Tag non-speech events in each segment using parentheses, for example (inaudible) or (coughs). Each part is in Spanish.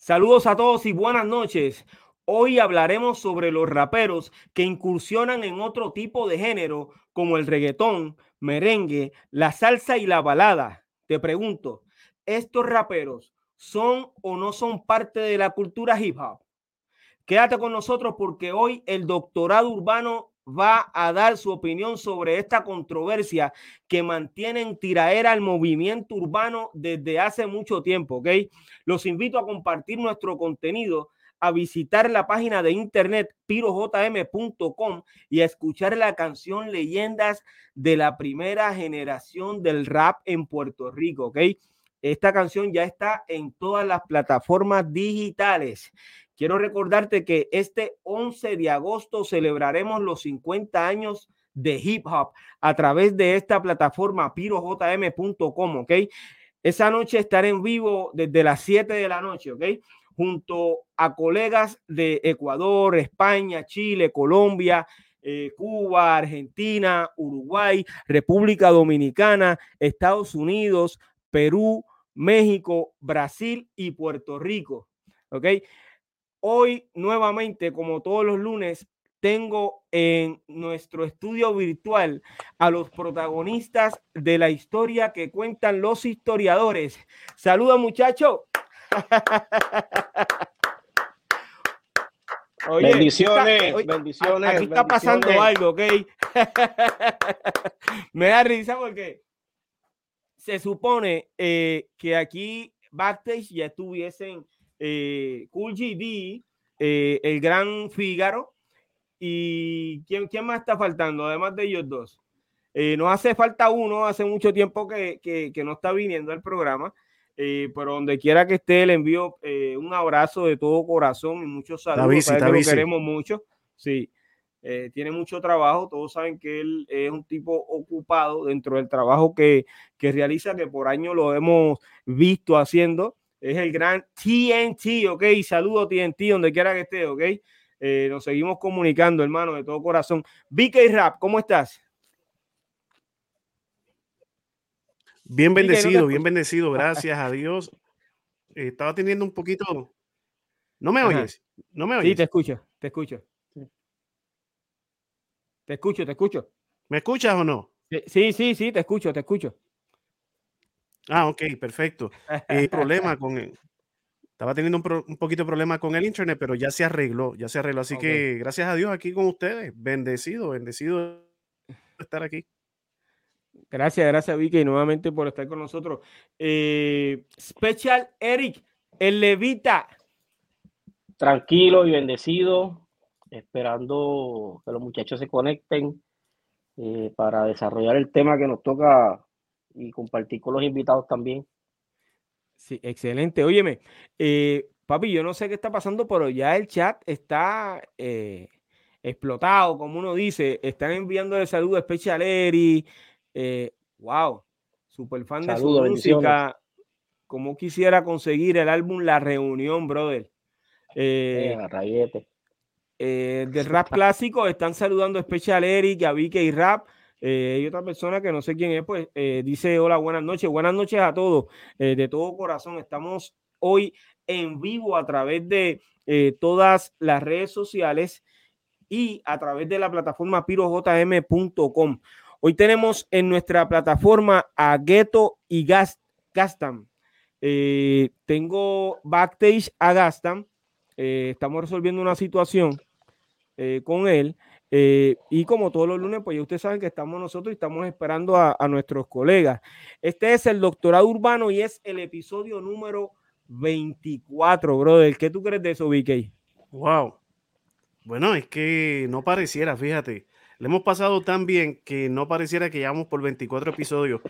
Saludos a todos y buenas noches. Hoy hablaremos sobre los raperos que incursionan en otro tipo de género como el reggaetón, merengue, la salsa y la balada. Te pregunto, ¿estos raperos son o no son parte de la cultura hip hop? Quédate con nosotros porque hoy el doctorado urbano va a dar su opinión sobre esta controversia que mantiene en tiraera al movimiento urbano desde hace mucho tiempo, ¿ok? Los invito a compartir nuestro contenido, a visitar la página de internet pirojm.com y a escuchar la canción Leyendas de la primera generación del rap en Puerto Rico, ¿ok? Esta canción ya está en todas las plataformas digitales. Quiero recordarte que este 11 de agosto celebraremos los 50 años de hip hop a través de esta plataforma pirojm.com, ¿ok? Esa noche estaré en vivo desde las 7 de la noche, ¿ok? Junto a colegas de Ecuador, España, Chile, Colombia, eh, Cuba, Argentina, Uruguay, República Dominicana, Estados Unidos, Perú, México, Brasil y Puerto Rico, ¿ok? Hoy nuevamente, como todos los lunes, tengo en nuestro estudio virtual a los protagonistas de la historia que cuentan los historiadores. Saluda muchachos. (laughs) bendiciones, bendiciones. Aquí está pasando algo, ¿ok? (laughs) Me da risa porque se supone eh, que aquí backstage ya estuviesen eh, Cool GD, eh, el gran Fígaro. ¿Y quién, quién más está faltando, además de ellos dos? Eh, nos hace falta uno, hace mucho tiempo que, que, no está viniendo al programa, pero donde quiera que esté, le envío un abrazo de todo corazón y muchos saludos. lo queremos mucho. Sí, tiene mucho trabajo. Todos saben que él es un tipo ocupado dentro del trabajo que, que realiza, que por año lo hemos visto haciendo es el gran TNT, ok. Saludo TNT donde quiera que esté, ok. Eh, nos seguimos comunicando, hermano, de todo corazón. BK Rap, ¿cómo estás? Bien bendecido, bien bendecido, gracias a Dios. estaba teniendo un poquito. ¿No me oyes? ¿No me oyes? Sí, te escucho, te escucho. Te escucho, te escucho. ¿Me escuchas o no? Sí, sí, sí, te escucho, te escucho. Ah, ok, perfecto. Eh, problema (laughs) con Estaba teniendo un, poquito de problema con el internet, pero ya se arregló, ya se arregló. Así que gracias a Dios aquí con ustedes. Bendecido, bendecido de estar aquí. Gracias, gracias Vicky nuevamente por estar con nosotros. Eh, Special Eric, el Levita. Tranquilo y bendecido, esperando que los muchachos se conecten eh, para desarrollar el tema que nos toca y compartir con los invitados también. Sí, excelente. Óyeme, eh, papi, yo no sé qué está pasando, pero ya el chat está eh, explotado, como uno dice. Están enviando el saludo a Special Eri. Eh, wow, super fan de su música. Como quisiera conseguir el álbum La Reunión, brother. Eh, del rap clásico están saludando a Special Eric, a Vicky Rap. Eh, y otra persona que no sé quién es, pues eh, dice hola, buenas noches, buenas noches a todos, eh, de todo corazón. Estamos hoy en vivo a través de todas las redes sociales y a través de la plataforma pirojm.com. Hoy tenemos en nuestra plataforma a Ghetto y Gastam. tengo backstage a Gastam. estamos resolviendo una situación con él. Eh, y como todos los lunes, pues ya ustedes saben que estamos nosotros y estamos esperando a, nuestros colegas. Este es el doctorado urbano y es el episodio número 24, brother. ¿Qué tú crees de eso, VK? Wow. Bueno, es que no pareciera, fíjate. Le hemos pasado tan bien que no pareciera que llevamos por 24 episodios.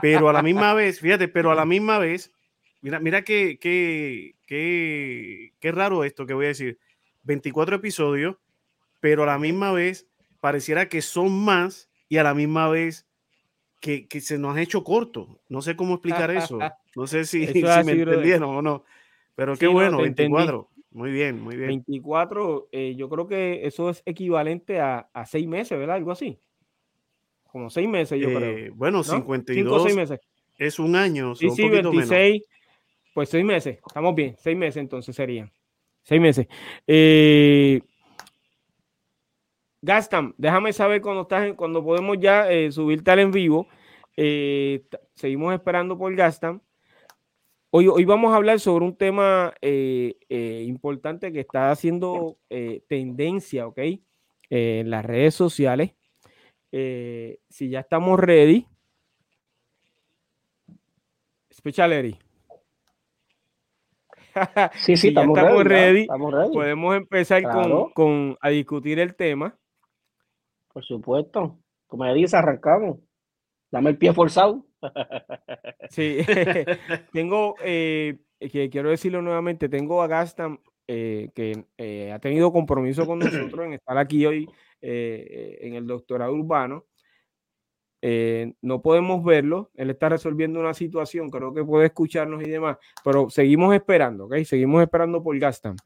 Pero a la misma vez, fíjate, pero a la misma vez, mira, mira qué, qué, qué, qué raro esto que voy a decir. 24 episodios pero a la misma vez pareciera que son más y a la misma vez que, se nos ha hecho corto. No sé cómo explicar eso. No sé si, (laughs) me entendieron o no. Pero qué bueno, 24. Muy bien, muy bien. 24, eh, yo creo que eso es equivalente a, seis meses, ¿verdad? Algo así. Como seis meses, yo creo. Eh, bueno, 52 meses. es un año. Sí, sí, 26. Pues seis meses, estamos bien, seis meses entonces serían. Seis meses. Eh, Gastam, déjame saber cuando estás, cuando podemos ya eh, subir tal en vivo. Eh, seguimos esperando por Gastam. Hoy, hoy vamos a hablar sobre un tema eh, importante que está haciendo tendencia, ¿ok? en las redes sociales. si ya estamos ready. Special Eri. (laughs) Sí, sí, estamos, ready, Podemos empezar con, con, a discutir el tema. Por supuesto. Como ya dice, arrancamos. Dame el pie forzado. (laughs) sí, (laughs) tengo, eh, que quiero decirlo nuevamente, tengo a Gastam eh, que eh, ha tenido compromiso con nosotros en estar aquí hoy en el doctorado urbano. no podemos verlo, él está resolviendo una situación, creo que puede escucharnos y demás, pero seguimos esperando, ¿ok? Seguimos esperando por Gastam.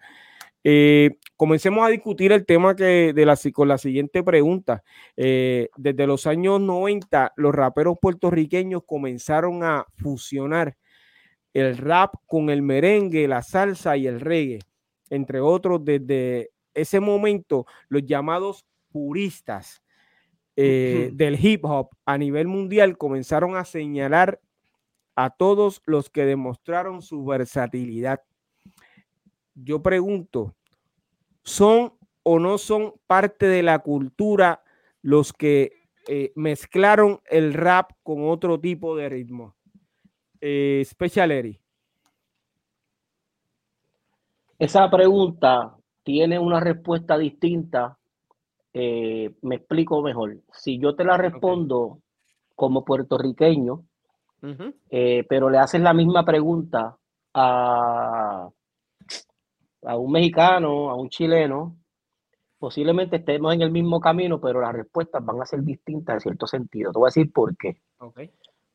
Eh, comencemos a discutir el tema que de la, con la siguiente pregunta. Eh, desde los años 90, los raperos puertorriqueños comenzaron a fusionar el rap con el merengue, la salsa y el reggae, entre otros. Desde ese momento, los llamados puristas eh, del hip hop a nivel mundial comenzaron a señalar a todos los que demostraron su versatilidad yo pregunto, ¿son o no son parte de la cultura los que eh, mezclaron el rap con otro tipo de ritmo? Eh, Special Eri. Esa pregunta tiene una respuesta distinta. Eh, me explico mejor. Si yo te la respondo como puertorriqueño, pero le haces la misma pregunta a a un mexicano, a un chileno, posiblemente estemos en el mismo camino, pero las respuestas van a ser distintas en cierto sentido. Te voy a decir por qué.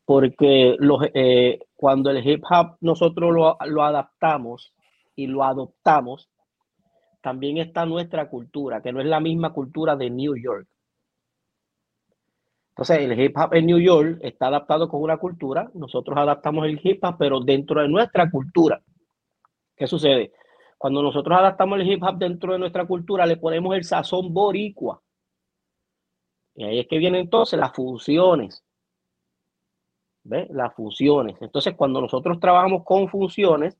Porque los, eh, cuando el hip hop nosotros lo, lo adaptamos y lo adoptamos, también está nuestra cultura, que no es la misma cultura de New York. Entonces, el hip hop en New York está adaptado con una cultura, nosotros adaptamos el hip hop, pero dentro de nuestra cultura. ¿Qué sucede? Cuando nosotros adaptamos el hip hop dentro de nuestra cultura, le ponemos el sazón boricua. Y ahí es que vienen entonces las funciones. ¿Ves? Las funciones. Entonces, cuando nosotros trabajamos con funciones,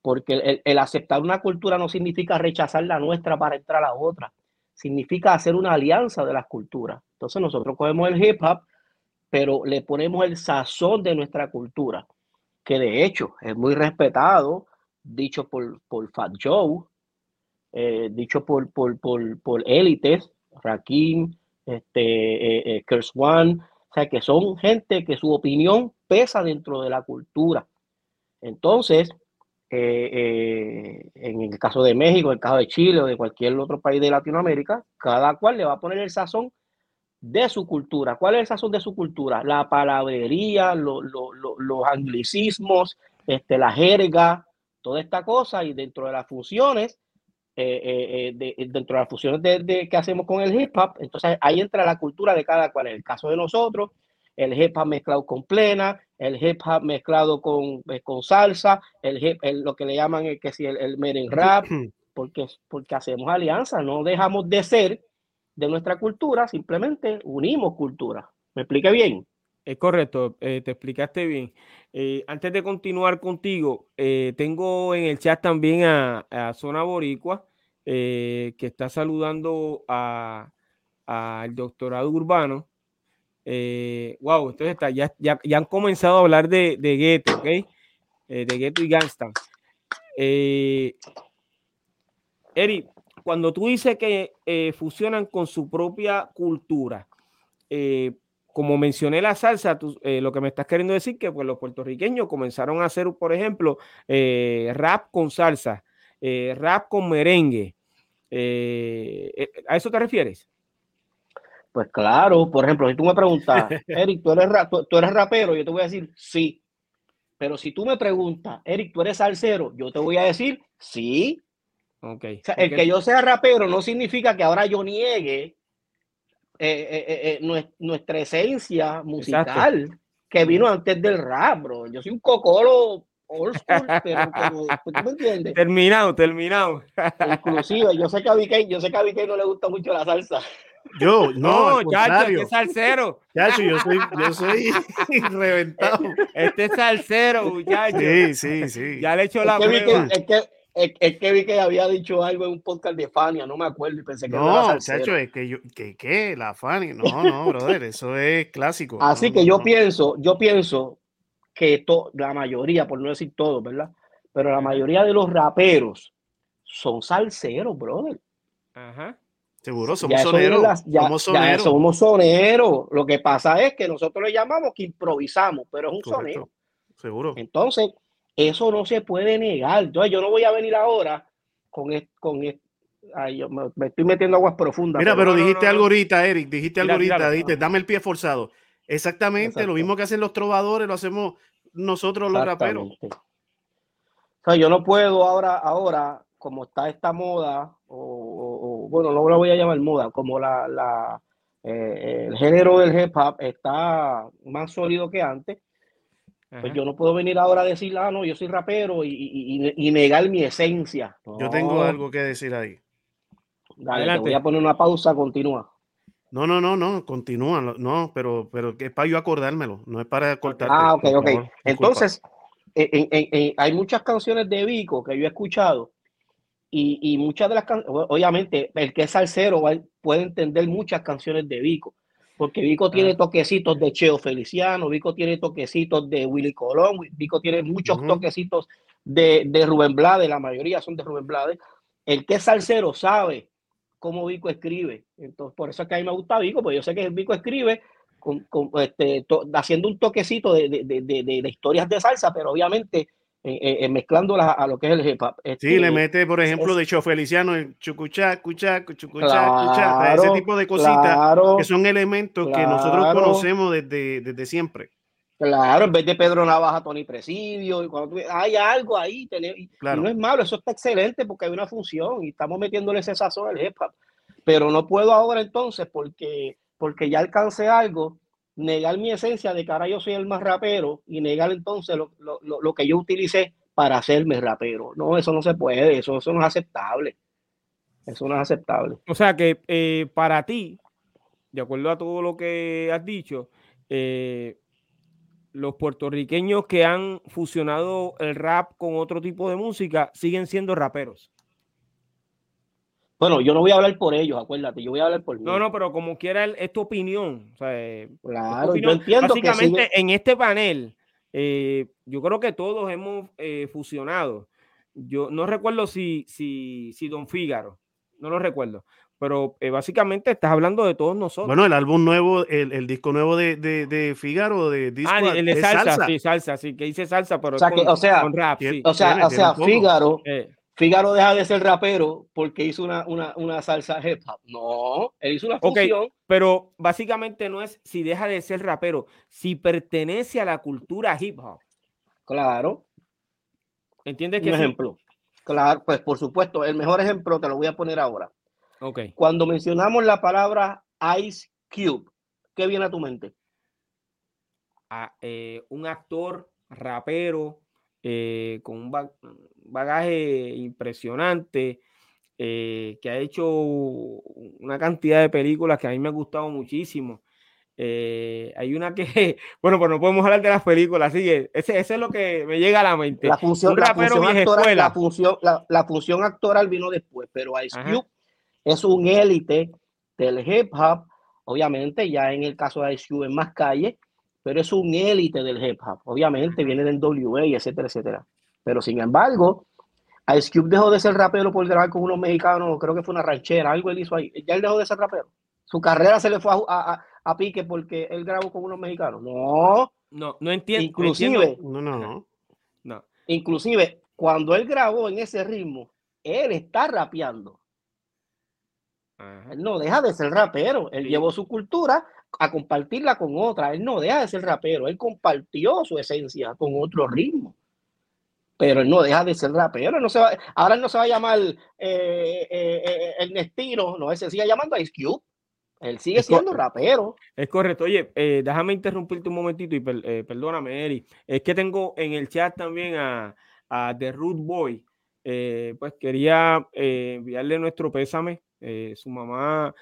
porque el, aceptar una cultura no significa rechazar la nuestra para entrar a la otra, significa hacer una alianza de las culturas. Entonces, nosotros cogemos el hip hop, pero le ponemos el sazón de nuestra cultura, que de hecho es muy respetado dicho por, por Fat Joe, eh, dicho por, por, por, por élites, Rakim, este, eh, eh One, o sea, que son gente que su opinión pesa dentro de la cultura. Entonces, eh, en el caso de México, en el caso de Chile o de cualquier otro país de Latinoamérica, cada cual le va a poner el sazón de su cultura. ¿Cuál es el sazón de su cultura? La palabrería, los anglicismos, este, la jerga, toda esta cosa y dentro de las funciones, eh, eh, eh, dentro de las funciones de, que hacemos con el hip hop, entonces ahí entra la cultura de cada cual. En el caso de nosotros, el hip hop mezclado con plena, el hip hop mezclado con, con salsa, el, hip, lo que le llaman el, que si el, el rap, (clears throat) porque, porque hacemos alianza, no dejamos de ser de nuestra cultura, simplemente unimos cultura. ¿Me expliqué bien? Es correcto, te explicaste bien. Eh, antes de continuar contigo, eh, tengo en el chat también a, Zona Boricua, eh, que está saludando al doctorado urbano. wow, entonces ya, ya, han comenzado a hablar de, de gueto, ¿ok? de gueto y gangsta. Eri, cuando tú dices que fusionan con su propia cultura, como mencioné la salsa, eh, lo que me estás queriendo decir que pues, los puertorriqueños comenzaron a hacer, por ejemplo, eh, rap con salsa, eh, rap con merengue. ¿A eso te refieres? Pues claro, por ejemplo, si tú me preguntas, (laughs) Eric, ¿tú eres, tú eres rapero, yo te voy a decir sí. Pero si tú me preguntas, Eric, ¿tú eres salsero? Yo te voy a decir sí. Okay. el que yo sea rapero no significa que ahora yo niegue eh, eh, eh, nuestra esencia musical que vino antes del rap, bro. Yo soy un cocolo old school, pero como, ¿tú me entiendes? Terminado, terminado. Inclusive, yo sé que a Vicky, yo sé que a Vicky no le gusta mucho la salsa. Yo, no, No, chacho, este es salsero. Chacho, yo soy, yo soy (laughs) reventado. Este es salsero, muchacho. Sí, sí, sí. Ya le he hecho Es la que, prueba. es, que, es, es que vi que había dicho algo en un podcast de Fania, no me acuerdo, y pensé que no, era No, salsero. chacho, es que yo, que qué, la Fanny. No, no, brother, eso es clásico. Así No, que no, yo no. pienso, yo pienso que to- la mayoría, por no decir todos, ¿verdad? Pero la mayoría de los raperos son salseros, brother. Ajá. Seguro, somos soneros. las- ya- somos ya soneros. somos soneros. Lo que pasa es que nosotros le llamamos que improvisamos, pero es un Correcto. sonero. Seguro. Entonces, eso no se puede negar. Entonces, yo no voy a venir ahora con, es- con ay, yo me, me estoy metiendo aguas profundas. Mira, pero no, dijiste no, algo ahorita, Eric, dijiste algo Mira, ahorita, dijiste, dame el pie forzado. Exactamente, Exacto. lo mismo que hacen los trovadores, lo hacemos nosotros los raperos. O sea, yo no puedo ahora, ahora, como está esta moda, o, o- o, bueno, no la voy a llamar moda, como la, la eh, el género del hip hop está más sólido que antes, pues yo no puedo venir ahora a decir, ah, no, yo soy rapero y, y- y- negar mi esencia. Yo tengo No, algo que decir ahí. Dale, te voy a poner una pausa, continúa. No, no, no, no, continúa, no, pero, pero que es para yo acordármelo, no es para cortarte. Ah, ok, ok. favor. Entonces, en- en- en- en- hay muchas canciones de Vico que yo he escuchado y, y muchas de las canciones, obviamente, el que es salsero puede entender muchas canciones de Vico, porque Vico tiene toquecitos de Cheo Feliciano, Vico tiene toquecitos de Willy Colón, Vico tiene muchos Ujú. toquecitos de, de Rubén Blades, la mayoría son de Rubén Blades. El que es salsero sabe cómo Vico escribe. Entonces, por eso es que a mí me gusta Vico, porque yo sé que Vico escribe con, con, este, to- haciendo un toquecito de, de, de, de- de historias de salsa, pero obviamente eh, eh, mezclándolas a lo que es el hip hop. Sí, Este, le mete, por ejemplo, es- de Cho Feliciano, el chucuchá, cuchá, chucuchá, cuchá, ese claro, tipo de cositas claro, que son elementos que nosotros claro. conocemos desde, desde siempre. claro, en vez de Pedro Navaja, Tony Presidio, y cuando tú- hay algo ahí, tener- y Claro. no es malo, eso está excelente porque hay una función y estamos metiéndole ese sazón al hip hop. Pero no puedo ahora entonces porque, porque ya alcancé algo, negar mi esencia de que ahora yo soy el más rapero y negar entonces lo, lo- lo- que yo utilicé para hacerme rapero. No, eso no se puede, eso, eso no es aceptable. Eso no es aceptable. O sea que eh, para ti, de acuerdo a todo lo que has dicho, eh, los puertorriqueños que han fusionado el rap con otro tipo de música siguen siendo raperos. Bueno, yo no voy a hablar por ellos, acuérdate, yo voy a hablar por mí. No, no, pero como quiera, es tu opinión. O sea, Claro, yo opinión. entiendo que Básicamente, sigue- en este panel, eh, yo creo que todos hemos eh, fusionado. Yo no recuerdo si, si, si Don Fígaro, no lo recuerdo, pero eh, básicamente estás hablando de todos nosotros. Bueno, el álbum nuevo, el, el disco nuevo de, de, de Figaro, de Disco, Ah, el de es salsa, sí, salsa, sí, que dice salsa, pero O sea es que, con, o sea, con rap, que- sí. O sea, Tiene- o sea. Fígaro, Eh, Fígaro deja de ser rapero porque hizo una, una, una salsa hip hop. No, él hizo una Ok. función. pero básicamente no es si deja de ser rapero, si pertenece a la cultura hip hop. Claro, ¿Entiendes un que sí? ejemplo. Claro, pues por supuesto, el mejor ejemplo te lo voy a poner ahora. Ok. Cuando mencionamos la palabra Ice Cube, ¿qué viene a tu mente? a, eh, un actor rapero eh, con un ba- bagaje impresionante eh, que ha hecho una cantidad de películas que a mí me han gustado muchísimo. Eh, hay una que, (laughs) bueno, pues no podemos hablar de las películas, así que ese, ese es lo que me llega a la mente. La función, un la función actoral, la función, la, la función actoral vino después, pero Ice Ajá. Cube es un élite del hip hop. Obviamente, ya en el caso de Ice Cube en más calle, pero es un élite del hip hop. Obviamente viene del WA, etcétera, etcétera. Pero sin embargo, Ice Cube dejó de ser rapero por grabar con unos mexicanos, creo que fue una ranchera, algo él hizo ahí. Ya él dejó de ser rapero. Su carrera se le fue a, a- a- a pique porque él grabó con unos mexicanos. No, No, no entiendo. inclusive, No, no, no. no. inclusive cuando él grabó en ese ritmo, él está rapeando. Ajá. Él no deja de ser rapero. Él Sí. llevó su cultura a compartirla con otra. Él no deja de ser rapero. Él compartió su esencia con otro ritmo. Pero él no deja de ser rapero. No se va, ahora él no se va a llamar eh, eh, eh, Ernestino. No, él se sigue llamando Ice Cube. Él sigue siendo rapero. Es correcto. Oye, eh, déjame interrumpirte un momentito y eh, perdóname, Eri. Es que tengo en el chat también a, a The Root Boy. Eh, pues quería enviarle nuestro pésame. su mamá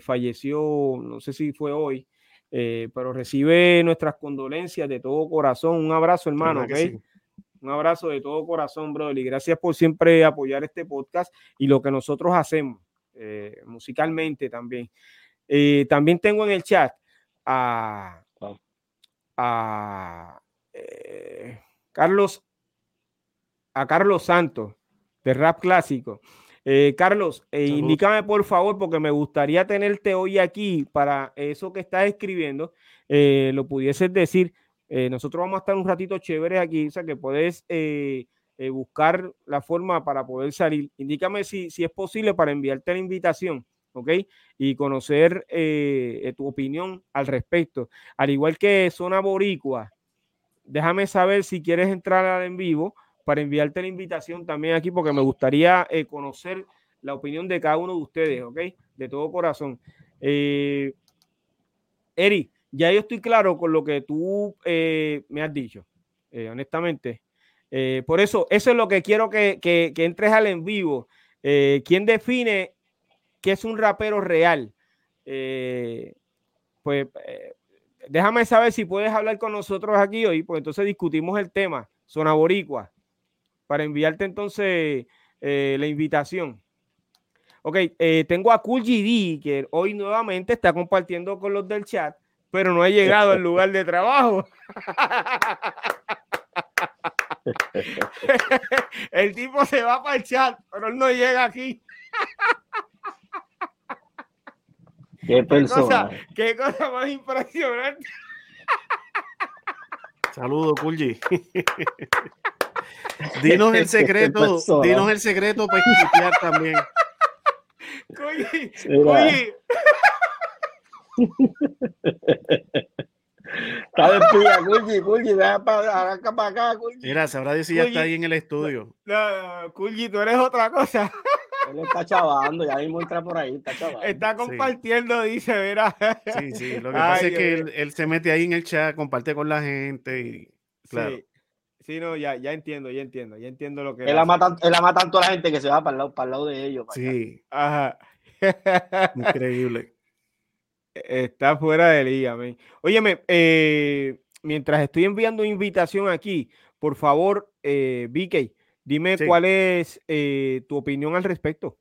falleció, no sé si fue hoy, pero recibe nuestras condolencias de todo corazón. Un abrazo, hermano. Un abrazo de todo corazón, brother. Y gracias por siempre apoyar este podcast y lo que nosotros hacemos musicalmente también. Eh, también tengo en el chat a, eh, Carlos a Carlos Santos de Rap Clásico. Eh, Carlos, indícame por favor, porque me gustaría tenerte hoy aquí para eso que estás escribiendo, lo pudieses decir. nosotros vamos a estar un ratito chéveres aquí, o sea que puedes buscar la forma para poder salir. Indícame si, si es posible para enviarte la invitación ¿ok? Y conocer eh, eh, tu opinión al respecto. Al igual que Zona Boricua, déjame saber si quieres entrar en vivo para enviarte la invitación también aquí, porque me gustaría eh, conocer la opinión de cada uno de ustedes, ¿ok? De todo corazón. Eri, ya yo estoy claro con lo que tú me has dicho, honestamente. por eso, eso es lo que quiero que, que, que entres al en vivo. ¿Quién define que es un rapero real. Eh, pues eh, déjame saber si puedes hablar con nosotros aquí hoy, pues entonces discutimos el tema, Zona Boricua, para enviarte entonces eh, la invitación. Ok, tengo a Cool GD, que hoy nuevamente está compartiendo con los del chat, pero no ha llegado al lugar de trabajo. (laughs) el tipo se va para el chat, pero él no llega aquí. Qué persona. Qué cosa, más impresionante. Saludos, Kulji. (laughs) dinos el (laughs) secreto, dinos el secreto para escuchar también. Kulji, Kulji. Está despida, Kulji, Kulji, arranca para acá, Kulji. Mira, sabrá decir ya está ahí en el estudio. No, tú eres otra cosa. Él está chavando, ya mismo entra por ahí, está chavando. Está compartiendo, dice, verá. Sí, sí, lo que pasa es que él, se mete ahí en el chat, comparte con la gente y claro. Sí. Sí, no, ya, ya entiendo, ya entiendo, ya entiendo lo que. Él ama, tanto, él ama tanto a la gente que se va para el lado, para el lado de ellos. sí. Ajá. (laughs) Increíble. Está fuera de liga, man. Óyeme, eh, mientras estoy enviando invitación aquí, por favor, eh, BK, Dime cuál es eh, tu opinión al respecto.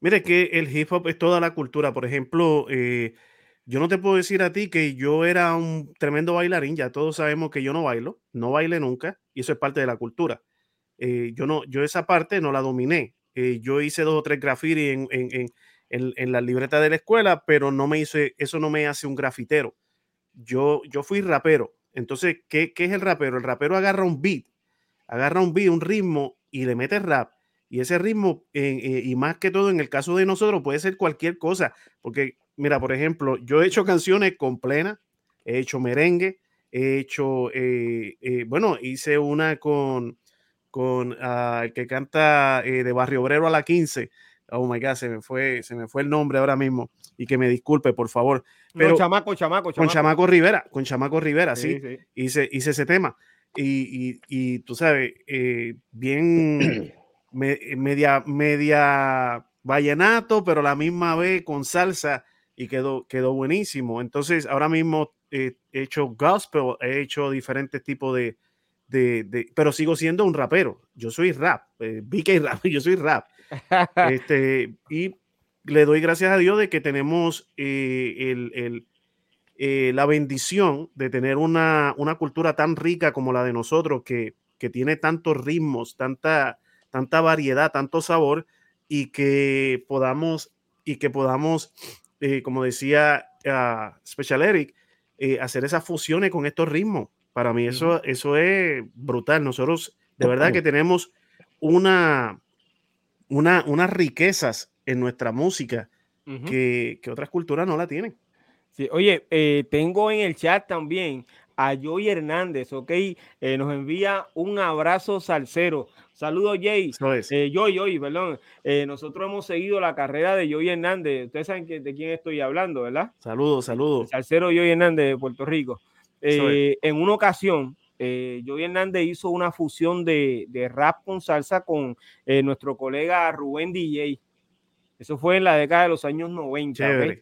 Mire que el hip hop es toda la cultura. Por ejemplo, eh, yo no te puedo decir a ti que yo era un tremendo bailarín. Ya todos sabemos que yo no bailo, no bailé nunca y eso es parte de la cultura. Eh, yo no, yo esa parte no la dominé. yo hice dos o tres graffiti en, en, en, la libreta de la escuela, pero no me hice, eso no me hace un grafitero. Yo, yo fui rapero. Entonces, ¿qué, ¿qué es el rapero? El rapero agarra un beat agarra un beat, un ritmo y le mete rap. Y ese ritmo, eh, y más que todo en el caso de nosotros, puede ser cualquier cosa. Porque, mira, por ejemplo, yo he hecho canciones con plena, he hecho merengue, he hecho, eh, eh, bueno, hice una con, con ah, el que canta de Barrio Obrero a la 15. Oh my God, se me fue, se me fue el nombre ahora mismo. Y que me disculpe, por favor. Pero, chamaco, chamaco, Con Chamaco Rivera, con Chamaco Rivera, sí. Hice, hice ese tema y, tú sabes, eh, bien media, media vallenato, pero a la misma vez con salsa y quedó, quedó buenísimo. Entonces, ahora mismo he hecho gospel, he hecho diferentes tipos de, de, pero sigo siendo un rapero. Yo soy rap, eh, rap, (laughs) yo soy rap. este, y le doy gracias a Dios de que tenemos eh, el, el eh, la bendición de tener una, cultura tan rica como la de nosotros, que, tiene tantos ritmos, tanta, tanta variedad, tanto sabor, y que podamos, y que podamos eh, como decía uh, Special Eric, eh, hacer esas fusiones con estos ritmos. Para mí eso, eso es brutal. Nosotros de verdad que tenemos una, una, unas riquezas en nuestra música que, que otras culturas no la tienen oye, eh, tengo en el chat también a Joy Hernández, ¿ok? Eh, nos envía un abrazo salsero. Saludos, Jay. Eh, Joy, Joy, perdón. Eh, nosotros hemos seguido la carrera de Joy Hernández. Ustedes saben de quién estoy hablando, ¿verdad? Saludos, saludos. salsero Joy Hernández de Puerto Rico. en una ocasión, eh, Joey Hernández hizo una fusión de, rap con salsa con eh, nuestro colega Rubén DJ. Eso fue en la década de los años 90.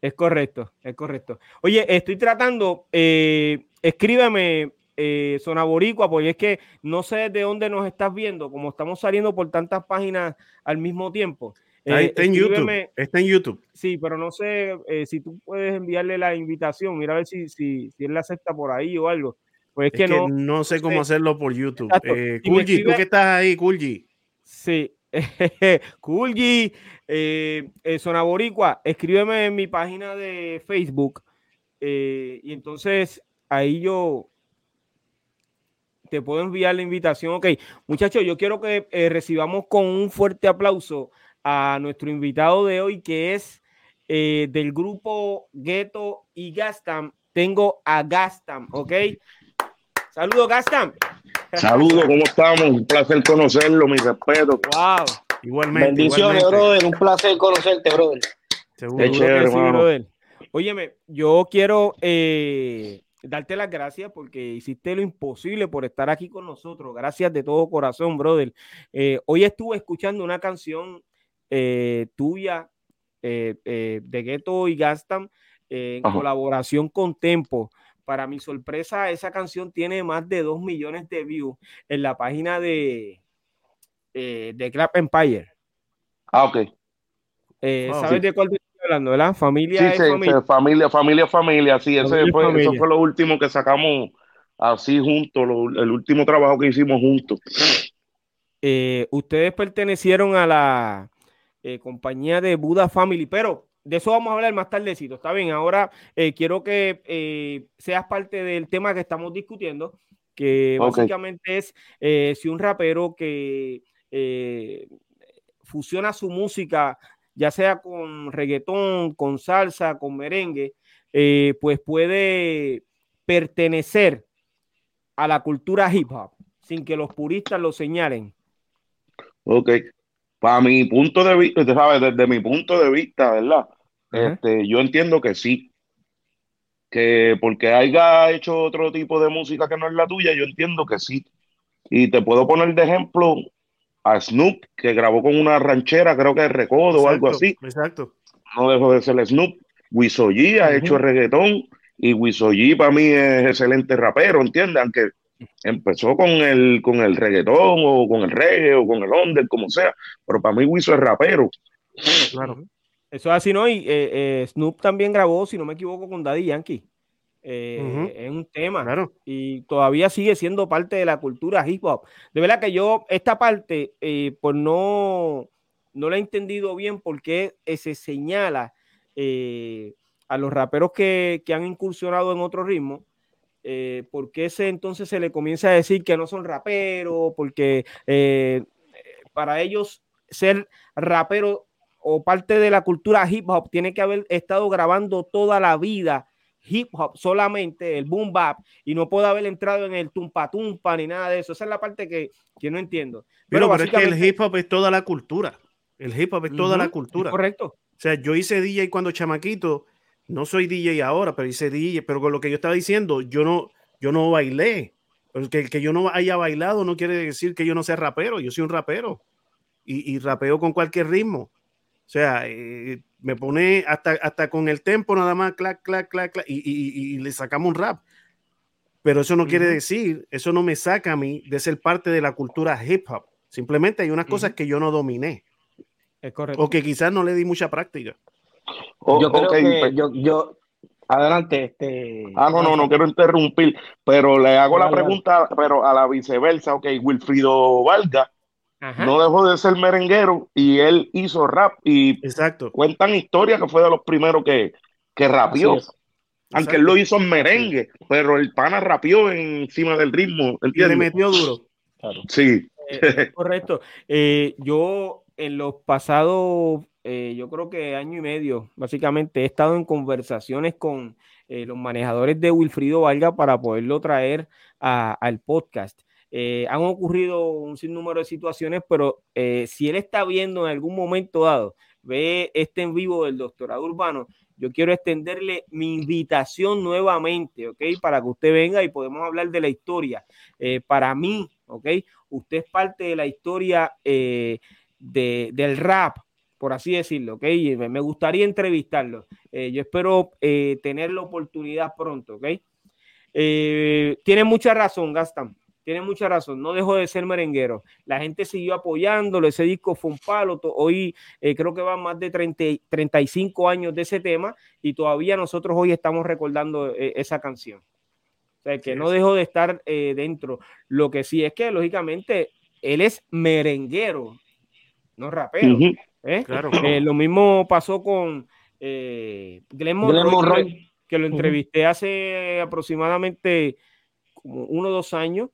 Es correcto, es correcto. Oye, estoy tratando, eh, escríbeme, eh, Zona Boricua, porque es que no sé de dónde nos estás viendo, como estamos saliendo por tantas páginas al mismo tiempo. Eh, está en YouTube. Está en YouTube. Sí, pero no sé eh, si tú puedes enviarle la invitación. Mira a ver si, si, si él la acepta por ahí o algo. Pues es, que, no, no sé cómo hacerlo por YouTube. Eh, Kulji, tú que estás ahí, Kulji. Sí, (laughs) Kulji, eh, Zona Boricua, escríbeme en mi página de Facebook. y entonces ahí yo te puedo enviar la invitación. Ok, muchachos, yo quiero que recibamos con un fuerte aplauso a nuestro invitado de hoy, que es eh, del grupo Ghetto y Gastam. Tengo a Gastam, ¿ok? Saludos, Gastam. Saludos, ¿cómo estamos? Un placer conocerlo, mi respeto. Wow. Igualmente. Bendiciones, brother. Un placer conocerte, brother. Seguro. Chévere, sí, brother. Óyeme, yo quiero eh, darte las gracias porque hiciste lo imposible por estar aquí con nosotros. Gracias de todo corazón, brother. Eh, hoy estuve escuchando una canción eh, tuya eh, eh, de Ghetto y Gastam en colaboración con Tempo. Para mi sorpresa, esa canción tiene más de 2 millones de views en la página de, de Clap Empire. Ah, ok. ¿Sabes de cuál estoy hablando, verdad? Familia, sí, familia. familia, familia, familia. Sí, ese fue, eso fue lo último que sacamos así juntos, el último trabajo que hicimos juntos. ustedes pertenecieron a la eh, compañía de Buda Family, pero de eso vamos a hablar más tardecito, está bien. Ahora eh, quiero que eh, seas parte del tema que estamos discutiendo, que básicamente es si un rapero que fusiona su música, ya sea con reggaetón, con salsa, con merengue, pues puede pertenecer a la cultura hip hop sin que los puristas lo señalen. Ok, para mi punto de vista, ¿sabes? Desde mi punto de vista, ¿verdad? Este, yo entiendo que sí. Que porque haya hecho otro tipo de música que no es la tuya, yo entiendo que sí. Y te puedo poner de ejemplo a Snoop, que grabó con una ranchera, creo que Recodo o algo así. Exacto. No dejo de ser Snoop. Wisoyi ha hecho reggaetón y Wisoyi para mí es excelente rapero, ¿entiendes? Aunque Empezó con el, con el reggaetón o con el reggae o con el under, como sea, pero para mí Wiso es rapero. Claro. Eso es así, ¿no? Y eh, eh, Snoop también grabó, si no me equivoco, con Daddy Yankee. Eh, es un tema claro. y todavía sigue siendo parte de la cultura hip hop. De verdad que yo, esta parte, pues no, no la he entendido bien porque se señala a los raperos que, que, han incursionado en otro ritmo eh, ¿por qué ese entonces se le comienza a decir que no son raperos? Porque eh, para ellos ser rapero o parte de la cultura hip hop tiene que haber estado grabando toda la vida hip hop solamente, el boom bap, y no puede haber entrado en el tumpa tumpa ni nada de eso. Esa es la parte que, que no entiendo. Pero, es que el hip hop es toda la cultura. El hip hop es toda la cultura. Correcto. O sea, yo hice DJ cuando chamaquito no soy DJ ahora, pero hice DJ, pero con lo que yo estaba diciendo, yo no, yo no bailé. Porque que yo no haya bailado no quiere decir que yo no sea rapero, yo soy un rapero y, rapeo con cualquier ritmo. O sea, eh, me pone hasta, hasta con el tempo nada más, clac, clac, clac, clac, y, le sacamos un rap. Pero eso no quiere decir, eso no me saca a mí de ser parte de la cultura hip hop. Simplemente hay unas cosas que yo no dominé. Es correcto. O que quizás no le di mucha práctica yo creo que yo, yo, adelante, este. Ah, no, no, no quiero interrumpir, pero le hago la pregunta, pero a la viceversa, ok, Wilfrido Valga no dejó de ser merenguero y él hizo rap y Exacto. cuentan historias que fue de los primeros que, que rapió. Aunque él lo hizo en merengue, pero el pana rapió encima del ritmo. Y le metió duro. Sí. Eh, (laughs) correcto. Eh, yo en los pasados eh, yo creo que año y medio, básicamente, he estado en conversaciones con eh, los manejadores de Wilfrido Valga para poderlo traer al podcast. Eh, han ocurrido un sinnúmero de situaciones, pero si él está viendo en algún momento dado, ve este en vivo del doctorado urbano, yo quiero extenderle mi invitación nuevamente, ¿ok? Para que usted venga y podemos hablar de la historia. para mí, ¿ok? Usted es parte de la historia del rap, por así decirlo, ¿ok? Me gustaría entrevistarlo. Eh, yo espero eh, tener la oportunidad pronto, ¿ok? Eh, tiene mucha razón, Gaston. Tiene mucha razón. No dejó de ser merenguero. La gente siguió apoyándolo. Ese disco fue un palo. Hoy creo que van más de 30, 35 años de ese tema y todavía nosotros hoy estamos recordando esa canción. O sea, que no dejó de estar dentro. Lo que sí es que, lógicamente, él es merenguero, no rapero. ¿eh? Claro. Eh, lo mismo pasó con eh, Glenn Monroy, Que, lo entrevisté hace aproximadamente como uno o dos años.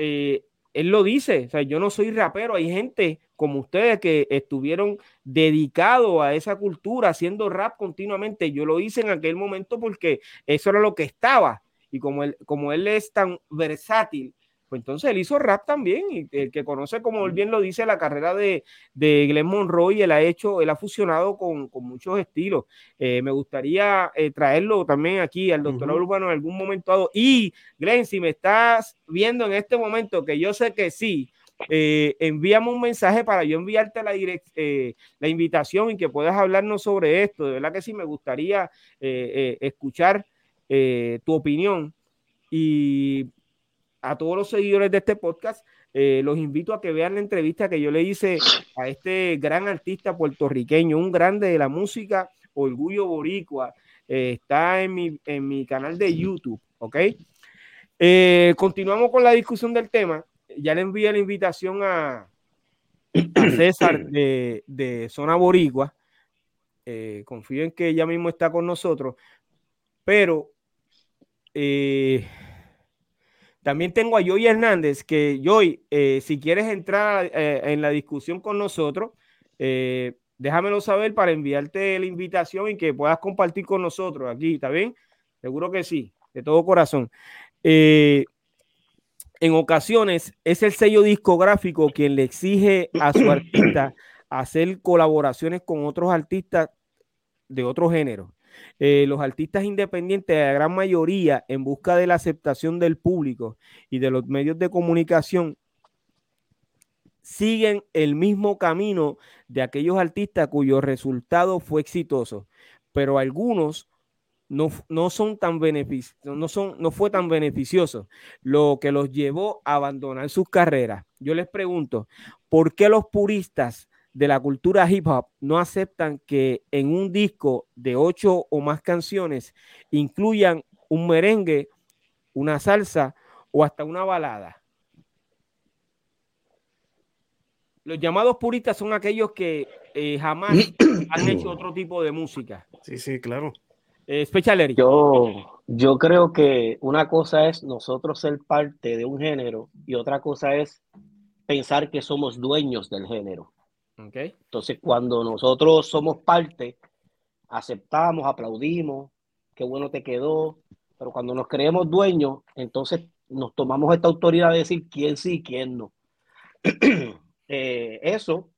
Él lo dice, o sea, yo no soy rapero, hay gente como ustedes que estuvieron dedicados a esa cultura, haciendo rap continuamente. Yo lo hice en aquel momento porque eso era lo que estaba. Y como él, como él es tan versátil, pues entonces él hizo rap también, y el que conoce, como él bien lo dice, la carrera de, de Glenn Monroy, él ha hecho, él ha fusionado con, muchos estilos. Eh, me gustaría eh, traerlo también aquí al doctor Urbano en algún momento dado. Y Glenn, si me estás viendo en este momento, que yo sé que sí, eh, envíame un mensaje para yo enviarte la, la invitación y que puedas hablarnos sobre esto. De verdad que sí, me gustaría escuchar tu opinión. Y a todos los seguidores de este podcast, eh, los invito a que vean la entrevista que yo le hice a este gran artista puertorriqueño, un grande de la música, Orgullo Boricua. Eh, está en mi, en mi canal de YouTube, ¿ok? Eh, continuamos con la discusión del tema. Ya le envié la invitación a, César (clears throat) de, de, Zona Boricua. confío en que ella mismo está con nosotros, pero también tengo a Joy Hernández, que Joy, eh, si quieres entrar eh, en la discusión con nosotros, eh, déjamelo saber para enviarte la invitación y que puedas compartir con nosotros aquí, ¿está bien? Seguro que sí, de todo corazón. en ocasiones es el sello discográfico quien le exige a su artista (clears throat) hacer colaboraciones con otros artistas de otro género. Eh, los artistas independientes, la gran mayoría, en busca de la aceptación del público y de los medios de comunicación, siguen el mismo camino de aquellos artistas cuyo resultado fue exitoso, pero algunos no, no son tan no, son, no fue tan beneficioso, lo que los llevó a abandonar sus carreras. Yo les pregunto, ¿por qué los puristas de la cultura hip hop no aceptan que en un disco de ocho o más canciones incluyan un merengue, una salsa o hasta una balada. Los llamados puristas son aquellos que eh, jamás (clears throat) han hecho otro tipo de música. Sí, sí, claro. Eh, yo, yo creo que una cosa es nosotros ser parte de un género y otra cosa es pensar que somos dueños del género. Entonces, cuando nosotros somos parte, aceptamos, aplaudimos, qué bueno te quedó, pero cuando nos creemos dueños, entonces nos tomamos esta autoridad de decir quién sí y quién no. (clears throat) Eh, eso,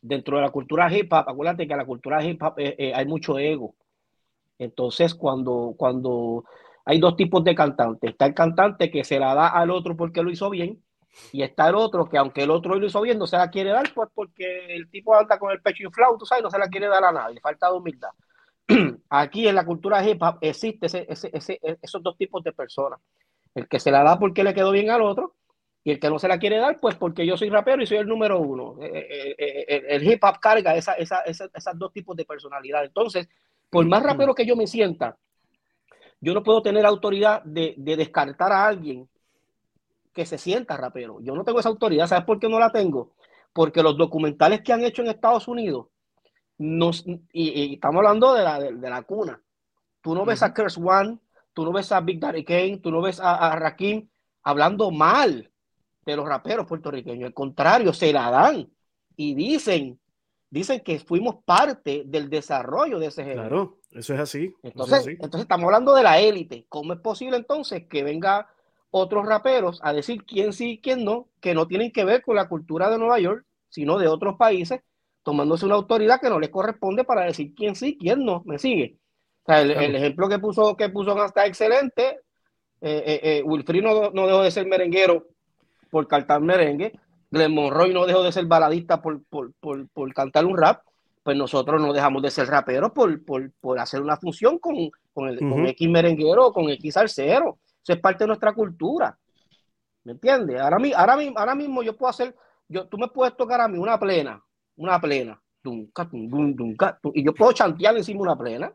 dentro de la cultura hip hop, acuérdate que en la cultura hip hop eh, eh, hay mucho ego. Entonces, cuando, cuando hay dos tipos de cantantes, está el cantante que se la da al otro porque lo hizo bien, y está el otro que aunque el otro lo hizo bien, no se la quiere dar, pues porque el tipo anda con el pecho inflado, tú sabes, no se la quiere dar a nadie, falta de humildad. (clears throat) Aquí en la cultura hip hop existe ese, ese, esos dos tipos de personas. El que se la da porque le quedó bien al otro y el que no se la quiere dar, pues porque yo soy rapero y soy el número uno. Eh, eh, eh, el, hip hop carga esa, esa, esas dos tipos de personalidad. Entonces, por más rapero que yo me sienta, yo no puedo tener autoridad de descartar a alguien que se sienta rapero. Yo no tengo esa autoridad. ¿Sabes por qué no la tengo? Porque los documentales que han hecho en Estados Unidos, nos, y, estamos hablando de la, de, la cuna. Tú no ves a Chris One, tú no ves a Big Daddy Kane, tú no ves a, a Rakim hablando mal de los raperos puertorriqueños. Al contrario, se la dan y dicen dicen que fuimos parte del desarrollo de ese género. Claro, eso es así. Entonces, entonces estamos hablando de la élite. ¿Cómo es posible entonces que venga otros raperos a decir quién sí y quién no, que no tienen que ver con la cultura de Nueva York, sino de otros países, tomándose una autoridad que no les corresponde para decir quién sí y quién no? ¿Me sigue? O sea, el, ejemplo que puso, que puso está excelente. Eh, eh, eh Wilfrid no, no dejó de ser merenguero por cantar merengue. Glenn Monroy no dejó de ser baladista por, por, por, por cantar un rap pues nosotros no dejamos de ser raperos por, por, por hacer una función con, con, el, con X merenguero o con X salsero. Eso es parte de nuestra cultura. ¿Me entiendes? Ahora, ahora, ahora mismo yo puedo hacer, yo, tú me puedes tocar a mí una plena, una plena, y yo puedo chantear encima una plena.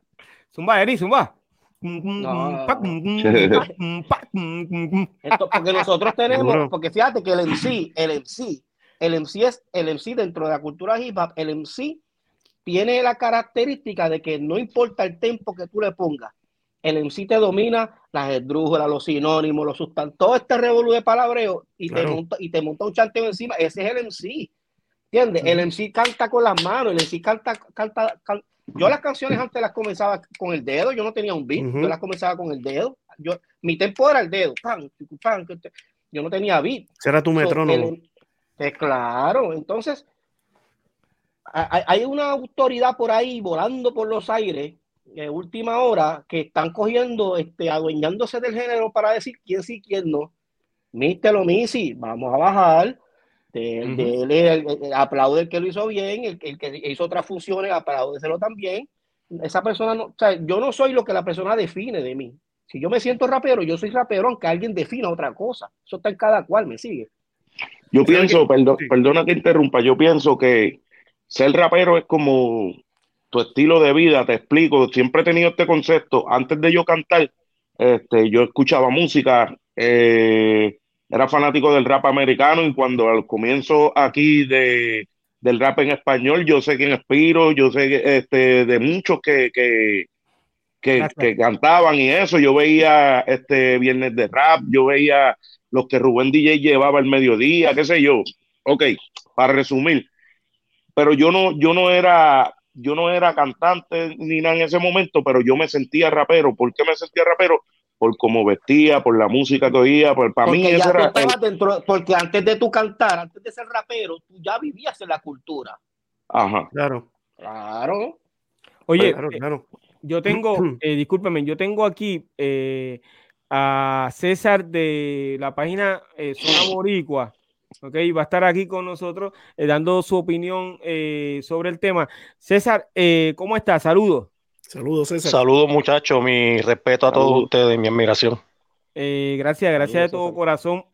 Zumba, Eri, zumba. Esto, porque nosotros (laughs) tenemos, porque fíjate que el MC, el MC, el MC es el MC dentro de la cultura hip hop, el MC tiene la característica de que no importa el tempo que tú le pongas, el MC te domina las esdrújulas, los sinónimos, los sustantivos, todo este revolú de palabreo y, te monta, y te monta un chanteo encima. Ese es el MC. ¿Entiendes? El MC canta con las manos, el MC canta, canta, Yo las canciones antes las comenzaba con el dedo, yo no tenía un beat, yo las comenzaba con el dedo. Yo, mi tempo era el dedo, yo no tenía beat. Será tu metrónomo. So, claro, entonces hay una autoridad por ahí volando por los aires de última hora que están cogiendo, este, adueñándose del género para decir quién sí, quién no. Místelo, Missy, vamos a bajar. De, de, el, aplaude el que lo hizo bien, el, el, que hizo otras funciones, aplaudeselo también. Esa persona no, o sea, yo no soy lo que la persona define de mí. Si yo me siento rapero, yo soy rapero, aunque alguien defina otra cosa. Eso está en cada cual, me sigue. Yo pienso, perdona que interrumpa, yo pienso que ser rapero es como tu estilo de vida, te explico, siempre he tenido este concepto, antes de yo cantar, este, yo escuchaba música, eh, era fanático del rap americano y cuando al comienzo aquí de, del rap en español, yo sé quién inspiro, yo sé este, de muchos que, que, que, cantaban y eso, yo veía este viernes de rap, yo veía los que Rubén DJ llevaba el mediodía, qué sé yo. Ok, para resumir, pero yo no, yo no era, yo no era cantante ni nada en ese momento, pero yo me sentía rapero. ¿Por qué me sentía rapero? Por cómo vestía, por la música que oía, por, para mí eso era... Dentro, porque antes de tu cantar, antes de ser rapero, tú ya vivías en la cultura. Ajá. Claro. Claro. Oye, claro, eh, claro. yo tengo, (clears throat) eh, discúlpeme, yo tengo aquí eh, a César de la página Zona Boricua ¿ok? Va a estar aquí con nosotros eh, dando su opinión eh, sobre el tema. César, eh, ¿cómo estás? Saludos. Saludos, César. Saludos, muchachos. Mi respeto a todos ustedes, mi admiración. gracias, gracias de todo corazón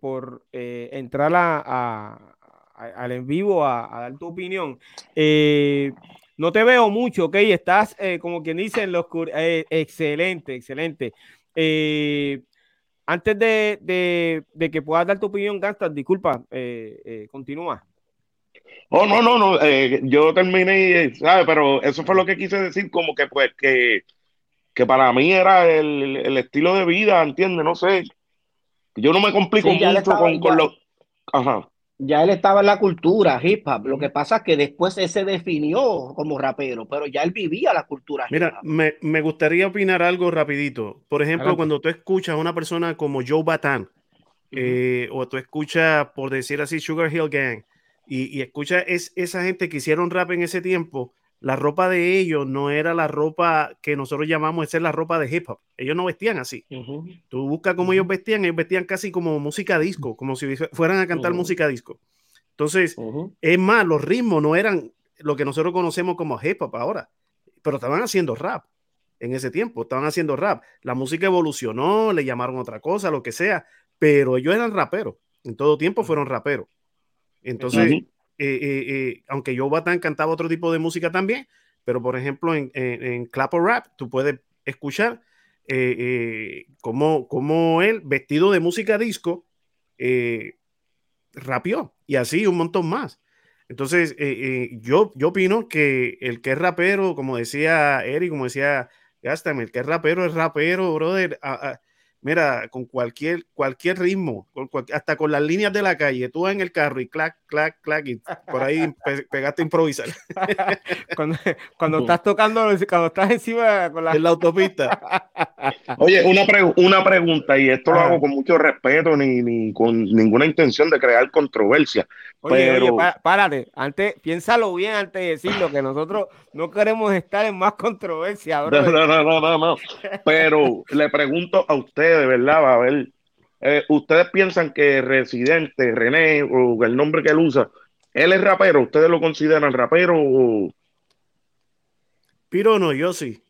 por entrar a, al en vivo a, dar tu opinión. no te veo mucho, ¿ok? Estás, como quien dice, en los... excelente, excelente. Antes de, que puedas dar tu opinión, Gastas, disculpa, eh, eh, continúa. Oh, no, no, no, eh, yo terminé, ¿sabes? Pero eso fue lo que quise decir, como que pues que, que para mí era el, estilo de vida, ¿entiendes? No sé. Yo no me complico mucho con, con lo... Ajá ya él estaba en la cultura hip hop. Lo que pasa es que después él se definió como rapero, pero ya él vivía la cultura Mira, Me, me, gustaría opinar algo rapidito. Por ejemplo, cuando tú escuchas a una persona como Joe Batan, eh, o tú escuchas, por decir así, Sugar Hill Gang, y, y escuchas es, esa gente que hicieron rap en ese tiempo, la ropa de ellos no era la ropa que nosotros llamamos, esa es la ropa de hip hop. Ellos no vestían así. Tú buscas cómo ellos vestían, ellos vestían casi como música disco, como si fueran a cantar música disco. Entonces, es más, los ritmos no eran lo que nosotros conocemos como hip hop ahora, pero estaban haciendo rap en ese tiempo, estaban haciendo rap. La música evolucionó, le llamaron otra cosa, lo que sea, pero ellos eran raperos. En todo tiempo fueron raperos. Entonces, eh, eh, eh, aunque Joe Batan cantaba otro tipo de música también, pero por ejemplo en, en, Clap or Rap tú puedes escuchar como, como él, vestido de música disco, rapió y así un montón más. Entonces, yo, yo opino que el que es rapero, como decía Eric, como decía Gastam, el que es rapero es rapero, brother. Mira, con cualquier, cualquier ritmo, hasta con las líneas de la calle, tú vas en el carro y clac, clac, clac, y por ahí (laughs) pegaste a improvisar. (laughs) cuando, (laughs) cuando estás tocando, cuando estás encima con la... en la autopista. Oye, una, una pregunta, y esto lo hago con mucho respeto, ni, ni con ninguna intención de crear controversia. Oye, pero... oye, párate, antes, piénsalo bien antes de decirlo, que nosotros no queremos estar en más controversia. No, no, no, no, no, Pero le pregunto a ustedes, ¿verdad? A ver, eh, ¿ustedes piensan que Residente, René, o el nombre que él usa, él es rapero? ¿Ustedes lo consideran rapero o...? Piro no, yo sí.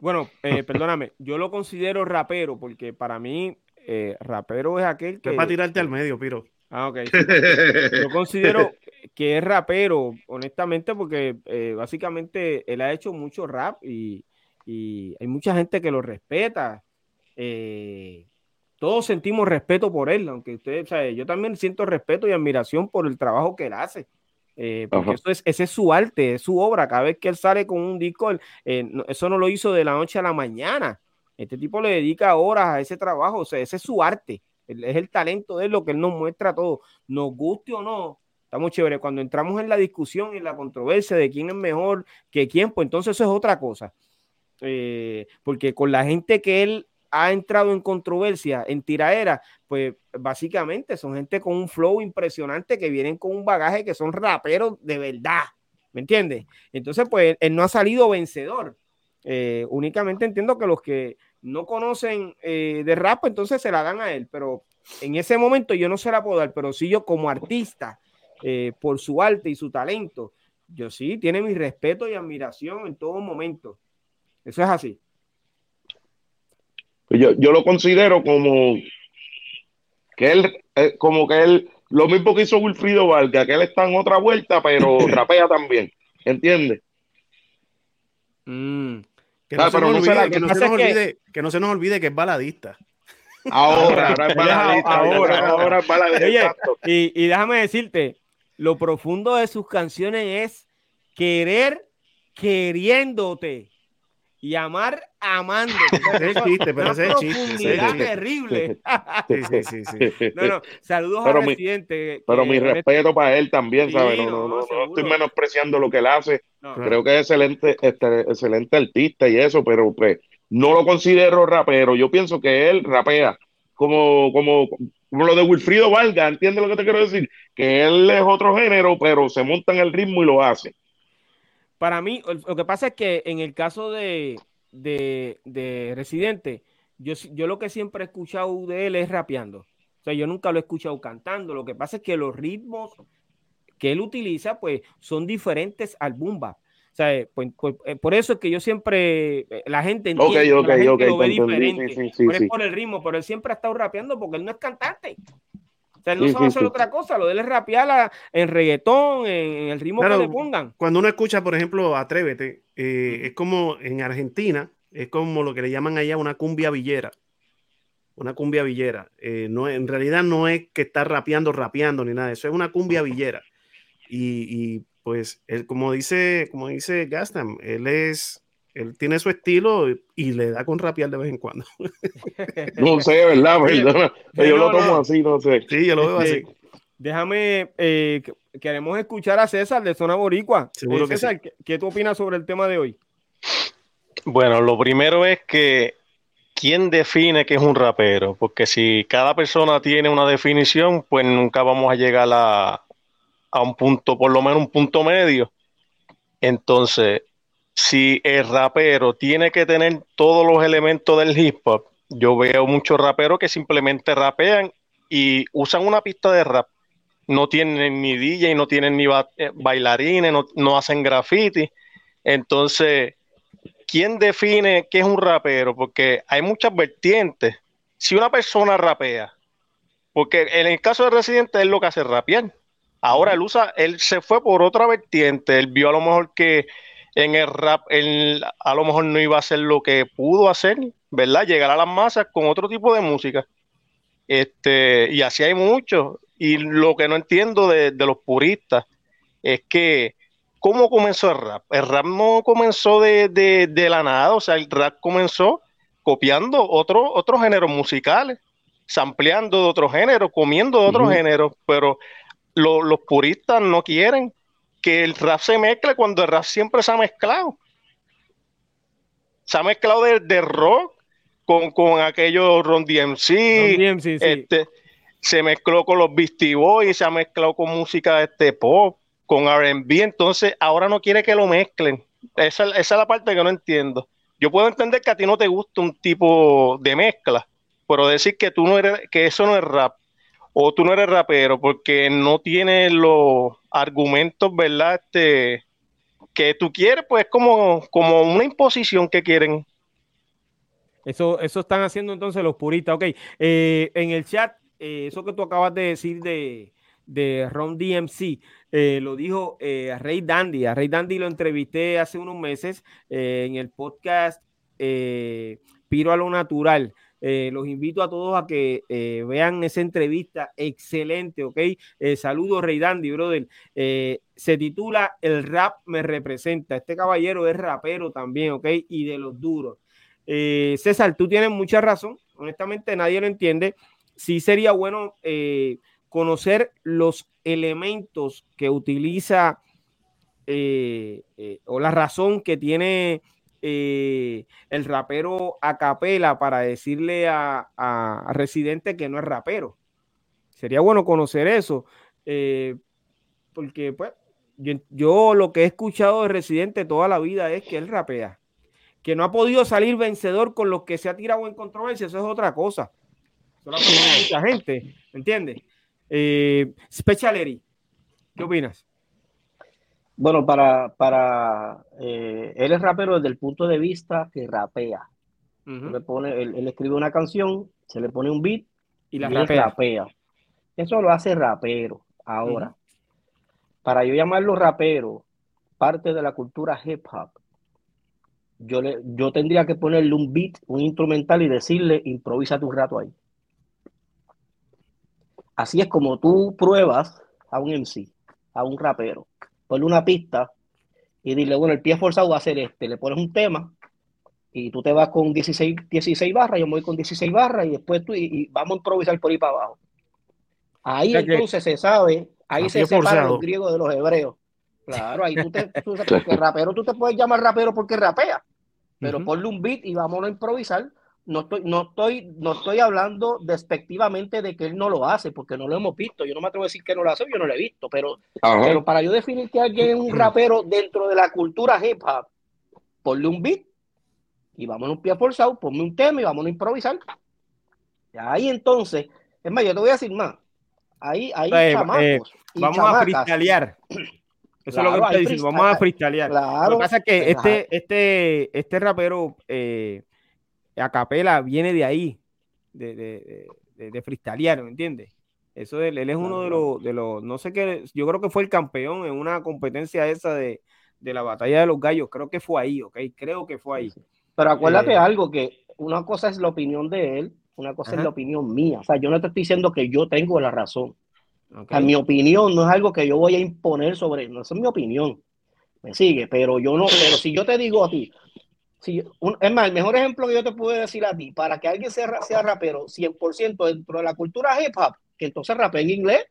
Bueno, eh, (laughs) perdóname, yo lo considero rapero porque para mí eh, rapero es aquel que... Es para tirarte al medio, Piro. Ah, ok. (laughs) Yo considero que es rapero, honestamente, porque eh, básicamente él ha hecho mucho rap y, hay mucha gente que lo respeta. Todos sentimos respeto por él, aunque ustedes, o yo también siento respeto y admiración por el trabajo que él hace. Eh, porque eso es, ese es su arte, es su obra. Cada vez que él sale con un disco, eh, eso no lo hizo de la noche a la mañana. Este tipo le dedica horas a ese trabajo, o sea, ese es su arte, es el talento de él lo que él nos muestra todo. Nos guste o no, estamos chéveres. Cuando entramos en la discusión y la controversia de quién es mejor que quién, pues entonces eso es otra cosa. Eh, porque con la gente que él ha entrado en controversia, en tiraera, pues básicamente son gente con un flow impresionante que vienen con un bagaje que son raperos de verdad, ¿me entiendes? Entonces, pues él no ha salido vencedor. Eh, únicamente entiendo que los que no conocen eh, de rap, pues, entonces se la dan a él, pero en ese momento yo no se la puedo dar, pero sí yo como artista, eh, por su arte y su talento, yo sí, tiene mi respeto y admiración en todo momento. Eso es así. Pues yo, yo lo considero como que él, eh, como que él, lo mismo que hizo Wilfrido Vargas, que él está en otra vuelta, pero (laughs) rapea también, ¿entiendes? Mm. Que, no se nos olvide, que no se nos olvide que es baladista. Ahora, ahora es (laughs) baladista. Ahora, ahora, es baladista. y, y déjame decirte, lo profundo de sus canciones es querer queriéndote y amar amando. (laughs) Ese es chiste, pero ese es chiste. Es terrible. (laughs) Sí, sí, sí, No, no, saludos pero al presidente. Pero mi respeto para él también, ¿sabes? No, no, no, no, estoy menospreciando lo que él hace. Creo que es excelente, este, excelente artista y eso, pero pues no lo considero rapero. Yo pienso que él rapea como, como, como lo de Wilfrido Valga, ¿entiendes lo que te quiero decir? Que él es otro género, pero se monta en el ritmo y lo hace. Para mí, lo que pasa es que en el caso de, Residente, yo, yo lo que siempre he escuchado de él es rapeando. O sea, yo nunca lo he escuchado cantando. Lo que pasa es que los ritmos que él utiliza, pues, son diferentes al boom O sea, eh, pues, pues, eh, por eso es que yo siempre, eh, la gente entiende, la gente lo ve diferente. por el ritmo, pero él siempre ha estado rapeando porque él no es cantante él no sabe hacer otra cosa, lo de él es rapear en reggaetón, en, el ritmo que le pongan. Cuando uno escucha, por ejemplo, Atrévete, eh, es como en Argentina, es como lo que le llaman allá una cumbia villera. Una cumbia villera. Eh, no, en realidad no es que está rapeando, rapeando ni nada, eso es una cumbia villera. Y, pues, él, como dice, como dice Gastam, él es él tiene su estilo y le da con rapear de vez en cuando. (laughs) no sé, ¿verdad? Perdona. Yo lo tomo así, no sé. Sí, yo lo veo así. Déjame, eh, queremos escuchar a César de Zona Boricua. Seguro eh, César, que ¿qué, tú opinas sobre el tema de hoy? Bueno, lo primero es que ¿quién define qué es un rapero? Porque si cada persona tiene una definición, pues nunca vamos a llegar a, a un punto, por lo menos un punto medio. Entonces, si el rapero tiene que tener todos los elementos del hip hop, yo veo muchos raperos que simplemente rapean y usan una pista de rap. No tienen ni DJ, no tienen ni eh, bailarines, no, hacen graffiti. Entonces, ¿quién define qué es un rapero? Porque hay muchas vertientes. Si una persona rapea, porque en el caso de Residente él lo que hace es rapear. Ahora él usa, él se fue por otra vertiente, él vio a lo mejor que en el rap él a lo mejor no iba a hacer lo que pudo hacer, ¿verdad? Llegar a las masas con otro tipo de música. Este, y así hay mucho. Y lo que no entiendo de, los puristas es que, ¿cómo comenzó el rap? El rap no comenzó de, la nada, o sea, el rap comenzó copiando otros otros géneros musicales, sampleando de otros géneros, comiendo de otros géneros, pero los puristas no quieren que el rap se mezcle cuando el rap siempre se ha mezclado. Se ha mezclado de, rock con, con aquellos Ron DMC, este, se mezcló con los Beastie Boys, se ha mezclado con música este pop, con R&B, entonces ahora no quiere que lo mezclen. Esa, esa, es la parte que no entiendo. Yo puedo entender que a ti no te gusta un tipo de mezcla, pero decir que tú no eres, que eso no es rap, o tú no eres rapero porque no tienes los argumentos, ¿verdad? Este, que tú quieres, pues como, como una imposición que quieren. Eso, eso están haciendo entonces los puristas. Ok, eh, en el chat, eh, eso que tú acabas de decir de, de Ron DMC, eh, lo dijo Rey Dandy. A Rey Dandy lo entrevisté hace unos meses en el podcast Piro a lo Natural. Eh, los invito a todos a que eh, vean esa entrevista excelente, ¿ok? Eh, saludos, Rey Dandy, brother. se titula El rap me representa. Este caballero es rapero también, ¿ok? Y de los duros. César, tú tienes mucha razón. Honestamente, nadie lo entiende. Sí sería bueno conocer los elementos que utiliza o la razón que tiene eh, el rapero a capela para decirle a, Residente que no es rapero. Sería bueno conocer eso, eh, porque pues yo, lo que he escuchado de Residente toda la vida es que él rapea, que no ha podido salir vencedor con los que se ha tirado en controversia, eso es otra cosa. Eso lo mucha gente, ¿entiendes? Eh, Special ¿qué opinas? Bueno, para, para eh, él es rapero desde el punto de vista que rapea. le pone, él, escribe una canción, se le pone un beat y la rapea. Eso lo hace rapero. Ahora, para yo llamarlo rapero, parte de la cultura hip hop, yo, le, yo tendría que ponerle un beat, un instrumental y decirle, improvisa tu rato ahí. Así es como tú pruebas a un MC, a un rapero ponle una pista y dile, bueno, el pie forzado va a ser este. Le pones un tema y tú te vas con 16, 16 barras, yo me voy con 16 barras y después tú y, vamos a improvisar por ahí para abajo. Ahí entonces se sabe, ahí se separan los griegos de los hebreos. Claro, ahí tú te, (laughs) tú, porque rapero tú te puedes llamar rapero porque rapea, pero ponle un beat y vamos a improvisar no estoy, no estoy, no estoy hablando despectivamente de que él no lo hace, porque no lo hemos visto. Yo no me atrevo a decir que no lo hace, yo no lo he visto, pero, pero para yo definir que alguien es un rapero dentro de la cultura hip hop, ponle un beat y vamos a un pie forzado, ponme un tema y vamos a improvisar. Y ahí entonces, es más, yo te voy a decir más. Ahí, ahí eh, eh, vamos a freestylear. (clears throat) Eso es lo que estoy diciendo, vamos a freestylear. lo que pasa es que este, este, este rapero eh, a capela viene de ahí, de, de, de, de ¿me entiendes? Eso él, él es uno de los, de los, no sé qué, yo creo que fue el campeón en una competencia esa de, la batalla de los gallos, creo que fue ahí, ok, creo que fue ahí. Pero acuérdate eh, algo, que una cosa es la opinión de él, una cosa es la opinión mía, o sea, yo no te estoy diciendo que yo tengo la razón. mi opinión no es algo que yo voy a imponer sobre, no, es mi opinión, me sigue, pero yo no, pero si yo te digo a ti, Sí, es más, el mejor ejemplo que yo te puedo decir a ti, para que alguien sea, sea rapero 100% dentro de la cultura hip hop, que entonces rapee en inglés.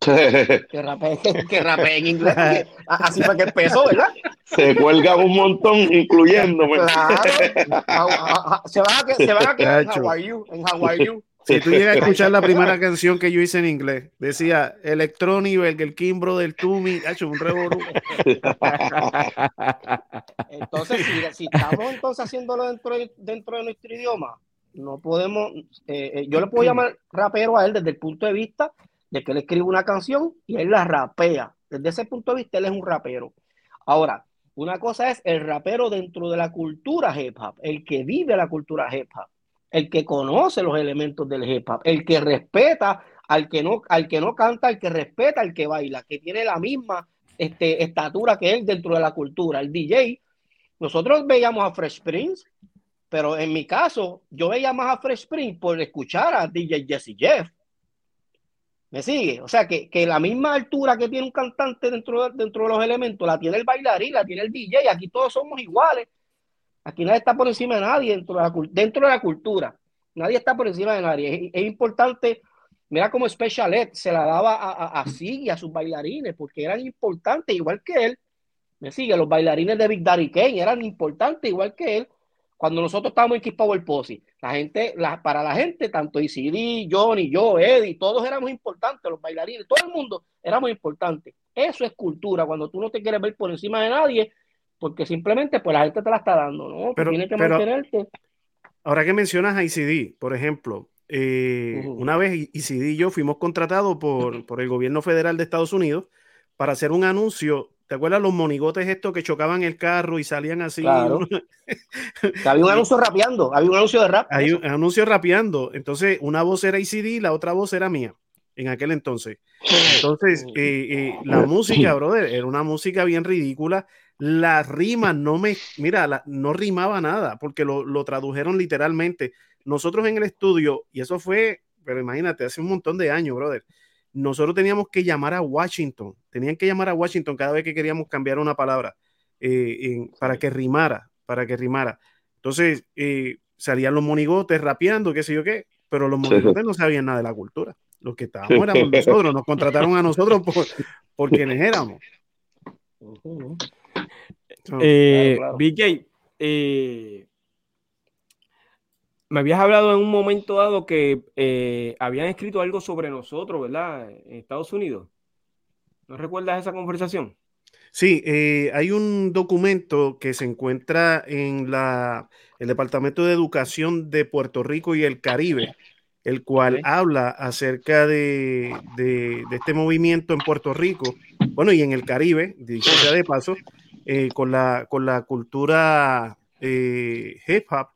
(laughs) que rapee, (laughs) que en inglés. así fue que empezó, ¿verdad? Se cuelga un montón, incluyéndome. Claro. (laughs) se van a, se van a quedar en Hawaii, en Hawaii. Si tú llegas a (laughs) escuchar la primera canción que yo hice en inglés, decía Electronic, el Kimbro del Tumi, ha hecho un revolú. Entonces, si, estamos entonces haciéndolo dentro de, dentro de nuestro idioma, no podemos, eh, eh, yo le puedo llamar rapero a él desde el punto de vista de que él escribe una canción y él la rapea. Desde ese punto de vista, él es un rapero. Ahora, una cosa es el rapero dentro de la cultura hip hop, el que vive la cultura hip hop el que conoce los elementos del hip hop, el que respeta al que no, al que no canta, el que respeta al que baila, que tiene la misma este, estatura que él dentro de la cultura, el DJ. Nosotros veíamos a Fresh Prince, pero en mi caso, yo veía más a Fresh Prince por escuchar a DJ Jesse Jeff. ¿Me sigue? O sea, que, la misma altura que tiene un cantante dentro de, dentro de los elementos, la tiene el bailarín, la tiene el DJ, aquí todos somos iguales Aquí nadie está por encima de nadie dentro de la, cultura. Nadie está por encima de nadie. Es, importante, mira cómo Special Ed se la daba a, a, y a sus bailarines, porque eran importantes, igual que él. Me sigue, los bailarines de Big Daddy Kane eran importantes, igual que él. Cuando nosotros estábamos en Kiss Power Posse, la gente, para la gente, tanto ICD, Johnny, yo, Eddie, todos éramos importantes, los bailarines, todo el mundo éramos importantes. Eso es cultura, cuando tú no te quieres ver por encima de nadie, porque simplemente pues la gente te la está dando, ¿no? Pero, tienes que mantenerte. Ahora que mencionas a ICD, por ejemplo, eh, una vez ICD y yo fuimos contratados por, por el gobierno federal de Estados Unidos para hacer un anuncio ¿Te acuerdas los monigotes estos que chocaban el carro y salían así? Claro. (laughs) había un anuncio rapeando, había un anuncio de rap. Hay un anuncio rapeando. Entonces, una voz era ICD, la otra voz era mía en aquel entonces. Entonces, eh, eh, la música, brother, era una música bien ridícula. Las rimas no me, mira, no rimaba nada porque lo, lo tradujeron literalmente. Nosotros en el estudio, y eso fue, pero imagínate, hace un montón de años, brother nosotros teníamos que llamar a Washington, tenían que llamar a Washington cada vez que queríamos cambiar una palabra eh, para que rimara, para que rimara. Entonces eh, salían los monigotes rapeando, qué sé yo qué, pero los monigotes no sabían nada de la cultura. Los que estábamos éramos (laughs) nosotros, nos contrataron a nosotros por, por quienes éramos. Eh, BK, eh, me habías hablado en un momento dado que eh, habían escrito algo sobre nosotros, ¿verdad? En Estados Unidos. ¿No recuerdas esa conversación? Sí, eh, hay un documento que se encuentra en la, el Departamento de Educación de Puerto Rico y el Caribe, el cual habla acerca de, este movimiento en Puerto Rico, bueno, y en el Caribe, dicho sea de paso, eh, con, la, con la cultura hip hop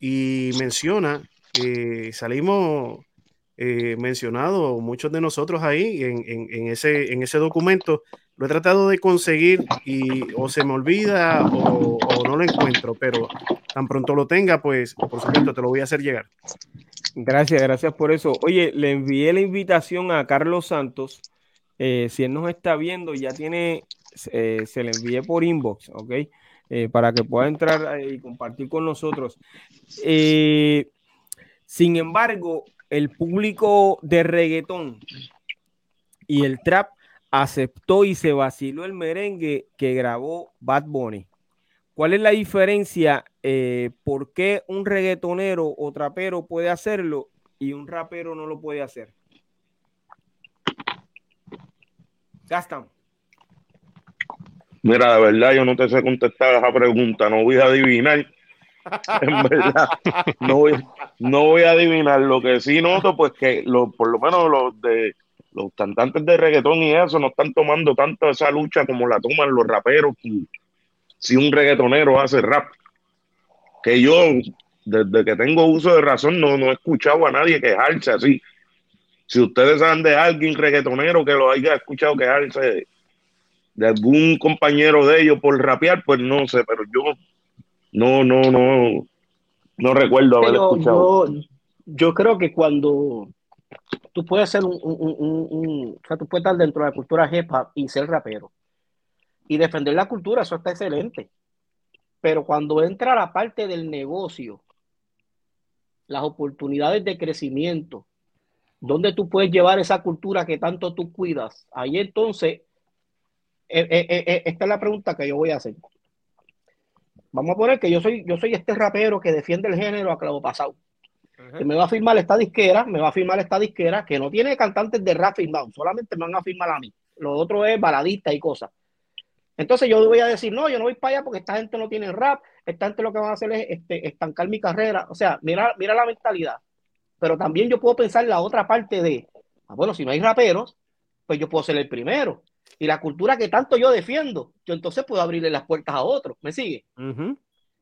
y menciona, que salimos eh, mencionados muchos de nosotros ahí en, ese, en ese documento. Lo he tratado de conseguir y o se me olvida o, no lo encuentro, pero tan pronto lo tenga, pues por supuesto te lo voy a hacer llegar. Gracias, gracias por eso. Oye, le envié la invitación a Carlos Santos. Eh, si él nos está viendo, ya tiene, eh, se le envié por inbox, ¿ok? Eh, para que pueda entrar y compartir con nosotros. Eh, sin embargo, el público de reggaetón y el trap aceptó y se vaciló el merengue que grabó Bad Bunny. ¿Cuál es la diferencia? Eh, ¿Por qué un reggaetonero o trapero puede hacerlo y un rapero no lo puede hacer? Gastan. Mira, de verdad, yo no te sé contestar esa pregunta, no voy a adivinar. (laughs) En verdad, no voy, no voy a adivinar. Lo que sí noto, pues que lo, por lo menos los de los cantantes de reggaetón y eso no están tomando tanto esa lucha como la toman los raperos. Si un reggaetonero hace rap, que yo desde que tengo uso de razón no, no he escuchado a nadie quejarse así. Si ustedes saben de alguien reggaetonero que lo haya escuchado quejarse de algún compañero de ellos por rapear, pues no sé, pero yo no, no, no, no recuerdo haber escuchado. Yo, creo que cuando tú puedes ser un, un, o sea, tú puedes estar dentro de la cultura hip hop y ser rapero y defender la cultura, eso está excelente. Pero cuando entra la parte del negocio, las oportunidades de crecimiento, donde tú puedes llevar esa cultura que tanto tú cuidas, ahí entonces eh, eh, eh, esta es la pregunta que yo voy a hacer. Vamos a poner que yo soy, yo soy este rapero que defiende el género a clavo pasado. Que me va a firmar esta disquera, me va a firmar esta disquera que no tiene cantantes de rap firmados, solamente me van a firmar a mí. Lo otro es baladista y cosas. Entonces yo voy a decir, no, yo no voy para allá porque esta gente no tiene rap, esta gente lo que van a hacer es este, estancar mi carrera. O sea, mira, mira la mentalidad. Pero también yo puedo pensar la otra parte de, ah, bueno, si no hay raperos, pues yo puedo ser el primero y la cultura que tanto yo defiendo, yo entonces puedo abrirle las puertas a otros, ¿me sigue?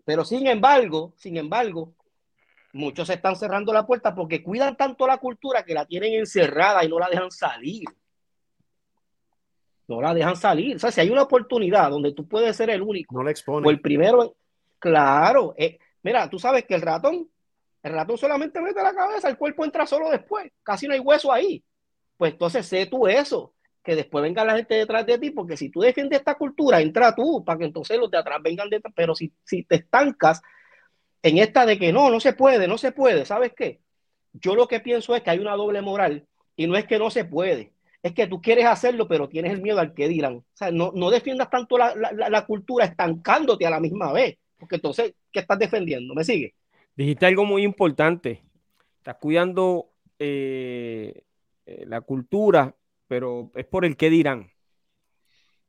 Pero sin embargo, sin embargo, muchos se están cerrando la puerta porque cuidan tanto la cultura que la tienen encerrada y no la dejan salir. No la dejan salir. O sea, si hay una oportunidad donde tú puedes ser el único, no la o el primero, claro. Eh, mira, tú sabes que el ratón, el ratón solamente mete la cabeza, el cuerpo entra solo después, casi no hay hueso ahí. Pues entonces sé tú eso que después venga la gente detrás de ti, porque si tú defiendes esta cultura, entra tú, para que entonces los de atrás vengan detrás, pero si, si te estancas en esta de que no, no se puede, no se puede, ¿sabes qué? Yo lo que pienso es que hay una doble moral y no es que no se puede, es que tú quieres hacerlo, pero tienes el miedo al que dirán. O sea, no, no defiendas tanto la, la, la, cultura estancándote a la misma vez, porque entonces, ¿qué estás defendiendo? ¿Me sigue? Dijiste algo muy importante. Estás cuidando eh, eh, la cultura, pero es por el que dirán.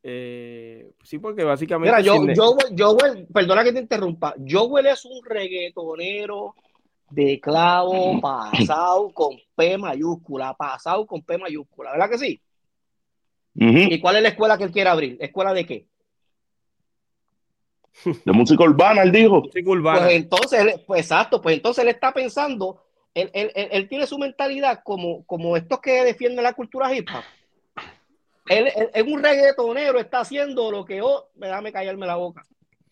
Eh, sí, porque básicamente. Mira, yo, yo, yo, perdona que te interrumpa. Joel es un reggaetonero de clavo pasado con P mayúscula, pasado con P mayúscula, ¿verdad que sí? Uh -huh. ¿Y cuál es la escuela que él quiere abrir? ¿Escuela de qué? De música urbana, él dijo. Música urbana. Pues entonces, pues exacto, pues entonces él está pensando, él, él, él, él tiene su mentalidad como, como estos que defienden la cultura hip hop. Él, es un reggaetonero, está haciendo lo que oh, déjame callarme la boca.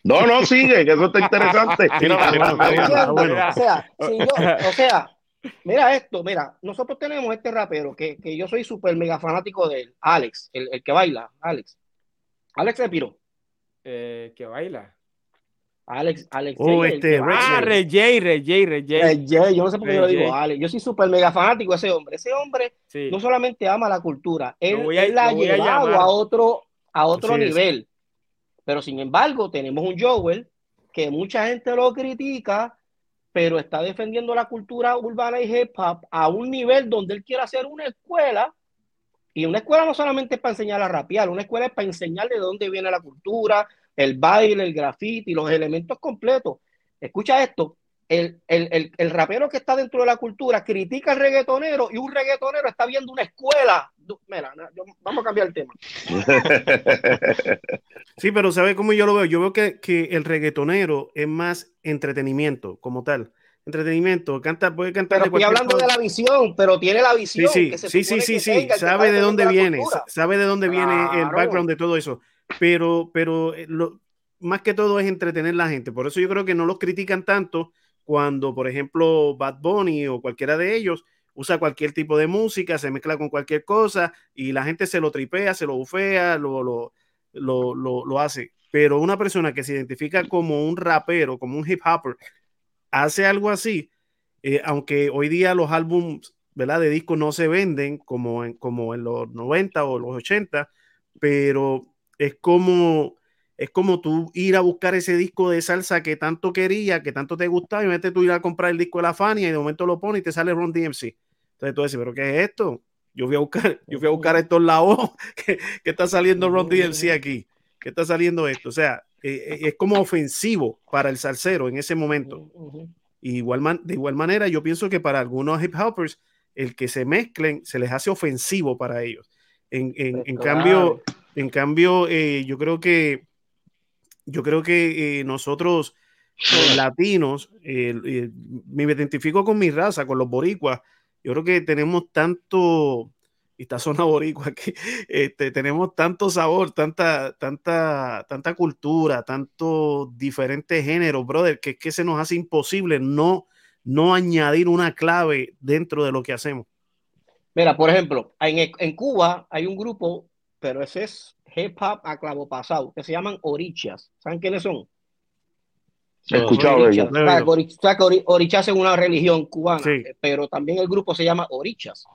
No, no, sigue, que eso está interesante. (laughs) o, sea, si yo, o sea, mira esto, mira, nosotros tenemos este rapero que, que yo soy súper mega fanático de él, Alex, el, el, que baila, Alex. Alex Repiro. Eh, que baila. Alex, Alex. Oh, J, este, ah, J, Ray J. Yo no sé por qué yo lo digo Alex. Yo soy súper mega fanático de ese hombre. Ese hombre sí. no solamente ama la cultura, él, a, él la ha llevado a, a, otro, a otro Así nivel. Es. Pero sin embargo, tenemos un Joel que mucha gente lo critica, pero está defendiendo la cultura urbana y hip hop a un nivel donde él quiere hacer una escuela. Y una escuela no solamente es para enseñar a rapear, una escuela es para enseñar de dónde viene la cultura, el baile, el graffiti, los elementos completos. Escucha esto, el, el, el, el, rapero que está dentro de la cultura critica al reggaetonero y un reggaetonero está viendo una escuela. Mira, vamos a cambiar el tema. (laughs) Sí, pero ¿sabe cómo yo lo veo? Yo veo que, que, el reggaetonero es más entretenimiento como tal. Entretenimiento, canta, puede cantar. Pero estoy hablando cosa. de la visión, pero tiene la visión. Sí, sí, sí, sí, sí, sí. sabe de dónde viene, sabe de dónde claro. viene el background de todo eso. Pero, pero eh, lo, más que todo es entretener la gente. Por eso yo creo que no los critican tanto cuando, por ejemplo, Bad Bunny o cualquiera de ellos usa cualquier tipo de música, se mezcla con cualquier cosa y la gente se lo tripea, se lo bufea, lo, lo, lo, lo, lo hace. Pero una persona que se identifica como un rapero, como un hip hopper, hace algo así, eh, aunque hoy día los álbumes ¿verdad? de disco no se venden como en, como en los 90 o los 80, pero es como es como tú ir a buscar ese disco de salsa que tanto quería, que tanto te gustaba, y vete tú ir a comprar el disco de la Fania y de momento lo pones y te sale Ron DMC. Entonces tú dices, ¿pero qué es esto? Yo fui a buscar, yo fui a buscar estos lados (laughs) que, que está saliendo Ron DMC aquí. ¿Qué está saliendo esto? O sea, eh, es como ofensivo para el salsero en ese momento. igual man, de igual manera, yo pienso que para algunos hip hoppers, el que se mezclen se les hace ofensivo para ellos. En, en, en claro. cambio, en cambio eh, yo creo que yo creo que eh, nosotros, los latinos, eh, me identifico con mi raza, con los boricuas. Yo creo que tenemos tanto, esta zona (laughs) boricua aquí, este, tenemos tanto sabor, tanta, tanta, tanta cultura, tantos diferentes géneros, brother, que es que se nos hace imposible no, no añadir una clave dentro de lo que hacemos. Mira, por ejemplo, en, en Cuba hay un grupo, pero ese es hip hop a clavo pasado, que se llaman orichas. ¿Saben quiénes son? He escuchado orichas. Orichas es una religión cubana, sí. pero también el grupo se llama orichas.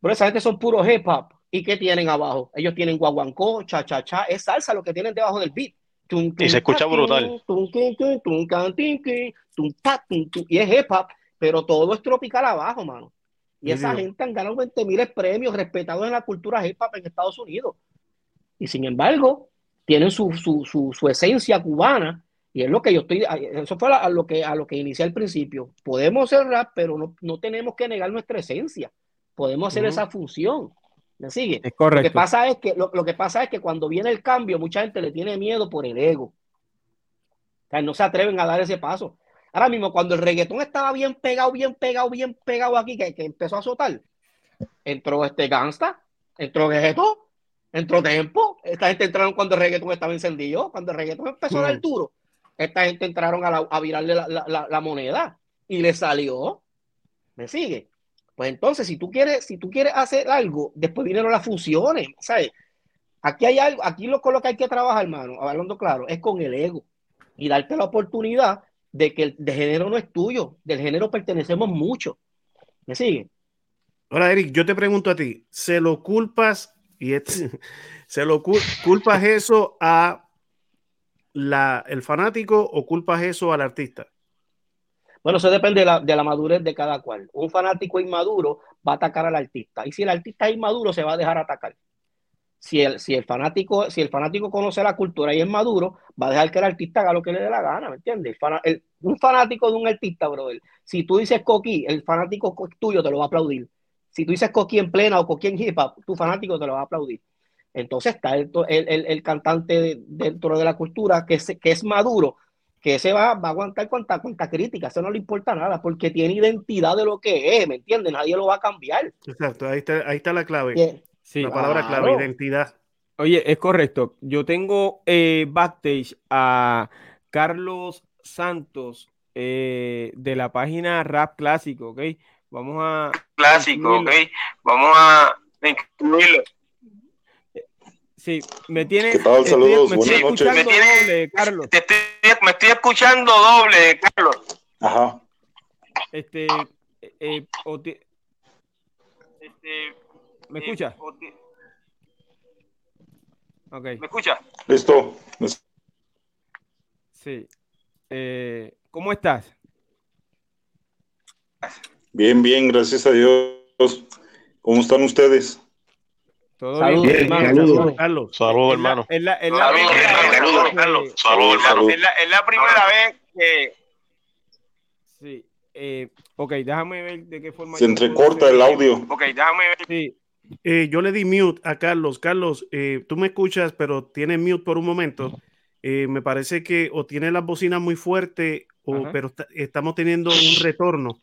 Pero esa gente son puros hip hop. ¿Y qué tienen abajo? Ellos tienen guaguancó, cha cha cha, es salsa lo que tienen debajo del beat. Tum, tum, y se escucha brutal. Tum, y es hip hop, pero todo es tropical abajo, mano. Y esa gente han ganado 20 mil premios respetados en la cultura hip hop en Estados Unidos y sin embargo tienen su, su, su, su, esencia cubana y es lo que yo estoy, eso fue a lo que, a lo que inicié al principio. Podemos hacer rap, pero no, no tenemos que negar nuestra esencia. Podemos hacer uh -huh. esa función. ¿Me sigue? Es correcto. Lo que pasa es que, lo, lo, que pasa es que cuando viene el cambio, mucha gente le tiene miedo por el ego. O sea, no se atreven a dar ese paso. Ahora mismo, cuando el reggaetón estaba bien pegado, bien pegado, bien pegado aquí, que, que empezó a azotar, entró este gangsta, entró reggaetón, entró tiempo. Esta gente entraron cuando el reggaetón estaba encendido, cuando el reggaetón empezó a dar duro. Esta gente entraron a, la, a virarle la, la, la, moneda y le salió. ¿Me sigue? Pues entonces, si tú quieres, si tú quieres hacer algo, después vinieron las fusiones, ¿sabes? Aquí hay algo, aquí lo con lo que hay que trabajar, hermano, hablando claro, es con el ego y darte la oportunidad de que el de género no es tuyo, del género pertenecemos mucho. ¿Me sigue? Ahora, Eric, yo te pregunto a ti, ¿se lo culpas y (laughs) se lo culpas eso a la, el fanático o culpas eso al artista? Bueno, eso depende de la, de la, madurez de cada cual. Un fanático inmaduro va a atacar al artista. Y si el artista es inmaduro, se va a dejar atacar. Si el, si el, fanático, si el fanático conoce la cultura y es maduro, va a dejar que el artista haga lo que le dé la gana, ¿me entiendes? un fanático de un artista, brother. Si tú dices coqui, el fanático tuyo te lo va a aplaudir. Si tú dices coqui en plena o coqui en hip hop, tu fanático te lo va a aplaudir. Entonces está el, el, el cantante dentro de la cultura que es, que es maduro, que ese va, va a aguantar cuanta, cuanta crítica, eso no le importa nada, porque tiene identidad de lo que es, ¿me entiendes? Nadie lo va a cambiar. Exacto, ahí está, ahí está la clave. Sí, la palabra clave, identidad. Oye, es correcto. Yo tengo eh, backstage a Carlos Santos eh, de la página Rap Clásico, ¿ok? Vamos a... Clásico, ¿ok? Vamos a incluirlo. Sí, me tiene. Saludos, me estoy escuchando doble, Carlos. me estoy escuchando doble, Carlos. Ajá. Este. Eh, este ¿Me escucha? Ok. ¿Me escucha? Listo. Sí. Eh, ¿Cómo estás? Bien, bien, gracias a Dios. ¿Cómo están ustedes? Todo bien, Saludos, Carlos. Saludos, hermano. Es la, primera vez que. Sí. Eh, ok, déjame ver de qué forma. Se entrecorta el audio. Ok, déjame ver. Sí. Eh, yo le di mute a Carlos. Carlos, eh, tú me escuchas, pero tienes mute por un momento. me parece que o tiene las bocinas muy fuerte, o, pero estamos teniendo un retorno.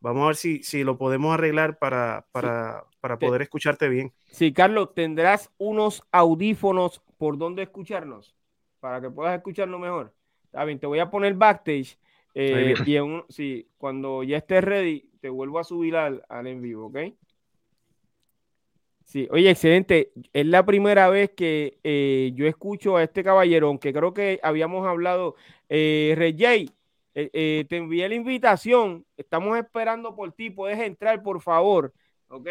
Vamos a ver si, si lo podemos arreglar para, para, para poder escucharte bien. Sí, Carlos, ¿tendrás unos audífonos por donde escucharnos? Para que puedas escucharnos mejor. Está bien, te voy a poner backstage. Eh, y en sí, cuando ya estés ready, te vuelvo a subir al, en vivo, ¿ok? Sí, oye, excelente. Es la primera vez que eh, yo escucho a este caballero, aunque creo que habíamos hablado. Eh, Rey eh, te envié la invitación. Estamos esperando por ti. Puedes entrar, por favor. ¿Ok?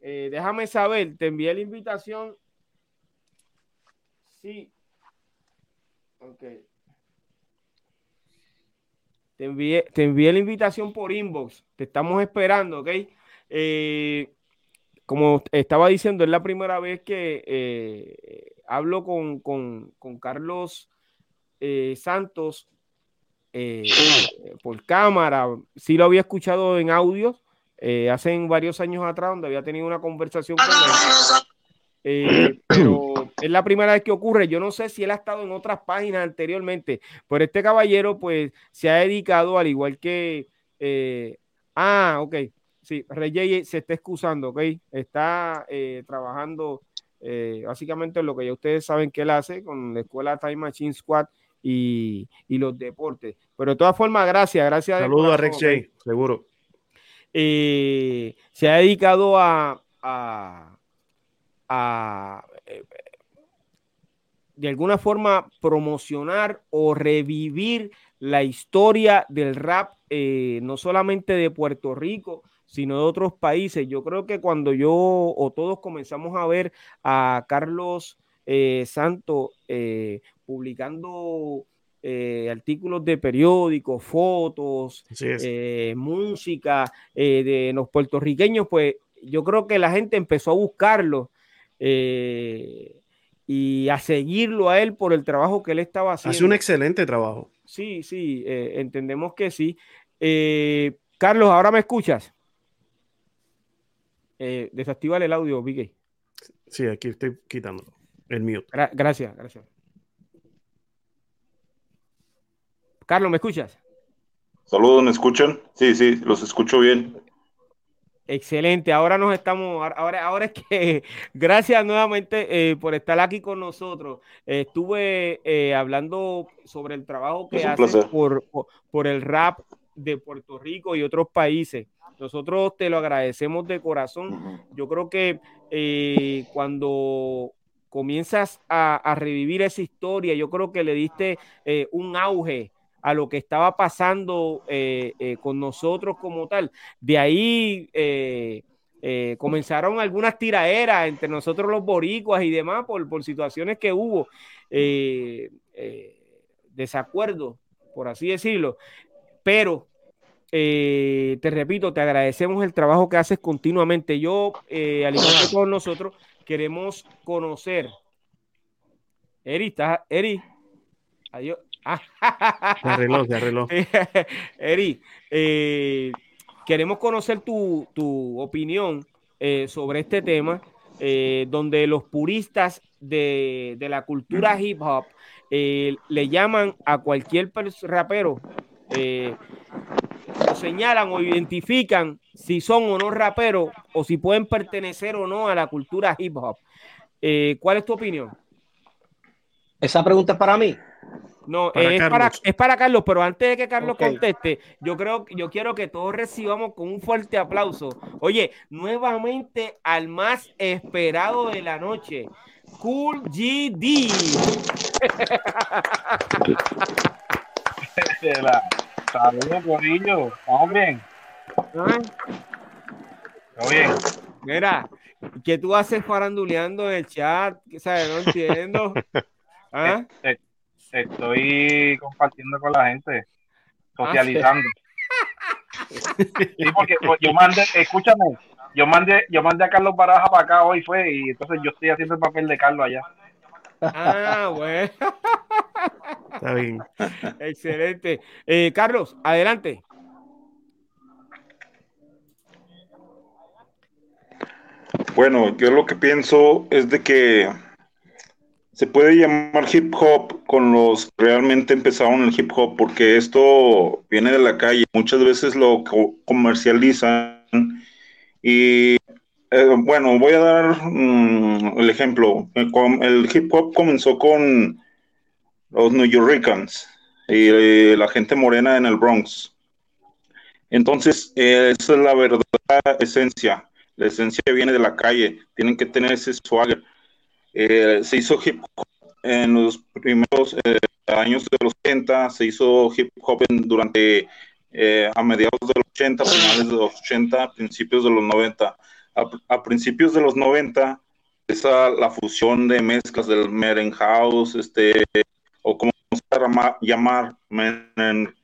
Eh, déjame saber, te envié la invitación. Sí. Ok. Te envié, te envié la invitación por inbox. Te estamos esperando, ¿ok? Eh, como estaba diciendo, es la primera vez que eh, hablo con, Carlos Santos por cámara. Sí lo había escuchado en audio, eh, hace varios años atrás, donde había tenido una conversación con él. Eh, (coughs) pero es la primera vez que ocurre. Yo no sé si él ha estado en otras páginas anteriormente, pero este caballero, pues, se ha dedicado, al igual que. Eh, ah, ok. Sí, Rey se está excusando, ok. Está trabajando básicamente en lo que ya ustedes saben que él hace con la escuela Time Machine Squad y, los deportes. Pero de todas formas, gracias, gracias. Saludos a Rex J, seguro. Eh, se ha dedicado a, eh, de alguna forma promocionar o revivir la historia del rap, eh, no solamente de Puerto Rico, sino de otros países. Yo creo que cuando yo o todos comenzamos a ver a Carlos Santo publicando eh, artículos de periódicos, fotos, eh, música eh, de los puertorriqueños, pues yo creo que la gente empezó a buscarlo y a seguirlo a él por el trabajo que él estaba haciendo. Hace un excelente trabajo. Sí, sí, entendemos que sí. Carlos, ¿ahora me escuchas? Desactiva el audio, Vicky. Sí, aquí estoy quitándolo. El mío. gracias, gracias. Carlos, ¿me escuchas? Saludos, ¿me escuchan? Sí, sí, los escucho bien. Excelente, ahora nos estamos, ahora, ahora es que (laughs) gracias nuevamente eh, por estar aquí con nosotros. estuve eh, hablando sobre el trabajo que haces por, por, el rap de Puerto Rico y otros países. Nosotros te lo agradecemos de corazón. Yo creo que eh, cuando comienzas a, revivir esa historia, yo creo que le diste eh, un auge a lo que estaba pasando eh, con nosotros como tal. De ahí comenzaron algunas tiraderas entre nosotros los boricuas y demás por, por situaciones que hubo, desacuerdos, por así decirlo. Pero eh, te repito, te agradecemos el trabajo que haces continuamente. Yo, eh, al igual que todos nosotros, queremos conocer. Eri, ¿estás? Eri, adiós. (laughs) Se arregló, se arregló. (laughs) Eri, eh, queremos conocer tu, tu opinión sobre este tema, donde los puristas de, de, la cultura hip hop le llaman a cualquier rapero o señalan o identifican si son o no raperos o si pueden pertenecer o no a la cultura hip hop. Eh, ¿Cuál es tu opinión? Esa pregunta es para mí. No, es, para, es, para, Carlos, pero antes de que Carlos conteste, yo creo yo quiero que todos recibamos con un fuerte aplauso. Oye, nuevamente al más esperado de la noche, Cool GD. (laughs) Saludos, Corillo. ¿Estamos bien? ¿Ah? ¿Todo bien? Mira, ¿qué tú haces faranduleando en el chat? ¿Sabes? No entiendo. (laughs) ¿Ah? Estoy compartiendo con la gente, socializando. (laughs) Sí, porque pues, yo mandé, escúchame, yo mandé, yo mandé a Carlos Baraja para acá hoy fue, y entonces yo estoy haciendo el papel de Carlos allá. Ah, bueno. Está bien. Excelente. Eh, Carlos, adelante. Bueno, yo lo que pienso es de que se puede llamar hip hop con los que realmente empezaron el hip hop, porque esto viene de la calle. Muchas veces lo comercializan y eh, bueno, voy a dar mm, el ejemplo. El, hip hop comenzó con los New Yorkers y eh, la gente morena en el Bronx. Entonces, eh, esa es la verdadera esencia. La esencia viene de la calle. Tienen que tener ese swagger. se hizo hip hop en los primeros años de los 80, se hizo hip hop durante a mediados de los 80, finales de los 80, principios de los 90 a, principios de los 90, esa la fusión de mezclas del Meren House, este, o como se llama, llamar, Meren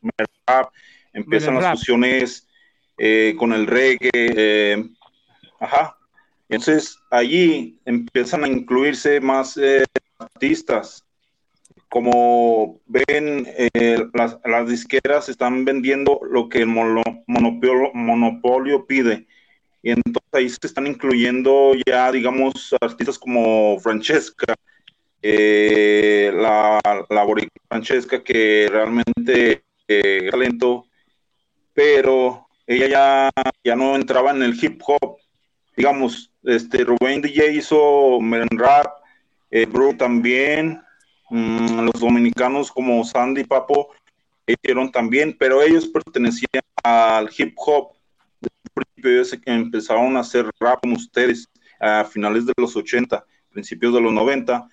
Rap, empiezan las fusiones eh, con el reggae, eh, ajá. Entonces allí empiezan a incluirse más eh, artistas. Como ven, las, las, disqueras están vendiendo lo que el monopolio, monopolio pide y entonces ahí se están incluyendo ya, digamos, artistas como Francesca, eh, la, la Francesca, que realmente eh, talento, pero ella ya, ya no entraba en el hip hop. Digamos, este Rubén DJ hizo Meren Rap, eh, también, mm, los dominicanos como Sandy Papo hicieron también, pero ellos pertenecían al hip hop ellos empezaron a hacer rap como ustedes a finales de los 80, principios de los 90,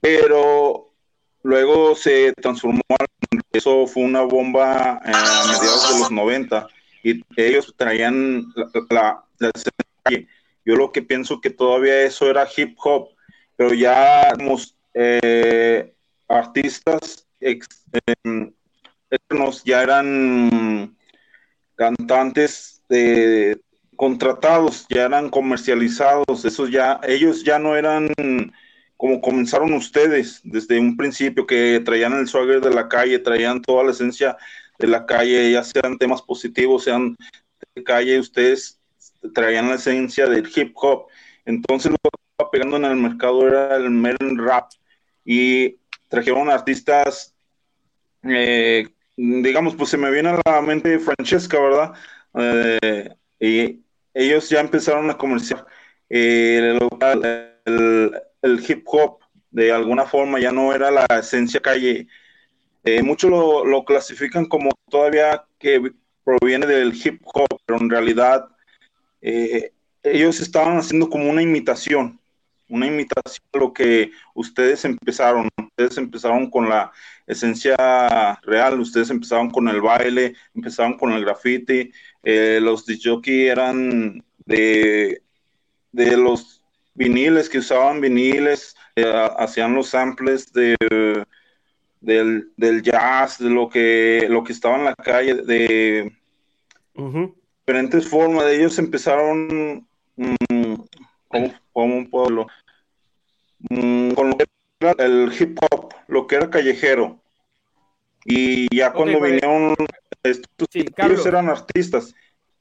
pero luego se transformó, eso fue una bomba eh, a mediados de los 90 y ellos traían la, la, Yo lo que pienso que todavía eso era hip hop, pero ya eh, artistas externos ya eran cantantes de contratados, ya eran comercializados, esos ya, ellos ya no eran como comenzaron ustedes desde un principio, que traían el swagger de la calle, traían toda la esencia de la calle, ya sean temas positivos, sean de calle, ustedes traían la esencia del hip hop. Entonces lo que estaba pegando en el mercado era el melon rap y trajeron artistas, eh, digamos, pues se me viene a la mente Francesca, ¿verdad? Eh, y ellos ya empezaron a comerciar eh, el, hip hop de alguna forma, ya no era la esencia calle. Eh, muchos lo, clasifican como todavía que proviene del hip hop, pero en realidad eh, ellos estaban haciendo como una imitación, una imitación de lo que ustedes empezaron. Ustedes empezaron con la esencia real, ustedes empezaron con el baile, empezaron con el graffiti, eh, los jockey eran de, de los viniles que usaban viniles, eh, hacían los samples de, del, del, jazz, de lo que, lo que estaba en la calle, de diferentes formas. Ellos empezaron como, como, un pueblo, con lo que era el hip hop, lo que era callejero. Y ya cuando vinieron, estos, ellos eran artistas.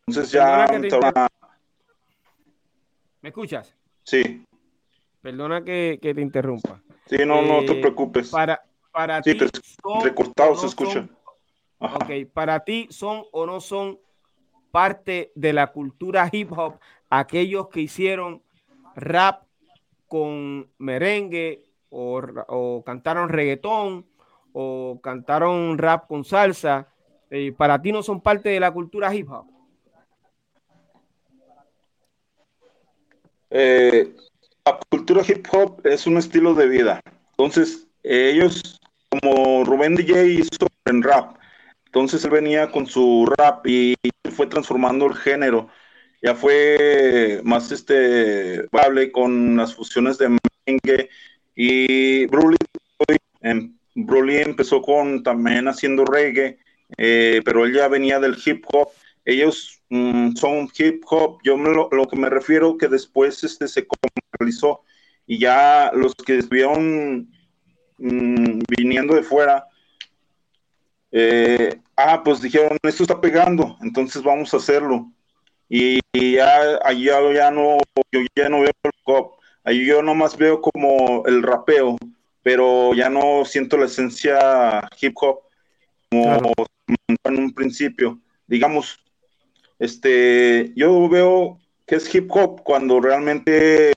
Entonces ya... ¿Me escuchas? Sí. Perdona que, te interrumpa. Sí, no, no te eh, preocupes. Para, para ti. recortado se escucha. ok, para ti son o no son parte de la cultura hip hop aquellos que hicieron rap con merengue o, cantaron reggaetón o cantaron rap con salsa. Eh, para ti no son parte de la cultura hip hop. Eh, la cultura hip hop es un estilo de vida. Entonces, ellos, como Rubén DJ hizo en rap, entonces él venía con su rap y fue transformando el género. Ya fue más este con las fusiones de merengue y Broly, Broly empezó con también haciendo reggae, eh, pero él ya venía del hip hop. Ellos mm, son hip hop. Yo lo, que me refiero que después este se comercializó y ya los que estuvieron mm, viniendo de fuera eh, ah, pues dijeron, esto está pegando, entonces vamos a hacerlo. Y, ya, allí ya, no, yo ya no veo el cop, ahí yo nomás veo como el rapeo, pero ya no siento la esencia hip hop como en un principio. Digamos, este, yo veo que es hip hop cuando realmente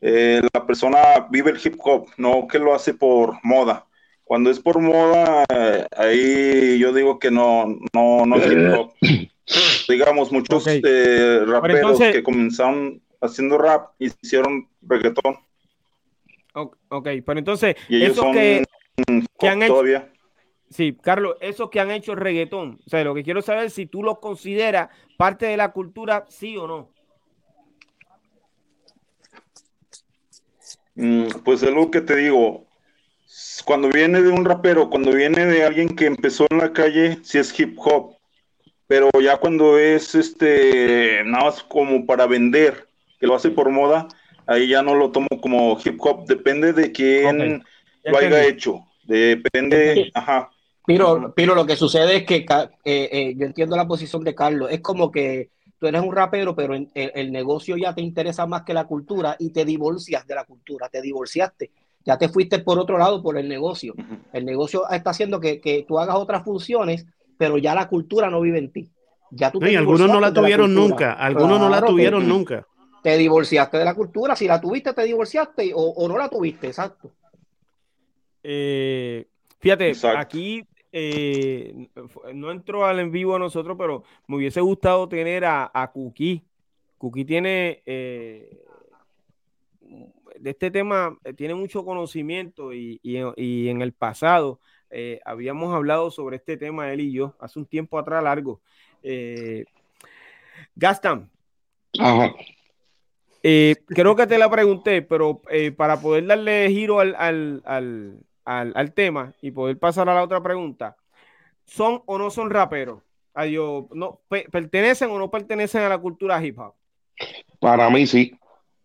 eh, la persona vive el hip hop, no que lo hace por moda. Cuando es por moda, ahí yo digo que no, no, no es hip hop. (coughs) Digamos, muchos eh, raperos que comenzaron haciendo rap hicieron reggaetón. Ok, pero entonces, eso que, han hecho. Todavía. Sí, Carlos, eso que han hecho reggaetón. O sea, lo que quiero saber es si tú lo consideras parte de la cultura, sí o no. Mm, pues es lo que te digo, cuando viene de un rapero, cuando viene de alguien que empezó en la calle, sí es hip hop. Pero ya cuando es este, nada más como para vender, que lo hace por moda, ahí ya no lo tomo como hip hop. Depende de quién lo haya hecho. Depende, ajá. Pero, pero lo que sucede es que eh, eh, yo entiendo la posición de Carlos. Es como que tú eres un rapero, pero el, negocio ya te interesa más que la cultura y te divorcias de la cultura, te divorciaste ya te fuiste por otro lado, por el negocio. El negocio está haciendo que, tú hagas otras funciones, pero ya la cultura no vive en ti. Ya tú y algunos no la tuvieron nunca, algunos no la tuvieron nunca. Te divorciaste de la cultura, si la tuviste, te divorciaste o, no la tuviste, exacto. Eh, fíjate, aquí eh, no entró al en vivo a nosotros, pero me hubiese gustado tener a, a Cookie. Cookie tiene eh, de este tema eh, tiene mucho conocimiento y, en el pasado eh, habíamos hablado sobre este tema él y yo hace un tiempo atrás largo. Gastan. creo que te la pregunté, pero para poder darle giro al, al, tema y poder pasar a la otra pregunta, ¿son o no son raperos? Adiós, no, ¿Pertenecen o no pertenecen a la cultura hip hop? Para mí sí.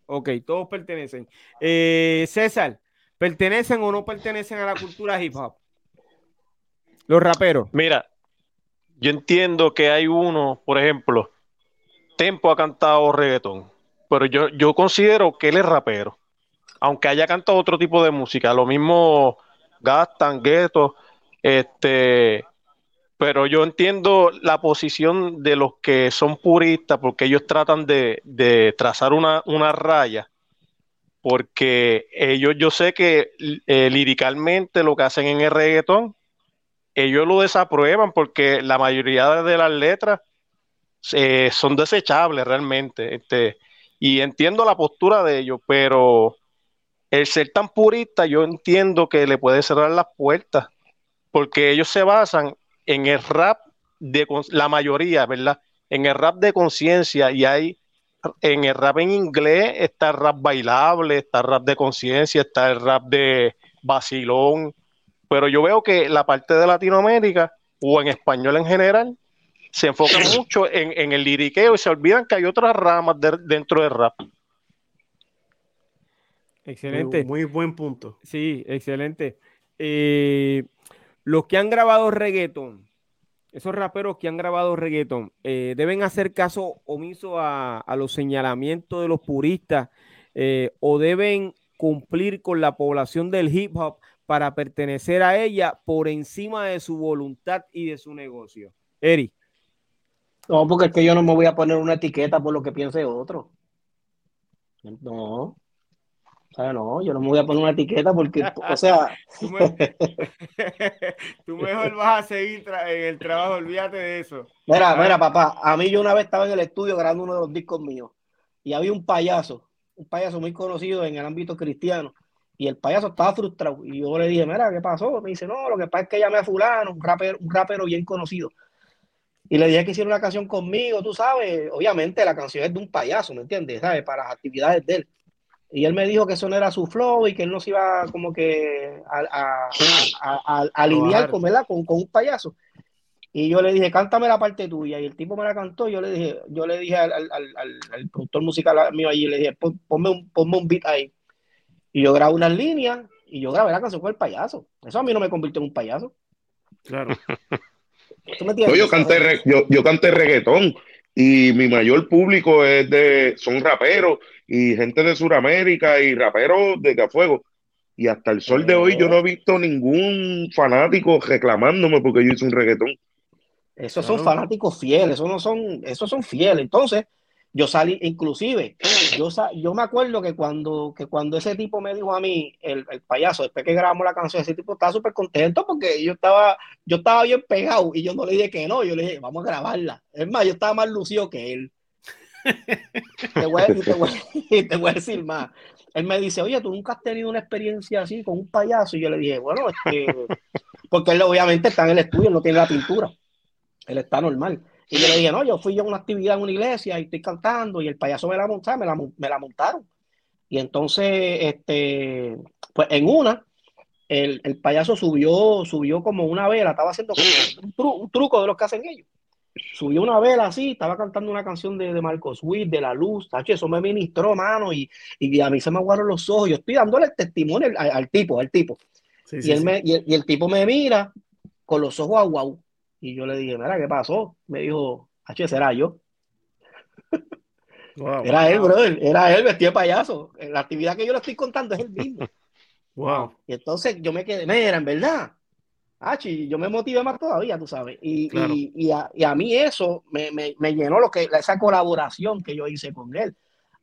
Ok, todos pertenecen. Eh, César, ¿pertenecen o no pertenecen a la cultura hip hop? Los raperos. Mira, yo entiendo que hay uno, por ejemplo, Tempo ha cantado reggaetón, pero yo, yo considero que él es rapero, aunque haya cantado otro tipo de música, lo mismo Gastan, Gueto, este, pero yo entiendo la posición de los que son puristas porque ellos tratan de, trazar una, raya, porque ellos, yo sé que eh, liricalmente lo que hacen en el reggaetón, ellos lo desaprueban porque la mayoría de las letras eh, son desechables realmente. Este, y entiendo la postura de ellos, pero el ser tan purista, yo entiendo que le puede cerrar las puertas, porque ellos se basan en el rap de la mayoría, ¿verdad? En el rap de conciencia y hay en el rap en inglés está el rap bailable, está el rap de conciencia, está el rap de vacilón, pero yo veo que la parte de Latinoamérica o en español en general se enfoca mucho en, el liriqueo y se olvidan que hay otras ramas dentro del rap. Excelente. Muy, buen punto. Sí, excelente. Eh, los que han grabado reggaeton, esos raperos que han grabado reggaeton, eh, deben hacer caso omiso a, los señalamientos de los puristas eh, o deben cumplir con la población del hip hop para pertenecer a ella por encima de su voluntad y de su negocio. Eri. No, porque es que yo no me voy a poner una etiqueta por lo que piense otro. No. No, yo no me voy a poner una etiqueta porque, o sea... (laughs) (laughs) tú, mejor vas a seguir en el trabajo, olvídate de eso. Mira, mira, papá, a mí yo una vez estaba en el estudio grabando uno de los discos míos y había un payaso, un payaso muy conocido en el ámbito cristiano, y el payaso estaba frustrado. Y yo le dije, mira, ¿qué pasó? Me dice, no, lo que pasa es que llamé a fulano, un rapero, un rapero bien conocido. Y le dije que hiciera una canción conmigo, tú sabes, obviamente la canción es de un payaso, ¿me entiendes? ¿Sabes? Para las actividades de él. Y él me dijo que eso no era su flow y que él no se iba como que a, a, alinear con, Con, con, un payaso. Y yo le dije, cántame la parte tuya. Y el tipo me la cantó. Y yo le dije, yo le dije al, al, al, productor musical mío allí, le dije, ponme un, ponme un beat ahí. Y yo grabo unas líneas y yo grabé la canción con el payaso. Eso a mí no me convirtió en un payaso. Claro. (laughs) yo, canté, yo, yo canté reggaetón y mi mayor público es de, son raperos y gente de Sudamérica y raperos de Cafuego. Y hasta el sol de hoy yo no he visto ningún fanático reclamándome porque yo hice un reggaetón. Esos son fanáticos fieles, esos no son, esos son fieles. Entonces, yo salí, inclusive, yo, yo me acuerdo que cuando, que cuando ese tipo me dijo a mí, el, el payaso, después que grabamos la canción, ese tipo estaba súper contento porque yo estaba, yo estaba bien pegado y yo no le dije que no, yo le dije, vamos a grabarla. Es más, yo estaba más lucido que él. Te, voy a, (laughs) te, voy, a decir más. Él me dice, oye, tú nunca has tenido una experiencia así con un payaso. Y yo le dije, bueno, es que, porque él obviamente está en el estudio, no tiene la pintura. Él está normal. Y yo le dije, no, yo fui a una actividad en una iglesia y estoy cantando y el payaso me la montaron, me la, montaron. Y entonces, este, pues en una, el, payaso subió, subió como una vela, estaba haciendo un, truco de los que hacen ellos. Subió una vela así, estaba cantando una canción de, de Marcos Witt, de la luz, eso me ministró, mano, y, y, a mí se me aguaron los ojos. Yo estoy dándole el testimonio al, tipo, al tipo. y, él Me, y, el, y, el, tipo me mira con los ojos aguados y yo le dije, mira, ¿qué pasó? Me dijo, H, será yo. (laughs) era él, brother, era él vestido de payaso. La actividad que yo le estoy contando es el mismo. (laughs) Wow. Y entonces yo me quedé, mira, en verdad. H, yo me motivé más todavía, tú sabes. Y, y, y, a, y a, mí eso me, me, me, llenó lo que, esa colaboración que yo hice con él.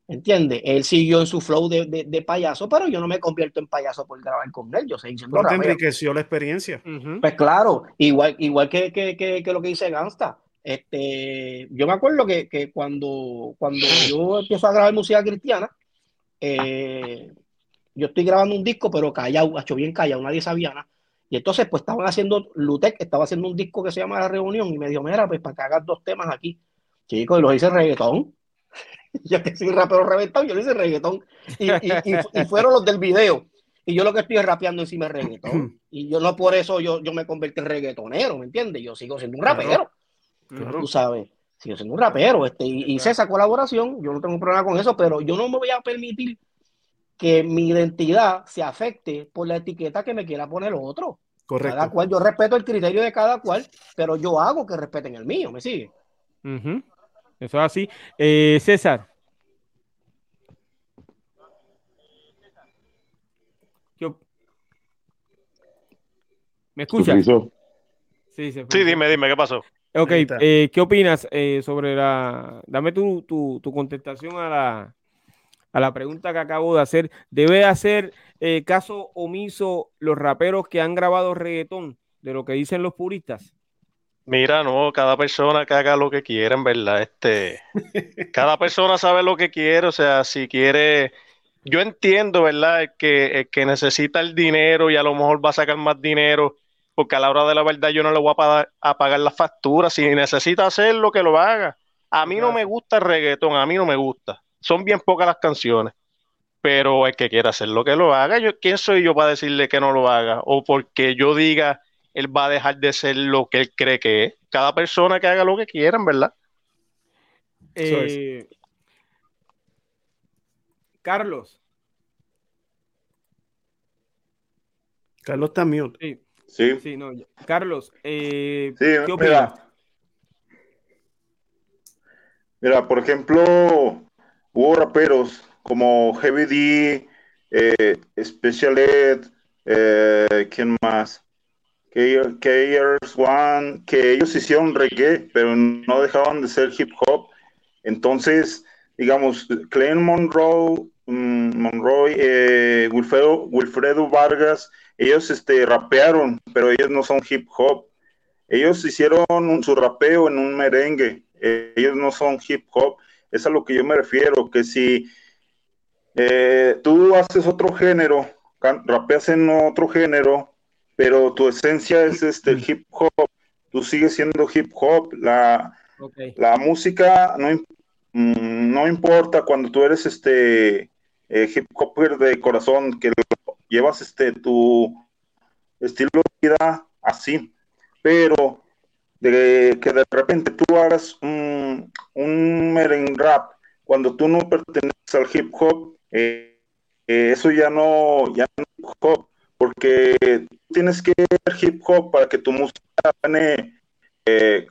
¿Entiendes? Él siguió en su flow de, de, payaso, pero yo no me convierto en payaso por grabar con él. Yo seguí siendo te enriqueció la experiencia. Pues claro, igual, igual que, que, que, lo que dice Gansta. Este, yo me acuerdo que, que cuando, cuando yo empiezo a grabar música cristiana, eh, yo estoy grabando un disco, pero callado, hecho bien callado, nadie sabía nada. Y entonces, pues estaban haciendo, Lutec estaba haciendo un disco que se llama La Reunión y me dijo, mira, pues para que hagas dos temas aquí. Chicos, y los hice reggaetón. (laughs) yo que soy rapero reventado, yo le hice reggaetón. Y, y, fueron los del video. Y yo lo que estoy es rapeando encima de reggaetón. Y yo no por eso yo, yo me convertí en reggaetonero, ¿me entiendes? Yo sigo siendo un rapero. Tú sabes, sigo siendo un rapero. Este, y hice esa colaboración, yo no tengo problema con eso, pero yo no me voy a permitir que mi identidad se afecte por la etiqueta que me quiera poner otro. Correcto. Cada cual, yo respeto el criterio de cada cual, pero yo hago que respeten el mío, ¿me sigue? Eso es así. Eh, César. ¿Me escuchas? Sí, sí, dime, dime, ¿qué pasó? Ok, eh, ¿qué opinas eh, sobre la... Dame tu, tu, tu, contestación a la, a la pregunta que acabo de hacer. ¿Debe hacer caso omiso los raperos que han grabado reggaetón de lo que dicen los puristas? Mira, no, cada persona que haga lo que quiera, en verdad, este, cada persona sabe lo que quiere, o sea, si quiere, yo entiendo, ¿verdad? que, que necesita el dinero y a lo mejor va a sacar más dinero, porque a la hora de la verdad yo no le voy a pagar, a pagar las facturas, si necesita hacerlo, que lo haga. A mí no me gusta el reggaetón, a mí no me gusta, son bien pocas las canciones, pero el que quiera hacer lo que lo haga, yo, ¿quién soy yo para decirle que no lo haga? O porque yo diga él va a dejar de ser lo que él cree que es. Cada persona que haga lo que quieran, ¿verdad? Eh, Carlos. Carlos también. Sí. Sí. no, Carlos, eh, ¿qué opinas? Mira, por ejemplo, hubo raperos como Heavy D, eh, Special Ed, eh, ¿quién más? KRS que ellos hicieron reggae, pero no dejaban de ser hip hop. Entonces, digamos, Clayton Monroe, mm, Monroe, eh, Wilfredo, Wilfredo, Vargas, ellos este, rapearon, pero ellos no son hip hop. Ellos hicieron su rapeo en un merengue, ellos no son hip hop. Es a lo que yo me refiero, que si eh, tú haces otro género, rapeas en otro género, pero tu esencia es este hip hop, tú sigues siendo hip hop, la, la música no, mm, no importa cuando tú eres este eh, hip hopper de corazón, que llevas este tu estilo de vida así, pero de que de repente tú hagas un, un merengue rap cuando tú no perteneces al hip hop, eh, eh, eso ya no, ya no es hip hop, porque tienes que ver hip hop para que tu música suene eh,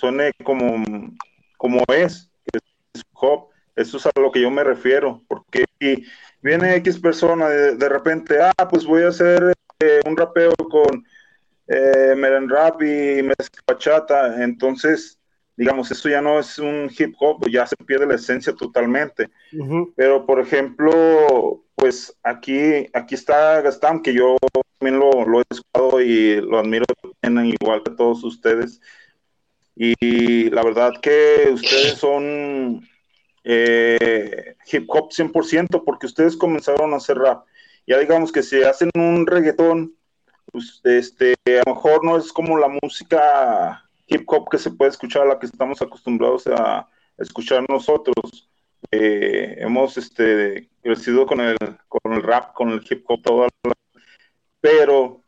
suene como, como es, es hip hop. Eso es a lo que yo me refiero, porque si viene X persona de, repente, ah, pues voy a hacer eh, un rapeo con eh, Meren Rap y mezcla bachata, entonces, digamos, eso ya no es un hip hop, ya se pierde la esencia totalmente. Pero, por ejemplo, pues aquí, aquí está Gastán, que yo también lo, lo he escuchado y lo admiro igual que todos ustedes. Y la verdad que ustedes son eh, hip hop 100% porque ustedes comenzaron a hacer rap. Ya digamos que si hacen un reggaetón, pues, este, a lo mejor no es como la música hip hop que se puede escuchar, la que estamos acostumbrados a escuchar nosotros. Eh, hemos este, crecido con el, con el rap, con el hip hop, todo, pero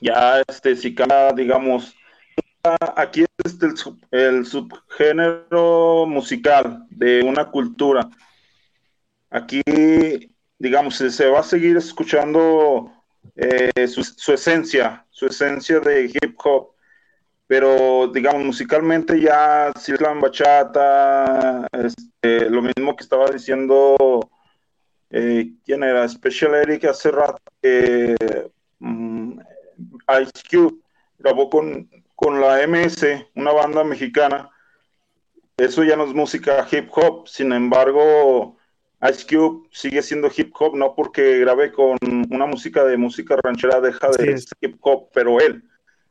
ya este, si cada, digamos, aquí es este, el, subgénero musical de una cultura. Aquí, digamos, se, va a seguir escuchando eh, su, esencia, su esencia de hip hop, pero digamos musicalmente ya Slam Bachata, este, lo mismo que estaba diciendo, eh, ¿quién era? Special Eric hace rato, mm, Ice Cube grabó con, con la MS, una banda mexicana, eso ya no es música hip hop, sin embargo, Ice Cube sigue siendo hip hop, no porque grabé con una música de música ranchera deja de ser hip hop, pero él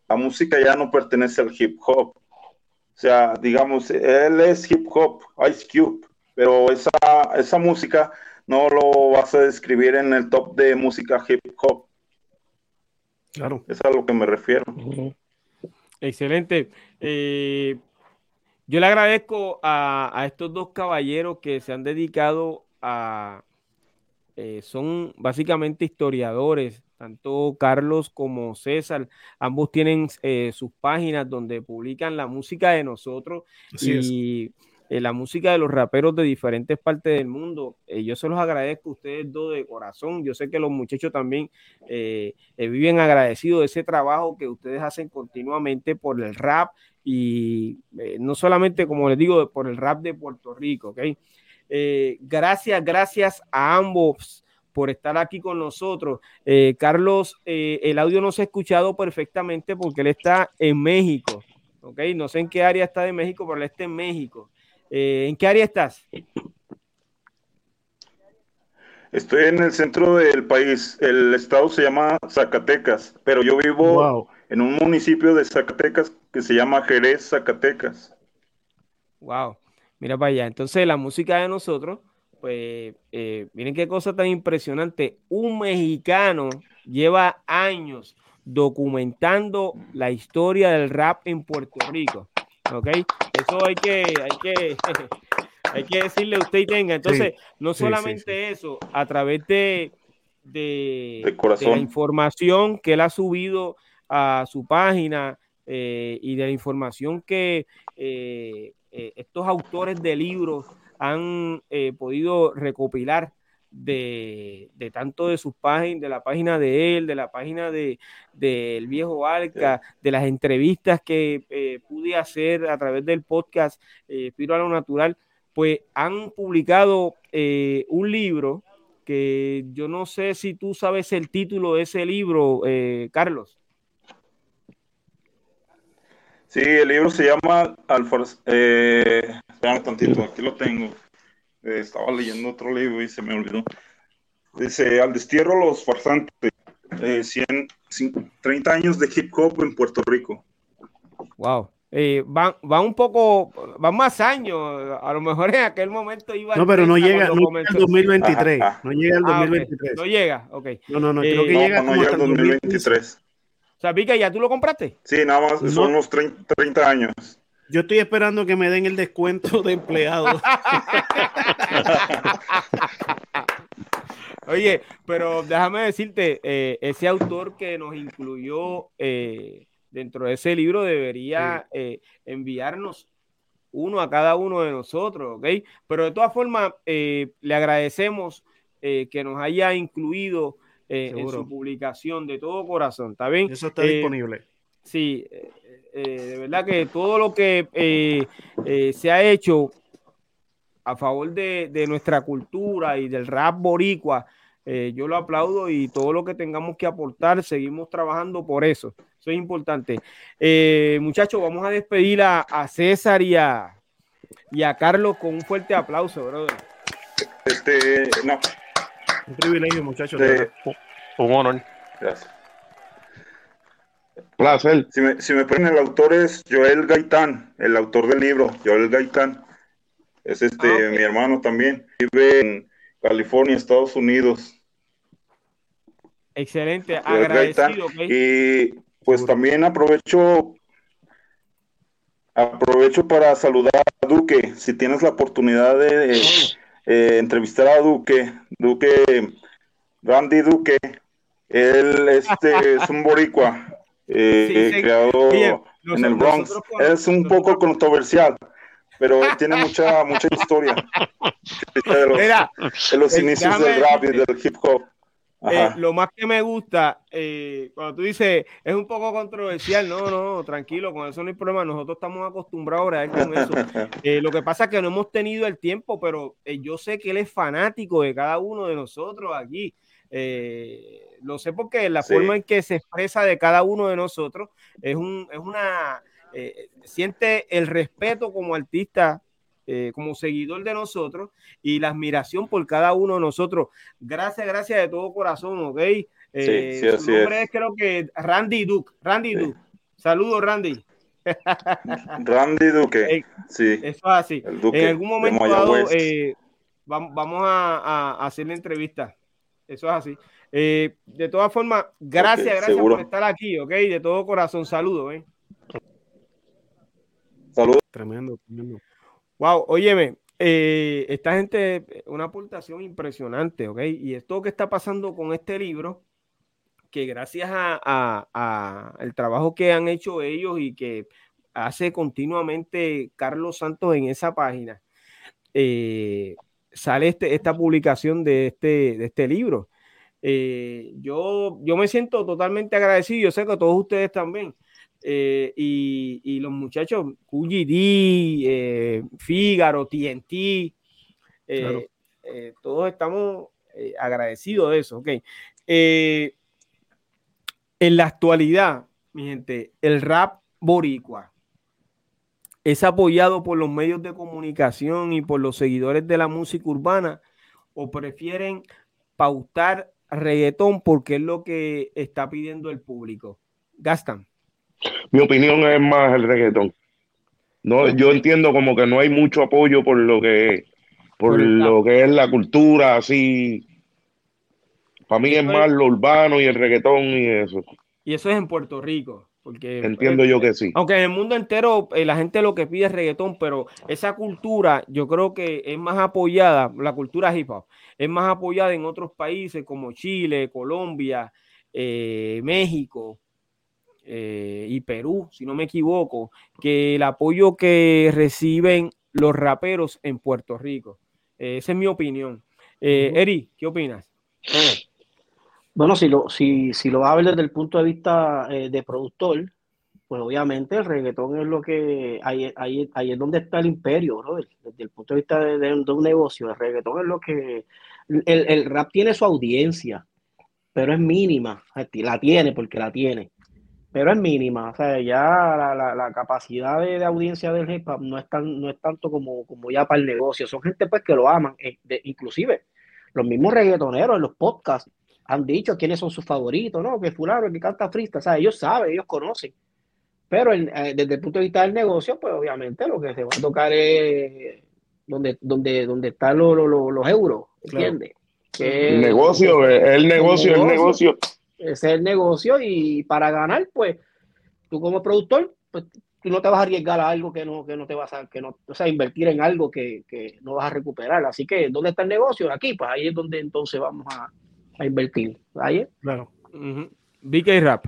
la música ya no pertenece al hip hop. O sea, digamos, él es hip hop, Ice Cube, pero esa, esa música no lo vas a describir en el top de música hip hop. Claro. Es a lo que me refiero. Excelente. Eh, yo le agradezco a, estos dos caballeros que se han dedicado a, eh, son básicamente historiadores, tanto Carlos como César, ambos tienen eh, sus páginas donde publican la música de nosotros y eh, la música de los raperos de diferentes partes del mundo. Yo se los agradezco a ustedes dos de corazón. Yo sé que los muchachos también viven agradecidos de ese trabajo que ustedes hacen continuamente por el rap y no solamente, como les digo, por el rap de Puerto Rico. ¿Okay? gracias, gracias a ambos por estar aquí con nosotros. Eh, Carlos, eh, el audio no se ha escuchado perfectamente porque él está en México. ¿ok? No sé en qué área está de México, pero él está en México. Eh, ¿En qué área estás? Estoy en el centro del país. El estado se llama Zacatecas, pero yo vivo en un municipio de Zacatecas que se llama Jerez, Zacatecas. Wow, mira para allá. Entonces la música de nosotros, pues eh, miren qué cosa tan impresionante. Un mexicano lleva años documentando la historia del rap en Puerto Rico. ¿Ok? Eso hay que, hay que, (laughs) hay que decirle a usted y tenga. Entonces, no solamente eso, a través de, de, la información que él ha subido a su página eh, y de la información que eh, eh, estos autores de libros han podido recopilar de, tanto de sus páginas, de la página de él, de la página de del viejo Alca, de las entrevistas que pude hacer a través del podcast Espiro a lo Natural, pues han publicado un libro que yo no sé si tú sabes el título de ese libro, Carlos. Sí, el libro se llama Alfars. Eh, un tantito, aquí lo tengo. Eh, estaba leyendo otro libro y se me olvidó. Dice: Al destierro los farsantes. Eh, 100, 30 años de hip hop en Puerto Rico. Wow. Eh, va, va, un poco, va más años. A lo mejor en aquel momento iba. No, pero no llega, no llega al 2023. No llega al 2023. No llega, ok. No, no, no, creo que llega no, no llega al 2023. O sea, Vika, ¿ya tú lo compraste? Sí, nada más son unos 30, años. Yo estoy esperando que me den el descuento de empleado. (laughs) Oye, pero déjame decirte, eh, ese autor que nos incluyó eh, dentro de ese libro debería eh, enviarnos uno a cada uno de nosotros, ¿ok? Pero de todas formas, le agradecemos que nos haya incluido eh, en su publicación de todo corazón, ¿está bien? Eso está disponible. Sí, eh, eh, de verdad que todo lo que se ha hecho a favor de, de, nuestra cultura y del rap boricua, yo lo aplaudo y todo lo que tengamos que aportar, seguimos trabajando por eso. Eso es importante. muchachos, vamos a despedir a, a César y a, y a Carlos con un fuerte aplauso, brother. Este, no, un privilegio, muchachos. Un honor. Gracias. Placer. Si me, si me ponen, el autor es Joel Gaitán, el autor del libro, Joel Gaitán. Es este, ah, mi hermano también. Vive en California, Estados Unidos. Excelente, agradecido. Y pues también aprovecho aprovecho para saludar a Duque, si tienes la oportunidad de, eh, entrevistar a Duque, Duque, Randy Duque, él este, es un boricua, (laughs) eh, creado en el Bronx. es un poco controversial, pero tiene mucha, mucha (laughs) historia de los, los inicios del rap y del hip hop. Eh, lo más que me gusta, eh, cuando tú dices, es un poco controversial, no, no, tranquilo, con eso no hay problema, nosotros estamos acostumbrados a con eso. (laughs) Eh, lo que pasa es que no hemos tenido el tiempo, pero yo sé que él es fanático de cada uno de nosotros aquí. lo sé porque la forma en que se expresa de cada uno de nosotros es, un, es una... siente el respeto como artista eh, como seguidor de nosotros y la admiración por cada uno de nosotros. Gracias, gracias de todo corazón, ¿ok? Eh, sí, su nombre es. creo que Randy Duke. Randy Duke. Saludos, Randy. (laughs) Randy Duque. sí. Eso es así. En algún momento eh, vamos a, hacer la entrevista. Eso es así. de todas formas, gracias, gracias por estar aquí, ¿ok? De todo corazón, saludos. ¿eh? Saludos. Tremendo, tremendo. Wow, óyeme, eh, esta gente, una aportación impresionante, ¿ok? Y esto que está pasando con este libro, que gracias a, el trabajo que han hecho ellos y que hace continuamente Carlos Santos en esa página, eh, sale este, esta publicación de este, este libro. Eh, yo, yo me siento totalmente agradecido, yo sé que todos ustedes también, eh, y, los muchachos, QGD, eh, Fígaro, TNT, eh, todos estamos agradecidos de eso. Okay. en la actualidad, mi gente, el rap boricua es apoyado por los medios de comunicación y por los seguidores de la música urbana o prefieren pautar reggaetón porque es lo que está pidiendo el público. Gastan. Mi opinión es más el reggaetón. No, yo entiendo como que no hay mucho apoyo por lo que por lo que es la cultura así. Para mí es más lo urbano y el reggaetón y eso. Y eso es en Puerto Rico. Porque, Entiendo yo que sí. Aunque en el mundo entero eh, la gente lo que pide es reggaetón, pero esa cultura yo creo que es más apoyada, la cultura hip hop, es más apoyada en otros países como Chile, Colombia, eh, México eh, y Perú, si no me equivoco, que el apoyo que reciben los raperos en Puerto Rico. esa es mi opinión. Eri, ¿qué opinas? Bueno, si lo, si, si lo vas a ver desde el punto de vista eh, de productor, pues obviamente el reggaetón es lo que, ahí, ahí, ahí es donde está el imperio, ¿no? Desde el punto de vista de, un negocio, el reggaetón es lo que, el, el, rap tiene su audiencia, pero es mínima, la tiene porque la tiene, pero es mínima, o sea, ya la, la, la capacidad de, de, audiencia del hip hop no es, tan, no es tanto como, como ya para el negocio, son gente pues que lo aman, eh, inclusive los mismos reggaetoneros en los podcasts han dicho quiénes son sus favoritos, ¿no? Que fulano, que canta frista, o sea, ellos saben, ellos conocen. Pero eh, desde el punto de vista del negocio, pues obviamente lo que se va a tocar es donde, donde, donde están los, euros, ¿entiendes? el negocio, el negocio, el negocio. Ese es el negocio y para ganar, pues, tú como productor, pues tú no te vas a arriesgar a algo que no, que no te vas a, que no, o sea, invertir en algo que, que no vas a recuperar. Así que, ¿dónde está el negocio? Aquí, pues ahí es donde entonces vamos a, a invertir. ¿Ahí? Claro. BK Rap.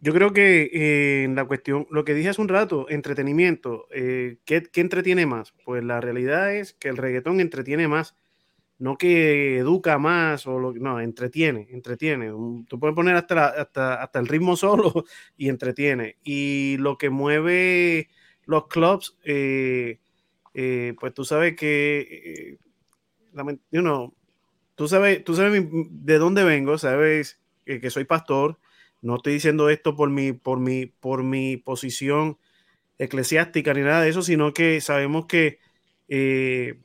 Yo creo que eh, en la cuestión, lo que dije hace un rato, entretenimiento, eh, ¿qué, entretiene más? Pues la realidad es que el reggaetón entretiene más, no que educa más, o lo, no, entretiene, entretiene. tú puedes poner hasta, hasta, hasta el ritmo (laughs) solo y entretiene. Y lo que mueve los clubs, eh, pues tú sabes que, know, tú sabes, tú sabes de dónde vengo, sabes que, soy pastor. No estoy diciendo esto por mi, por mi, por mi posición eclesiástica ni nada de eso, sino que sabemos que, eh,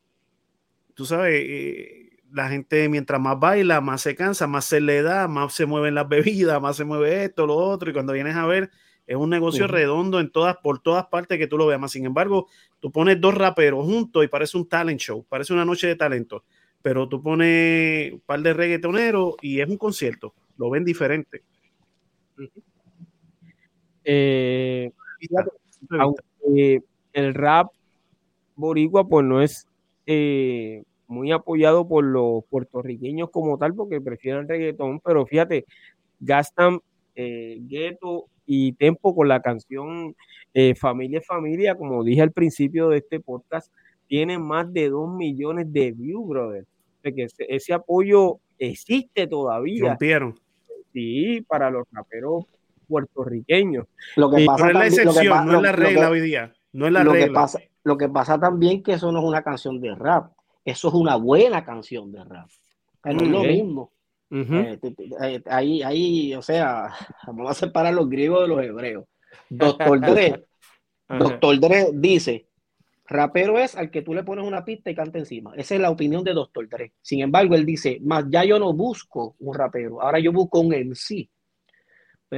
tú sabes, eh, la gente mientras más baila, más se cansa, más se le da, más se mueven las (laughs) bebidas, más se mueve esto, lo otro, y cuando vienes a ver, es un negocio redondo en todas, por todas partes que tú lo veas. Más sin embargo, tú pones dos raperos juntos y parece un talent show, parece una noche de talento pero tú pones un par de reggaetoneros y es un concierto, lo ven diferente. Eh, aunque el rap boricua pues no es eh, muy apoyado por los puertorriqueños como tal porque prefieren reggaetón, pero fíjate, gastan eh, gueto y tempo con la canción eh, Familia Familia, como dije al principio de este podcast, tiene más de 2 millones de views, brother. De que ese, apoyo existe todavía. Rompieron. Sí, para los raperos puertorriqueños. Lo que pasa no es la excepción, no es la regla hoy día. No es la lo regla. Que pasa, lo que pasa también que eso no es una canción de rap. Eso es una buena canción de rap. no es lo mismo. Eh, eh, ahí, ahí, o sea, (laughs) vamos a separar los griegos de los hebreos. Doctor Dre, (laughs) Doctor Dre dice Rapero es al que tú le pones una pista y canta encima. Esa es la opinión de Doctor Dre. Sin embargo, él dice, más ya yo no busco un rapero, ahora yo busco un MC.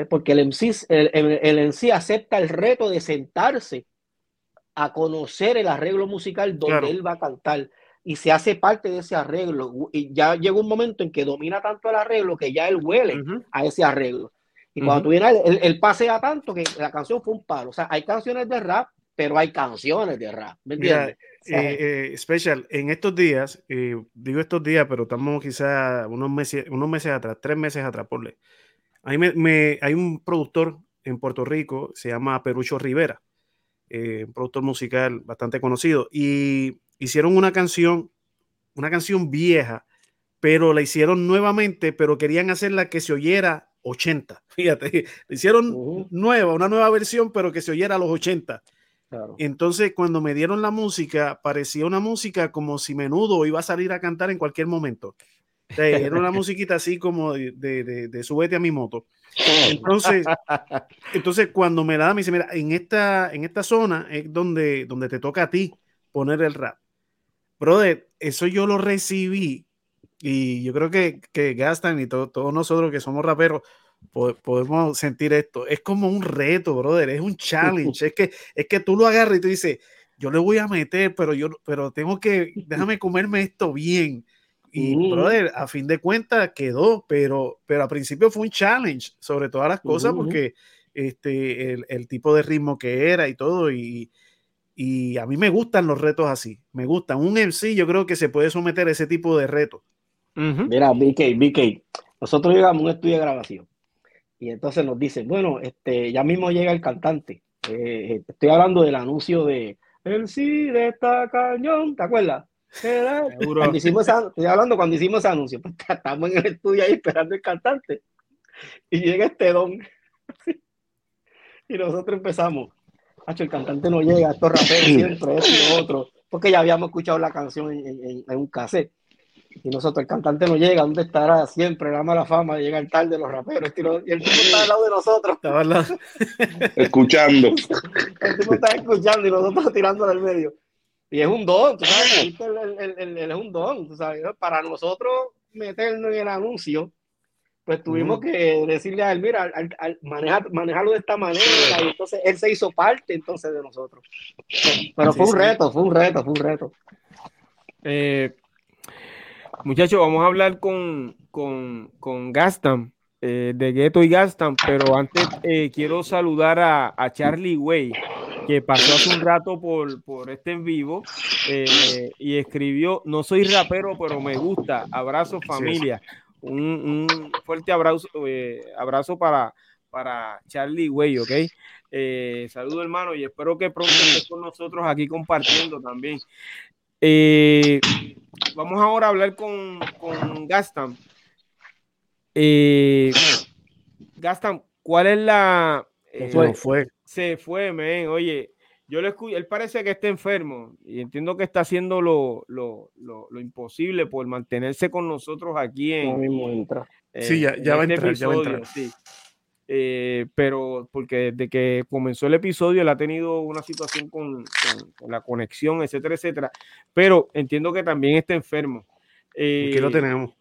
Porque el MC, el, el, MC acepta el reto de sentarse a conocer el arreglo musical donde él va a cantar y se hace parte de ese arreglo. Y ya llega un momento en que domina tanto el arreglo que ya él huele a ese arreglo. Y cuando tú vienes, él, él, pasea tanto que la canción fue un palo. O sea, hay canciones de rap pero hay canciones de rap, ¿me entiendes? Eh, eh, special, en estos días, eh, digo estos días, pero estamos quizás unos meses, unos meses atrás, tres meses atrás, por ley. Ahí me, hay un productor en Puerto Rico, se llama Perucho Rivera, un productor musical bastante conocido, y hicieron una canción, una canción vieja, pero la hicieron nuevamente, pero querían hacerla que se oyera 80. (laughs) Fíjate, la hicieron nueva, una nueva versión, pero que se oyera a los 80. Entonces, cuando me dieron la música, parecía una música como si menudo iba a salir a cantar en cualquier momento. era una (laughs) musiquita así como de, de, de, subete a mi moto. Entonces, entonces cuando me da, me dice, mira, en esta, en esta zona es donde, donde te toca a ti poner el rap. Brother, eso yo lo recibí Y yo creo que, que Gastan y todos nosotros que somos raperos podemos sentir esto. Es como un reto, brother, es un challenge. es, que, es que tú lo agarras y tú dices, yo le voy a meter, pero yo pero tengo que, déjame comerme esto bien. Y, brother, a fin de cuentas quedó, pero, pero al principio fue un challenge sobre todas las cosas, porque este, el, el, tipo de ritmo que era y todo, y, y a mí me gustan los retos así, me gustan. Un MC yo creo que se puede someter a ese tipo de retos. Mira, BK, BK, nosotros llegamos a un estudio de grabación y entonces nos dicen, bueno, este, ya mismo llega el cantante. Eh, eh, estoy hablando del anuncio de El sí de esta cañón, ¿te acuerdas? Cuando hicimos estoy hablando cuando hicimos ese anuncio, (laughs) pues estamos en el estudio ahí esperando el cantante y llega este don y nosotros empezamos. Hacho, el cantante no llega, estos raperos siempre, esto y otro, porque ya habíamos escuchado la canción en, en un cassette y nosotros, el cantante no llega, ¿dónde estará? Siempre la mala fama de llegar tarde los raperos. Y el tipo está al lado de nosotros. Estaba escuchando. El tipo está escuchando y nosotros tirando al medio. Y es un don, tú sabes, (clears throat) el, es un don, tú sabes. Para nosotros meternos en el anuncio, pues tuvimos que decirle a él, mira, al, al, manejarlo de esta manera, y entonces él se hizo parte entonces de nosotros. Pero fue un reto, fue un reto, fue un reto. Eh, Muchachos, vamos a hablar con, con, con Gastam, eh, de Ghetto y Gastam, pero antes eh, quiero saludar a, a, Charlie Way, que pasó hace un rato por, por este en vivo eh, y escribió, no soy rapero, pero me gusta, abrazo familia. Un, un fuerte abrazo, abrazo para, para Charlie Way, ¿ok? saludo hermano y espero que pronto estés con nosotros aquí compartiendo también. Eh, vamos ahora a hablar con, con Gastam. Eh, Gastam, ¿cuál es la. Eh, se fue. Se fue, men. Oye, yo le escucho, él parece que está enfermo y entiendo que está haciendo lo, lo, lo, lo imposible por mantenerse con nosotros aquí en. sí, ya, ya, va este entrar, ya, va a entrar, Sí. Eh, pero porque desde que comenzó el episodio él ha tenido una situación con, la conexión, etcétera, etcétera. Pero entiendo que también está enfermo. Eh, Aquí lo tenemos.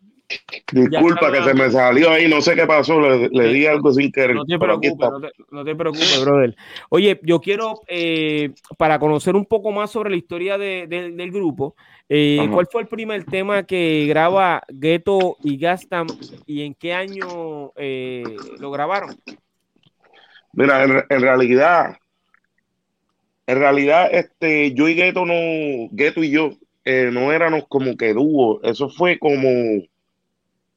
Disculpa que se me salió ahí, no sé qué pasó, le, di algo sin querer. No te preocupes, no te, preocupes, brother. Oye, yo quiero, eh, para conocer un poco más sobre la historia del grupo, eh, ¿cuál fue el primer tema que graba Ghetto y Gastam y en qué año eh, lo grabaron? Mira, en, realidad, en realidad, este, yo y Ghetto no, Ghetto y yo no éramos como que dúo, eso fue como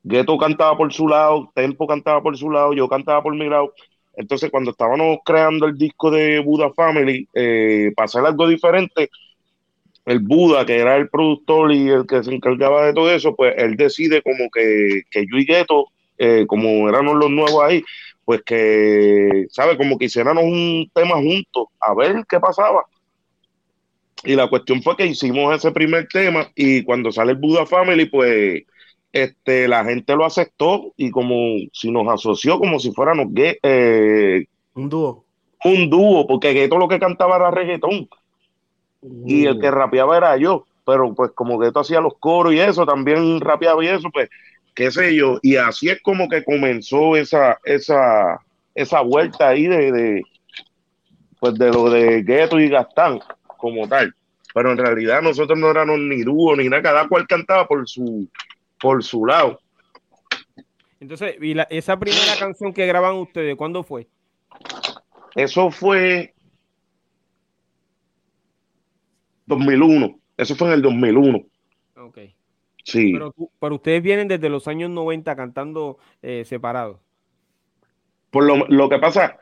Gueto cantaba por su lado, Tempo cantaba por su lado, yo cantaba por mi lado. Entonces, cuando estábamos creando el disco de Buda Family, eh, algo diferente, el Buda, que era el productor y el que se encargaba de todo eso, pues él decide como que, que yo y Gueto, eh, como éramos los nuevos ahí, pues que, ¿sabe? Como que hiciéramos un tema juntos, a ver qué pasaba. Y la cuestión fue que hicimos ese primer tema y cuando sale el Buda Family, pues este, la gente lo aceptó y como si nos asoció como si fuéramos eh, un dúo. Un dúo, porque todo lo que cantaba era reggaetón. Y el que rapeaba era yo. Pero pues como Gueto hacía los coros y eso, también rapeaba y eso, pues, qué sé yo. Y así es como que comenzó esa, esa, esa vuelta ahí de, de pues de lo de Gueto y Gastán, como tal. Pero en realidad nosotros no éramos ni dúo ni nada, cada cual cantaba por su, por su lado. Entonces, ¿y esa primera canción que graban ustedes, cuándo fue? Eso fue 2001. Eso fue en el 2001. Ok. Sí. Pero, ustedes vienen desde los años 90 cantando eh, separados. Por lo, lo, que pasa,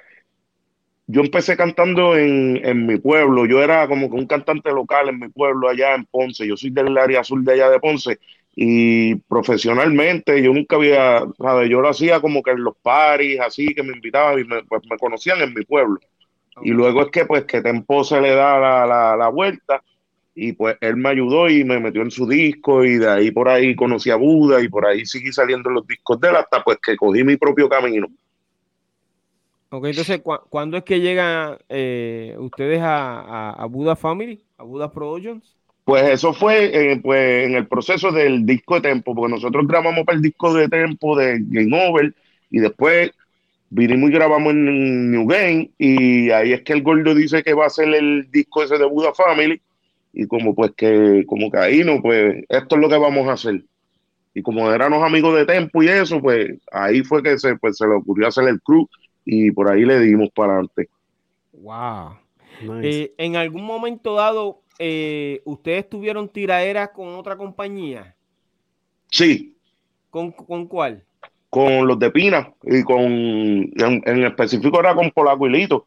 yo empecé cantando en, en, mi pueblo. Yo era como que un cantante local en mi pueblo allá en Ponce. Yo soy del área azul de allá de Ponce y profesionalmente yo nunca había, ¿sabes? Yo lo hacía como que en los paris, así que me invitaban y me, pues, me conocían en mi pueblo. Y luego es que pues que Tempo se le da la, la, vuelta y pues él me ayudó y me metió en su disco y de ahí por ahí conocí a Buda y por ahí seguí saliendo los discos de él hasta pues que cogí mi propio camino. Ok, entonces, ¿cuándo es que llegan eh, ustedes a, a, a, Buda Family, a Buda Productions? Pues eso fue eh, pues, en el proceso del disco de Tempo, porque nosotros grabamos para el disco de Tempo de Game Over y después vinimos y grabamos en New Game y ahí es que el gordo dice que va a ser el disco ese de Buda Family y como pues que como que ahí no pues esto es lo que vamos a hacer. Y como éramos amigos de Tempo y eso pues ahí fue que se pues se le ocurrió hacer el crew y por ahí le dimos para adelante. Wow. Eh, en algún momento dado eh, ustedes tuvieron tiraderas con otra compañía sí con, ¿con cuál con los de Pina y con, en, específico era con Polaco y Lito.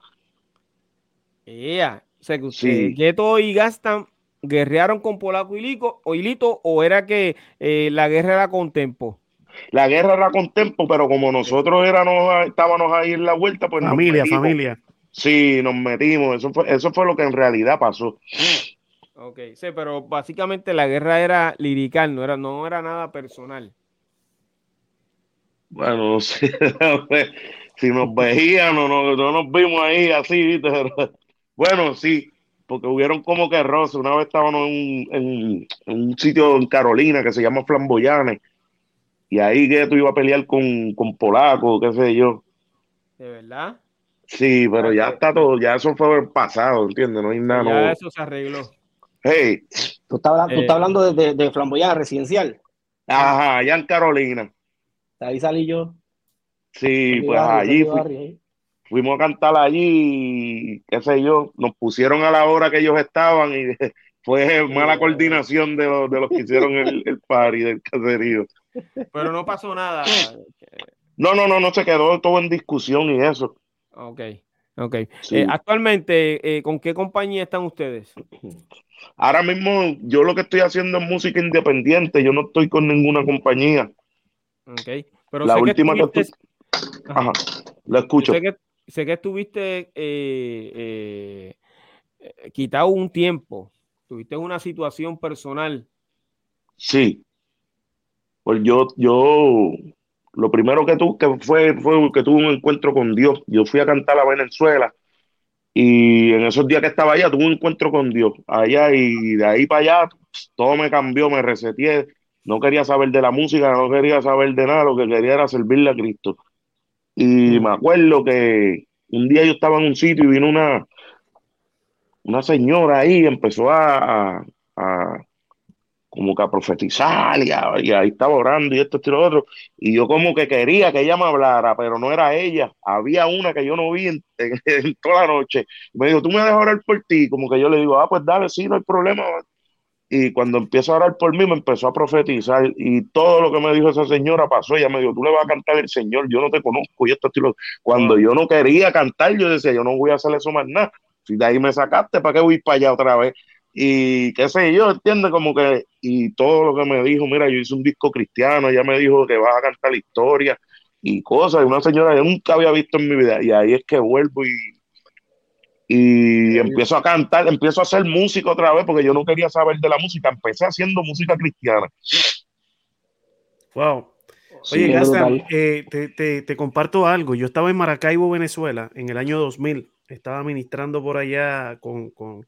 Yeah. O sea, que sí. Gueto y Gastan guerrearon con Polaco y Lito, o, Lito, o era que eh, la guerra era con Tempo. La guerra era con Tempo, pero como nosotros éramos, estábamos ahí en la vuelta, pues familia, familia. Sí, nos metimos. Eso fue, eso fue lo que en realidad pasó. Ok, sí, pero básicamente la guerra era lirical, no era, no era nada personal. Bueno, (laughs) no sé, si nos veíamos, no, no, nos vimos ahí así, bueno, sí, porque hubieron como que roces. Una vez estábamos en, un sitio en Carolina que se llama Flamboyanes, y ahí que tú ibas a pelear con, con Polaco, qué sé yo. ¿De verdad? Sí, pero ya está todo, ya eso fue el pasado, ¿entiendes? No hay nada. Ya eso se arregló. Hey. Tú estás, hablando de, de, Flamboyana residencial. Ajá, allá en Carolina. Ahí salí yo. Sí, pues allí fuimos a cantar allí, qué sé yo, nos pusieron a la hora que ellos estaban y (laughs) fue mala coordinación de, los, de los que hicieron el, el party del caserío. Pero no pasó nada. No, no, no, no se quedó todo en discusión y eso. Ok, ok. Eh, actualmente, eh, ¿con qué compañía están ustedes? Ahora mismo, yo lo que estoy haciendo es música independiente, yo no estoy con ninguna compañía. Ok. Pero la última que, tú... Ajá. la escucho. Sé que, sé que estuviste eh, eh, quitado un tiempo, tuviste una situación personal. Sí. Pues yo, yo, lo primero que tuve que fue, fue que tuve un encuentro con Dios. Yo fui a cantar a Venezuela y en esos días que estaba allá tuve un encuentro con Dios allá y de ahí para allá todo me cambió, me reseteé no quería saber de la música, no quería saber de nada, lo que quería era servirle a Cristo. Y me acuerdo que un día yo estaba en un sitio y vino una, una señora ahí y empezó a, como que a profetizar y, ahí estaba orando y esto, y lo otro. Y yo como que quería que ella me hablara, pero no era ella. Había una que yo no vi en, (laughs) toda la noche. Me dijo, tú me dejas orar por ti. Como que yo le digo, ah, pues dale, sí, no hay problema, y cuando empiezo a orar por mí me empezó a profetizar y todo lo que me dijo esa señora pasó, ella me dijo, tú le vas a cantar el Señor, yo no te conozco y esto estilo. Cuando yo no quería cantar, yo decía, yo no voy a hacer eso más nada. Si de ahí me sacaste, ¿para qué voy para allá otra vez? Y qué sé yo, entiende como que, y todo lo que me dijo, mira, yo hice un disco cristiano, ella me dijo que vas a cantar la historia y cosas, y una señora que nunca había visto en mi vida, y ahí es que vuelvo y y empiezo a cantar, empiezo a hacer música otra vez porque yo no quería saber de la música, empecé haciendo música cristiana. Wow. Oye, eh, te, te, comparto algo. Yo estaba en Maracaibo, Venezuela, en el año 2000. Estaba ministrando por allá con, con,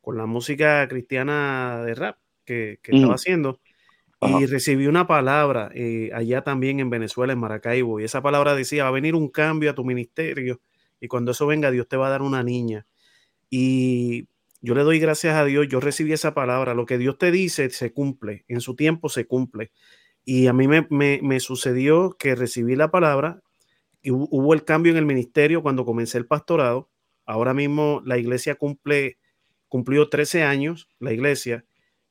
con la música cristiana de rap que, que estaba haciendo. Y recibí una palabra eh, allá también en Venezuela, en Maracaibo. Y esa palabra decía, va a venir un cambio a tu ministerio y cuando eso venga, Dios te va a dar una niña. Y yo le doy gracias a Dios, yo recibí esa palabra, lo que Dios te dice se cumple, en su tiempo se cumple. Y a mí me, sucedió que recibí la palabra y hubo el cambio en el ministerio cuando comencé el pastorado. Ahora mismo la iglesia cumple, cumplió 13 años, la iglesia,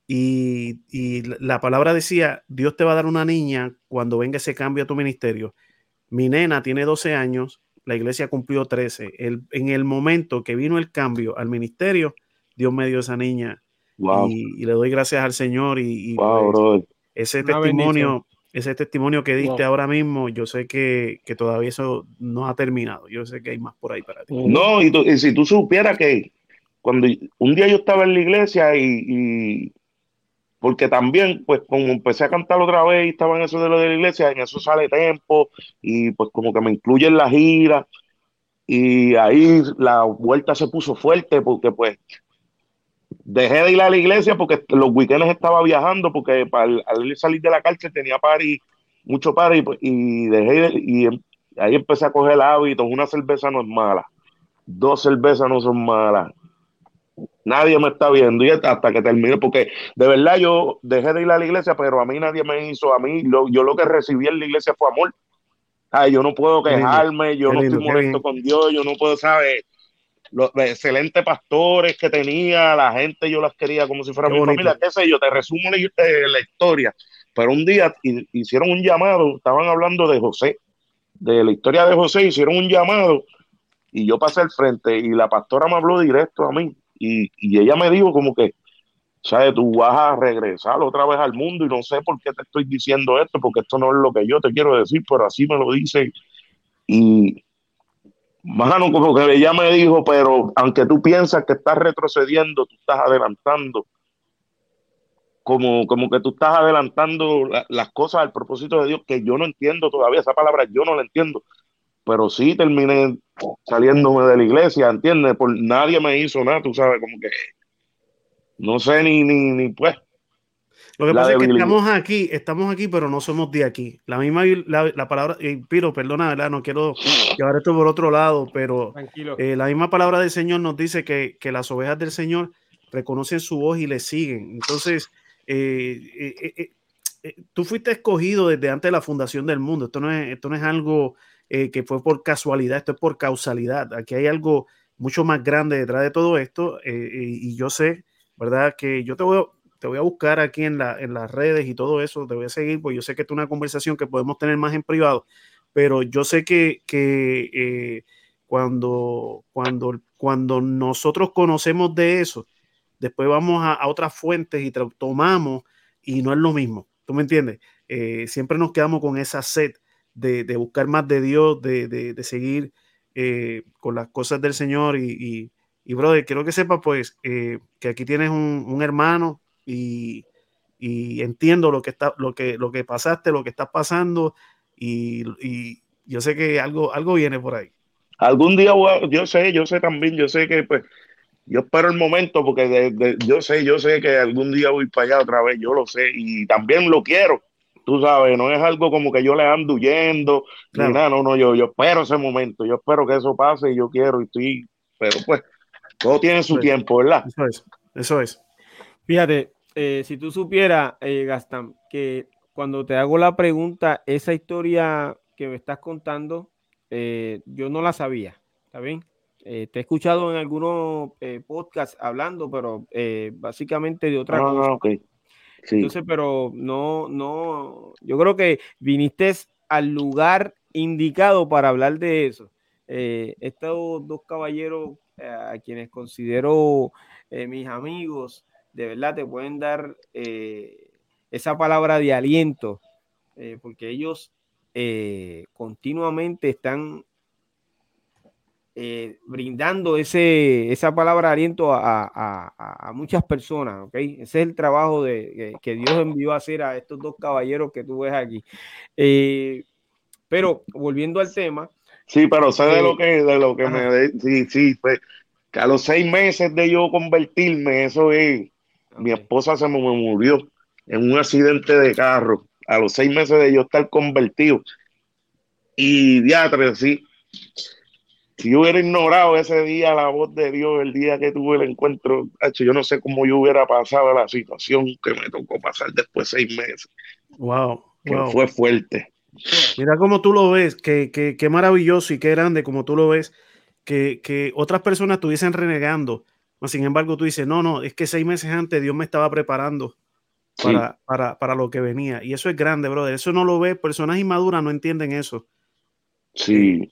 y, y, la palabra decía, Dios te va a dar una niña cuando venga ese cambio a tu ministerio. Mi nena tiene 12 años la iglesia cumplió 13. El, en el momento que vino el cambio al ministerio, Dios me dio esa niña. Y, le doy gracias al Señor. Y, pues, ese testimonio, ese testimonio que diste ahora mismo, yo sé que, todavía eso no ha terminado. Yo sé que hay más por ahí para ti. No, y, si tú supieras que cuando un día yo estaba en la iglesia y, porque también, pues, como empecé a cantar otra vez y estaba en eso de lo de la iglesia, en eso sale tiempo y pues como que me incluye en la gira y ahí la vuelta se puso fuerte porque pues dejé de ir a la iglesia porque los weekends estaba viajando, porque para al salir de la cárcel tenía party, mucho party, y dejé y ahí empecé a coger el hábito, una cerveza no es mala, dos cervezas no son malas, nadie me está viendo y hasta que termine, porque de verdad yo dejé de ir a la iglesia, pero a mí nadie me hizo, a mí lo, yo lo que recibí en la iglesia fue amor. Ay, yo no puedo quejarme, yo no estoy molesto con Dios, yo no puedo, saber los excelentes pastores que tenía, la gente yo las quería como si fuera mi familia, qué sé yo, te resumo la, eh, la historia. Pero un día hicieron un llamado, estaban hablando de José, de la historia de José, hicieron un llamado y yo pasé al frente y la pastora me habló directo a mí y, ella me dijo como que, ¿sabes? Tú vas a regresar otra vez al mundo y no sé por qué te estoy diciendo esto, porque esto no es lo que yo te quiero decir, pero así me lo dicen. Y, Mano, como que ella me dijo, pero aunque tú piensas que estás retrocediendo, tú estás adelantando. Como, como que tú estás adelantando las cosas al propósito de Dios, que yo no entiendo todavía esa palabra, yo no la entiendo. Pero sí terminé saliéndome de la iglesia, ¿entiendes? Por nadie me hizo nada, tú sabes, como que no sé ni, ni, ni pues, lo que pasa es que estamos aquí, estamos aquí, pero no somos de aquí. La misma la, palabra, eh, Piro, perdona, ¿verdad? No quiero llevar esto por otro lado, pero eh, la misma palabra del Señor nos dice que, que, las ovejas del Señor reconocen su voz y le siguen. Entonces, eh, tú fuiste escogido desde antes de la fundación del mundo. Esto no es, esto no es algo que fue por casualidad, esto es por causalidad. Aquí hay algo mucho más grande detrás de todo esto y yo sé, ¿verdad? Que yo te voy te voy a buscar aquí en, la, en las redes y todo eso, te voy a seguir, pues yo sé que es una conversación que podemos tener más en privado, pero yo sé que, que eh, cuando, cuando, cuando nosotros conocemos de eso, después vamos a, otras fuentes y tomamos y no es lo mismo, ¿tú me entiendes? Eh, siempre nos quedamos con esa sed de, de buscar más de Dios, de, de, de seguir eh, con las cosas del Señor y, y, brother, quiero que sepas pues que aquí tienes un, hermano y, entiendo lo que, está, lo, que, lo que pasaste, lo que estás pasando y, yo sé que algo, algo viene por ahí. Algún día, yo sé, yo sé también, yo sé que pues yo espero el momento porque yo sé, yo sé que algún día voy para allá otra vez, yo lo sé y también lo quiero. Tú sabes, no es algo como que yo le ando huyendo, nada, no, no, yo, yo espero ese momento, yo espero que eso pase y yo quiero y estoy, pero pues todo tiene su tiempo, ¿verdad? Eso es, eso es. Fíjate, eh, si tú supieras, eh, Gastán, que cuando te hago la pregunta, esa historia que me estás contando, eh, yo no la sabía, ¿está bien? te he escuchado en algunos podcasts hablando, pero básicamente de otra ah, cosa. Entonces, pero no, no, yo creo que viniste al lugar indicado para hablar de eso. estos dos caballeros a quienes considero mis amigos, de verdad te pueden dar eh, esa palabra de aliento, eh, porque ellos eh, continuamente están brindando ese, esa palabra de aliento a, muchas personas, ¿ok? Ese es el trabajo de, que Dios envió a hacer a estos dos caballeros que tú ves aquí. pero volviendo al tema. Sí, pero sé de lo que, de lo que me... Sí, sí, pues, que a los seis meses de yo convertirme, eso es mi esposa se me murió en un accidente de carro a los seis meses de yo estar convertido. Y diatre, sí. Si yo hubiera ignorado ese día la voz de Dios, el día que tuve el encuentro, yo no sé cómo yo hubiera pasado la situación que me tocó pasar después de seis meses. Wow. Fue fuerte. Mira cómo tú lo ves, que, que, maravilloso y qué grande como tú lo ves, que, que otras personas estuviesen renegando sin embargo, tú dices, no, no, es que seis meses antes Dios me estaba preparando para, para, lo que venía. Y eso es grande, brother. Eso no lo ve. Personas inmaduras no entienden eso. Sí.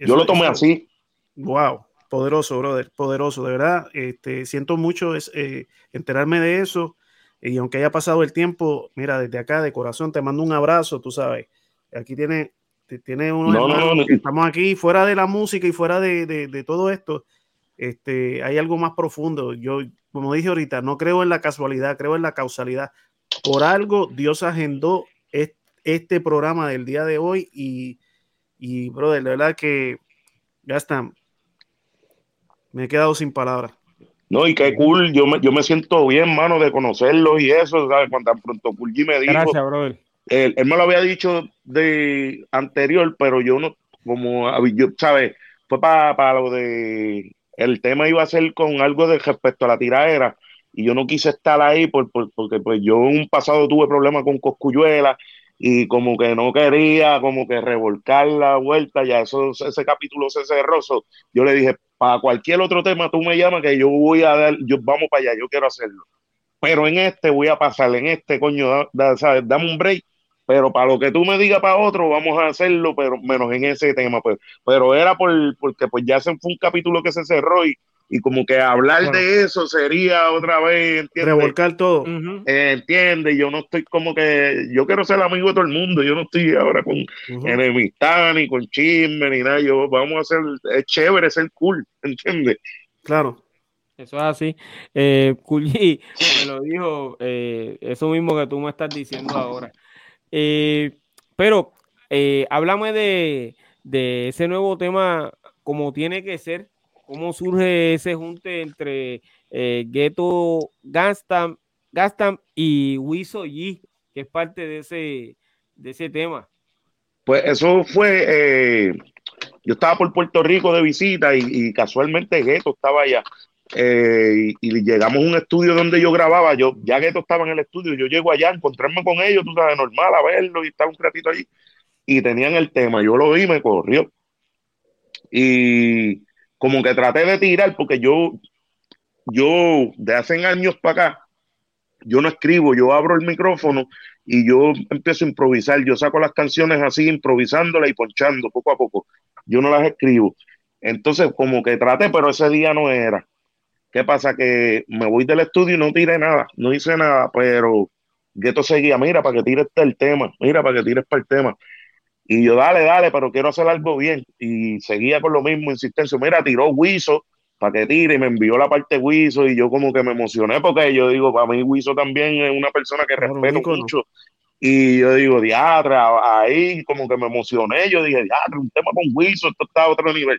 Yo lo tomé así. Wow. Poderoso, brother. Poderoso. De verdad, este, siento mucho es, eh, enterarme de eso. Y aunque haya pasado el tiempo, mira, desde acá de corazón te mando un abrazo, tú sabes. Aquí tiene, tiene uno. No, estamos aquí fuera de la música y fuera de, de todo esto este, hay algo más profundo. Yo, como dije ahorita, no creo en la casualidad, creo en la causalidad. Por algo Dios agendó este programa del día de hoy y, y brother, la verdad que ya está. Me he quedado sin palabras. No, y qué cool, yo me, yo me siento bien, mano, de conocerlos y eso, ¿sabes? Cuando tan pronto Cool G me dijo. Gracias, brother. Él, él, me lo había dicho de anterior, pero yo no, como, yo, ¿sabes? Fue para, para lo de. El tema iba a ser con algo de respecto a la tiradera y yo no quise estar ahí por, por, porque pues yo en un pasado tuve problemas con Coscuyuela y como que no quería como que revolcar la vuelta, ya eso, ese capítulo se cerró, yo le dije, para cualquier otro tema tú me llamas que yo voy a dar, yo vamos para allá, yo quiero hacerlo. Pero en este voy a pasar, en este coño, da, ¿sabes? dame un break, pero para lo que tú me digas para otro, vamos a hacerlo, pero menos en ese tema, pues. Pero era por, porque pues ya se fue un capítulo que se cerró y y como que hablar de eso sería otra vez, ¿entiendes? Revolcar todo. Eh, entiende, yo no estoy como que, yo quiero ser amigo de todo el mundo, yo no estoy ahora con enemistad ni con chisme ni nada, yo vamos a hacer, es chévere ser cool, (laughs) ¿entiendes? Claro. Eso es así. Eh, me lo dijo, eh, eso mismo que tú me estás diciendo ahora. Eh, pero eh, háblame de, de ese nuevo tema como tiene que ser cómo surge ese junte entre eh, Ghetto Gastam, Gastam y Wiso G, que es parte de ese, de ese tema. Pues eso fue, eh, yo estaba por Puerto Rico de visita y, casualmente Ghetto estaba allá. Eh, y, llegamos a un estudio donde yo grababa, yo ya Ghetto estaba en el estudio, yo llego allá, encontrarme con ellos, tú sabes, normal a verlo y estaba un ratito allí y tenían el tema, yo lo vi, me corrió. Y como que traté de tirar, porque yo, yo de hace años para acá, yo no escribo, yo abro el micrófono y yo empiezo a improvisar, yo saco las canciones así, improvisándolas y ponchando poco a poco. Yo no las escribo. Entonces, como que traté, pero ese día no era. ¿Qué pasa? Que me voy del estudio y no tiré nada, no hice nada, pero Gueto seguía, mira, para que tires el tema, mira, para que tires para el tema. Y yo, dale, dale, pero quiero hacer algo bien. Y seguía con lo mismo, insistencia. Mira, tiró Wiso para que tire y me envió la parte Wiso y yo como que me emocioné porque yo digo, para mí Wiso también es una persona que respeto mucho. Y yo digo, diatra, ahí como que me emocioné. Yo dije, diatra, un tema con Wiso, esto está a otro nivel.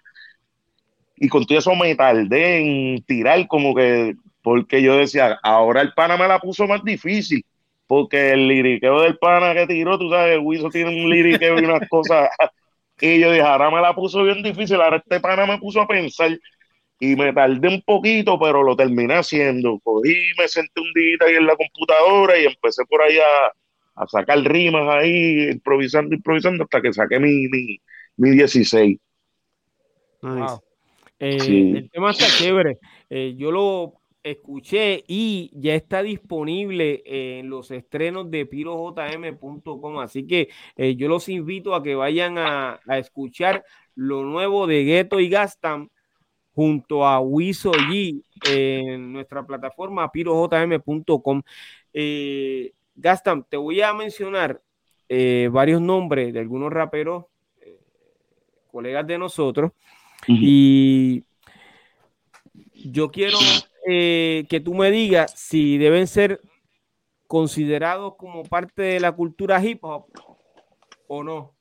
Y con todo eso me tardé en tirar como que, porque yo decía, ahora el pana me la puso más difícil porque el liriqueo del pana que tiró, tú sabes, el Wiso tiene un liriqueo y unas cosas. Y yo dije, ahora me la puso bien difícil, ahora este pana me puso a pensar y me tardé un poquito, pero lo terminé haciendo. Cogí, me senté un día ahí en la computadora y empecé por ahí a, sacar rimas ahí, improvisando, improvisando, hasta que saqué mi, mi, 16. Eh, el tema está chévere. Eh, yo lo escuché y ya está disponible en los estrenos de pirojm.com. Así que eh, yo los invito a que vayan a, escuchar lo nuevo de Ghetto y Gastam junto a Wiso G en nuestra plataforma pirojm.com. Eh, Gastam, te voy a mencionar eh, varios nombres de algunos raperos, colegas de nosotros, y yo quiero eh, que tú me digas si deben ser considerados como parte de la cultura hip hop o no.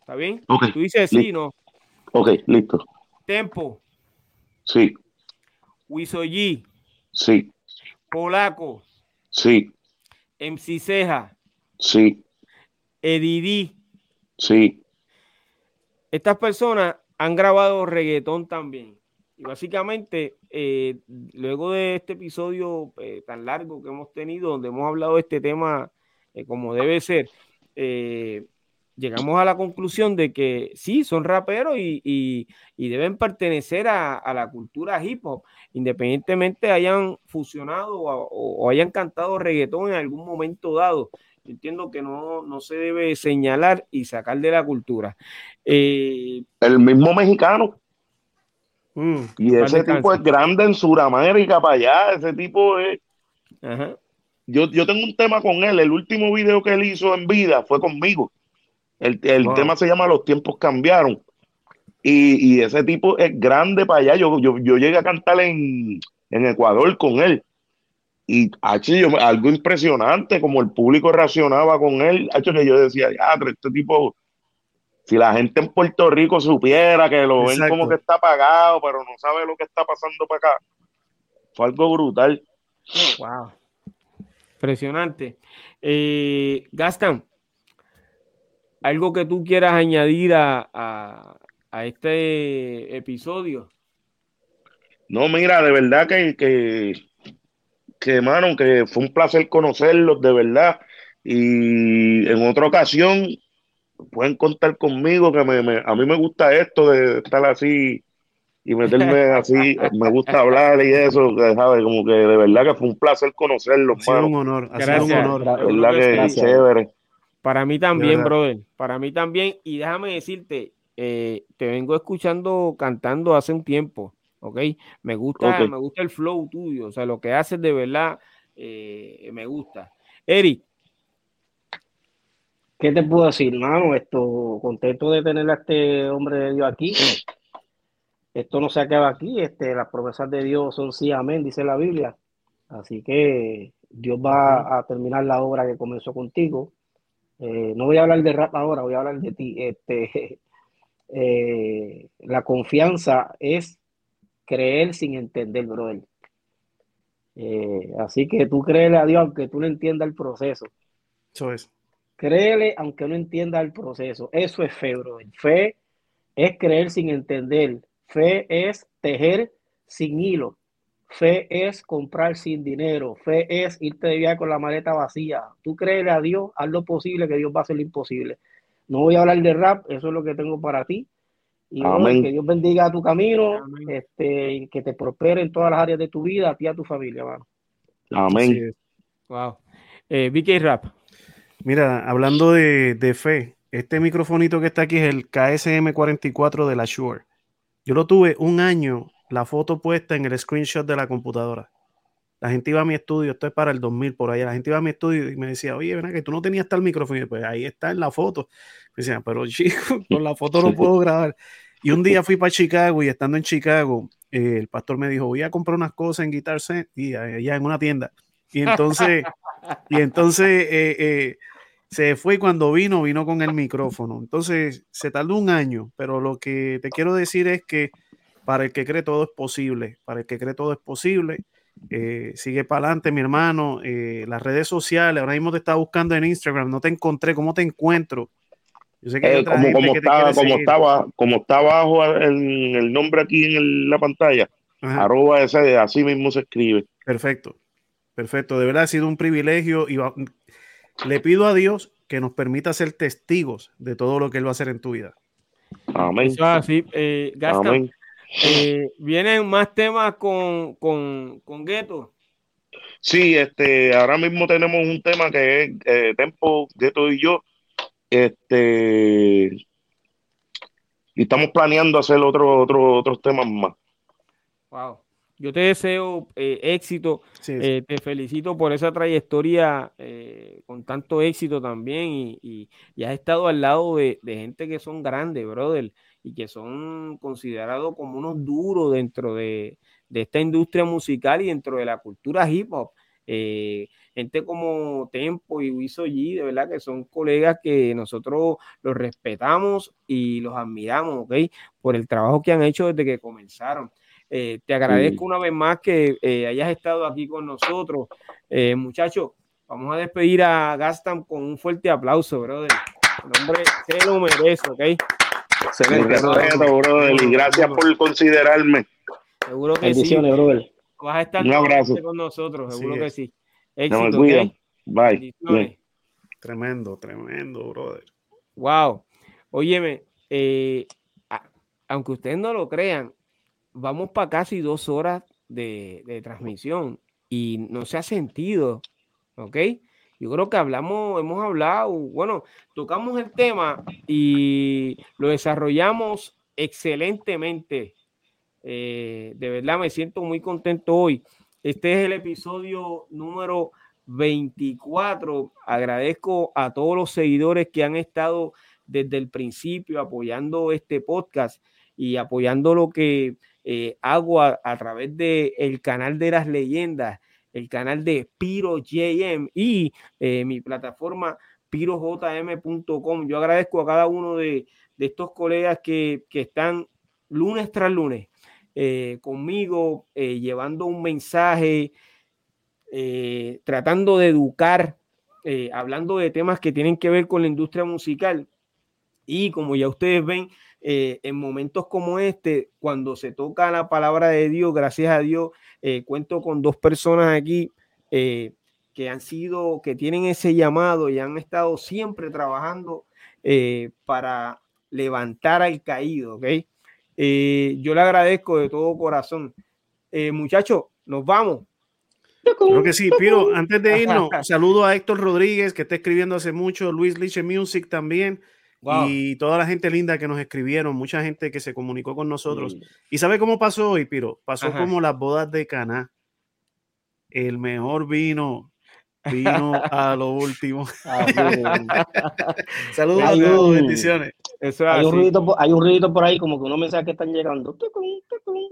¿Está bien? Tú dices sí, no. Ok, listo. Tempo. Sí. Wisoyi. Sí. Polaco. Sí. MC Ceja. Sí. Edidi. Sí. Estas personas han grabado reggaetón también. Básicamente, eh, luego de este episodio eh, tan largo que hemos tenido, donde hemos hablado de este tema eh, como debe ser, llegamos a la conclusión de que sí, son raperos y, deben pertenecer a, la cultura hip hop, independientemente hayan fusionado o, hayan cantado reggaetón en algún momento dado. entiendo que no, no, se debe señalar y sacar de la cultura. el mismo mexicano Mm, y ese tipo es grande en Sudamérica para allá. Ese tipo es. Yo, yo tengo un tema con él. El último video que él hizo en vida fue conmigo. El, tema se llama Los tiempos cambiaron. Y, ese tipo es grande para allá. Yo, yo, llegué a cantar en, Ecuador con él. Y yo, algo impresionante, como el público reaccionaba con él. Hecho que yo decía, ya, este tipo si la gente en Puerto Rico supiera que lo ven como que está pagado, pero no sabe lo que está pasando para acá. fue algo brutal. Wow. Impresionante. Eh, Gaston, ¿algo que tú quieras añadir a, a, este episodio? No, mira, de verdad que, que, que, mano, que fue un placer conocerlos, de verdad. Y en otra ocasión pueden contar conmigo, que me, a mí me gusta esto de estar así y meterme (laughs) así, me gusta hablar y eso, ¿sabes? Como que de verdad que fue un placer conocerlo, ha sido un honor, ha sido un honor. verdad que chévere. Para mí también, brother, para mí también, y déjame decirte, eh, te vengo escuchando cantando hace un tiempo, ¿ok? Me gusta, me gusta el flow tuyo, o sea, lo que haces de verdad eh, me gusta. Eric, ¿Qué te puedo decir, hermano? Esto, contento de tener a este hombre de Dios aquí. Esto no se acaba aquí, este, las promesas de Dios son sí, amén, dice la Biblia. Así que Dios va a terminar la obra que comenzó contigo. Eh, no voy a hablar de rap ahora, voy a hablar de ti. Este, (laughs) eh, la confianza es creer sin entender, brother. Eh, así que tú créele a Dios aunque tú no entiendas el proceso. Eso es. Créele aunque no entienda el proceso. Eso es fe, bro. Fe es creer sin entender. Fe es tejer sin hilo. Fe es comprar sin dinero. Fe es irte de viaje con la maleta vacía. Tú créele a Dios, haz lo posible que Dios va a hacer lo imposible. No voy a hablar de rap, eso es lo que tengo para ti. Y que Dios bendiga tu camino, este, que te prospere en todas las áreas de tu vida, a ti y a tu familia, hermano. Amén. Wow. Eh, Vicky Rap. Mira, hablando de, fe, este microfonito que está aquí es el KSM44 de la Shure. Yo lo tuve un año, la foto puesta en el screenshot de la computadora. La gente iba a mi estudio, esto es para el 2000 por allá. La gente iba a mi estudio y me decía, oye, ven que tú no tenías tal micrófono. pues ahí está en la foto. Me decían, pero (laughs) chico, con la foto no puedo grabar. Y un día fui para Chicago y estando en Chicago, eh, el pastor me dijo, voy a comprar unas cosas en Guitar Center y allá en una tienda. Y entonces, y entonces eh, eh, se fue cuando vino, vino con el micrófono. Entonces, se tardó un año, pero lo que te quiero decir es que para el que cree todo es posible, para el que cree todo es posible. Eh, sigue para adelante, mi hermano. Eh, las redes sociales, ahora mismo te estaba buscando en Instagram, no te encontré, ¿cómo te encuentro? Yo sé que eh, como, estaba, como, estaba, como está abajo el, el nombre aquí en la pantalla, arroba ese, así mismo se escribe. Perfecto, perfecto. De verdad ha sido un privilegio y le pido a Dios que nos permita ser testigos de todo lo que Él va a hacer en tu vida. Amén. Eh, eh, ¿Vienen más temas con, con, con Gueto? Sí, este, ahora mismo tenemos un tema que es eh, Tempo, Gueto y yo. Este, y estamos planeando hacer otro, otro, otros temas más. Wow. Yo te deseo eh, éxito, eh, te felicito por esa trayectoria eh, con tanto éxito también y, has estado al lado de, gente que son grandes, brother, y que son considerados como unos duros dentro de, esta industria musical y dentro de la cultura hip hop. gente como Tempo y Wiso G, de verdad que son colegas que nosotros los respetamos y los admiramos, ¿ok? Por el trabajo que han hecho desde que comenzaron. Eh, te agradezco una vez más que eh, hayas estado aquí con nosotros. Eh, muchachos, vamos a despedir a Gaston con un fuerte aplauso, brother. El hombre se lo merece, ¿ok? Excelente, brother, y gracias por considerarme. Seguro que sí. brother. Vas a estar con nosotros, seguro que sí. Éxito, no Bye. Tremendo, tremendo, brother. Wow. Óyeme, aunque ustedes no lo crean, vamos para casi dos horas de, transmisión y no se ha sentido, ¿ok? Yo creo que hablamos, hemos hablado, bueno, tocamos el tema y lo desarrollamos excelentemente. Eh, de verdad me siento muy contento hoy. Este es el episodio número 24. Agradezco a todos los seguidores que han estado desde el principio apoyando este podcast y apoyando lo que eh, hago a, través del el canal de las leyendas, el canal de Piro JM y eh, mi plataforma pirojm.com. Yo agradezco a cada uno de, estos colegas que, están lunes tras lunes eh, conmigo, llevando un mensaje, tratando de educar, hablando de temas que tienen que ver con la industria musical. Y como ya ustedes ven, en momentos como este, cuando se toca la palabra de Dios, gracias a Dios, cuento con dos personas aquí que han sido, que tienen ese llamado y han estado siempre trabajando eh, para levantar al caído, ¿ok? Eh, yo le agradezco de todo corazón. Eh, muchachos, nos vamos. Creo que sí, Piro, antes de irnos, (laughs) saludo a Héctor Rodríguez, que está escribiendo hace mucho, Luis Liche Music también, y toda la gente linda que nos escribieron, mucha gente que se comunicó con nosotros. ¿Y sabe cómo pasó hoy, Piro? Pasó como las bodas de Caná. El mejor vino vino a lo último. (laughs) (laughs) Saludos a todos, bendiciones. hay, un ruidito, por, hay un ruidito por ahí, como que unos mensajes que están llegando.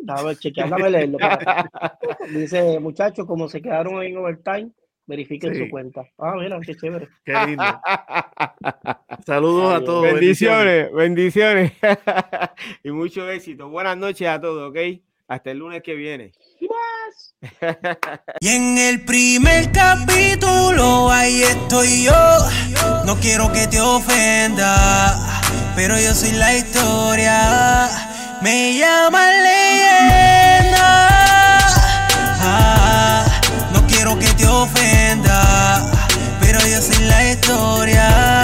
Déjame chequear, leerlo. (laughs) Dice, muchachos, como se quedaron en overtime, verifiquen sí. su cuenta. Ah, mira, qué chévere. (laughs) Qué lindo. (laughs) Saludos a todos. Bendiciones, bendiciones. (laughs) y mucho éxito. Buenas noches a todos, ¿ok? Hasta el lunes que viene. Y, en el primer capítulo ahí estoy yo. No quiero que te ofenda, pero yo soy la historia. Me llaman leyenda. Ah, no quiero que te ofenda. Pero yo soy la historia.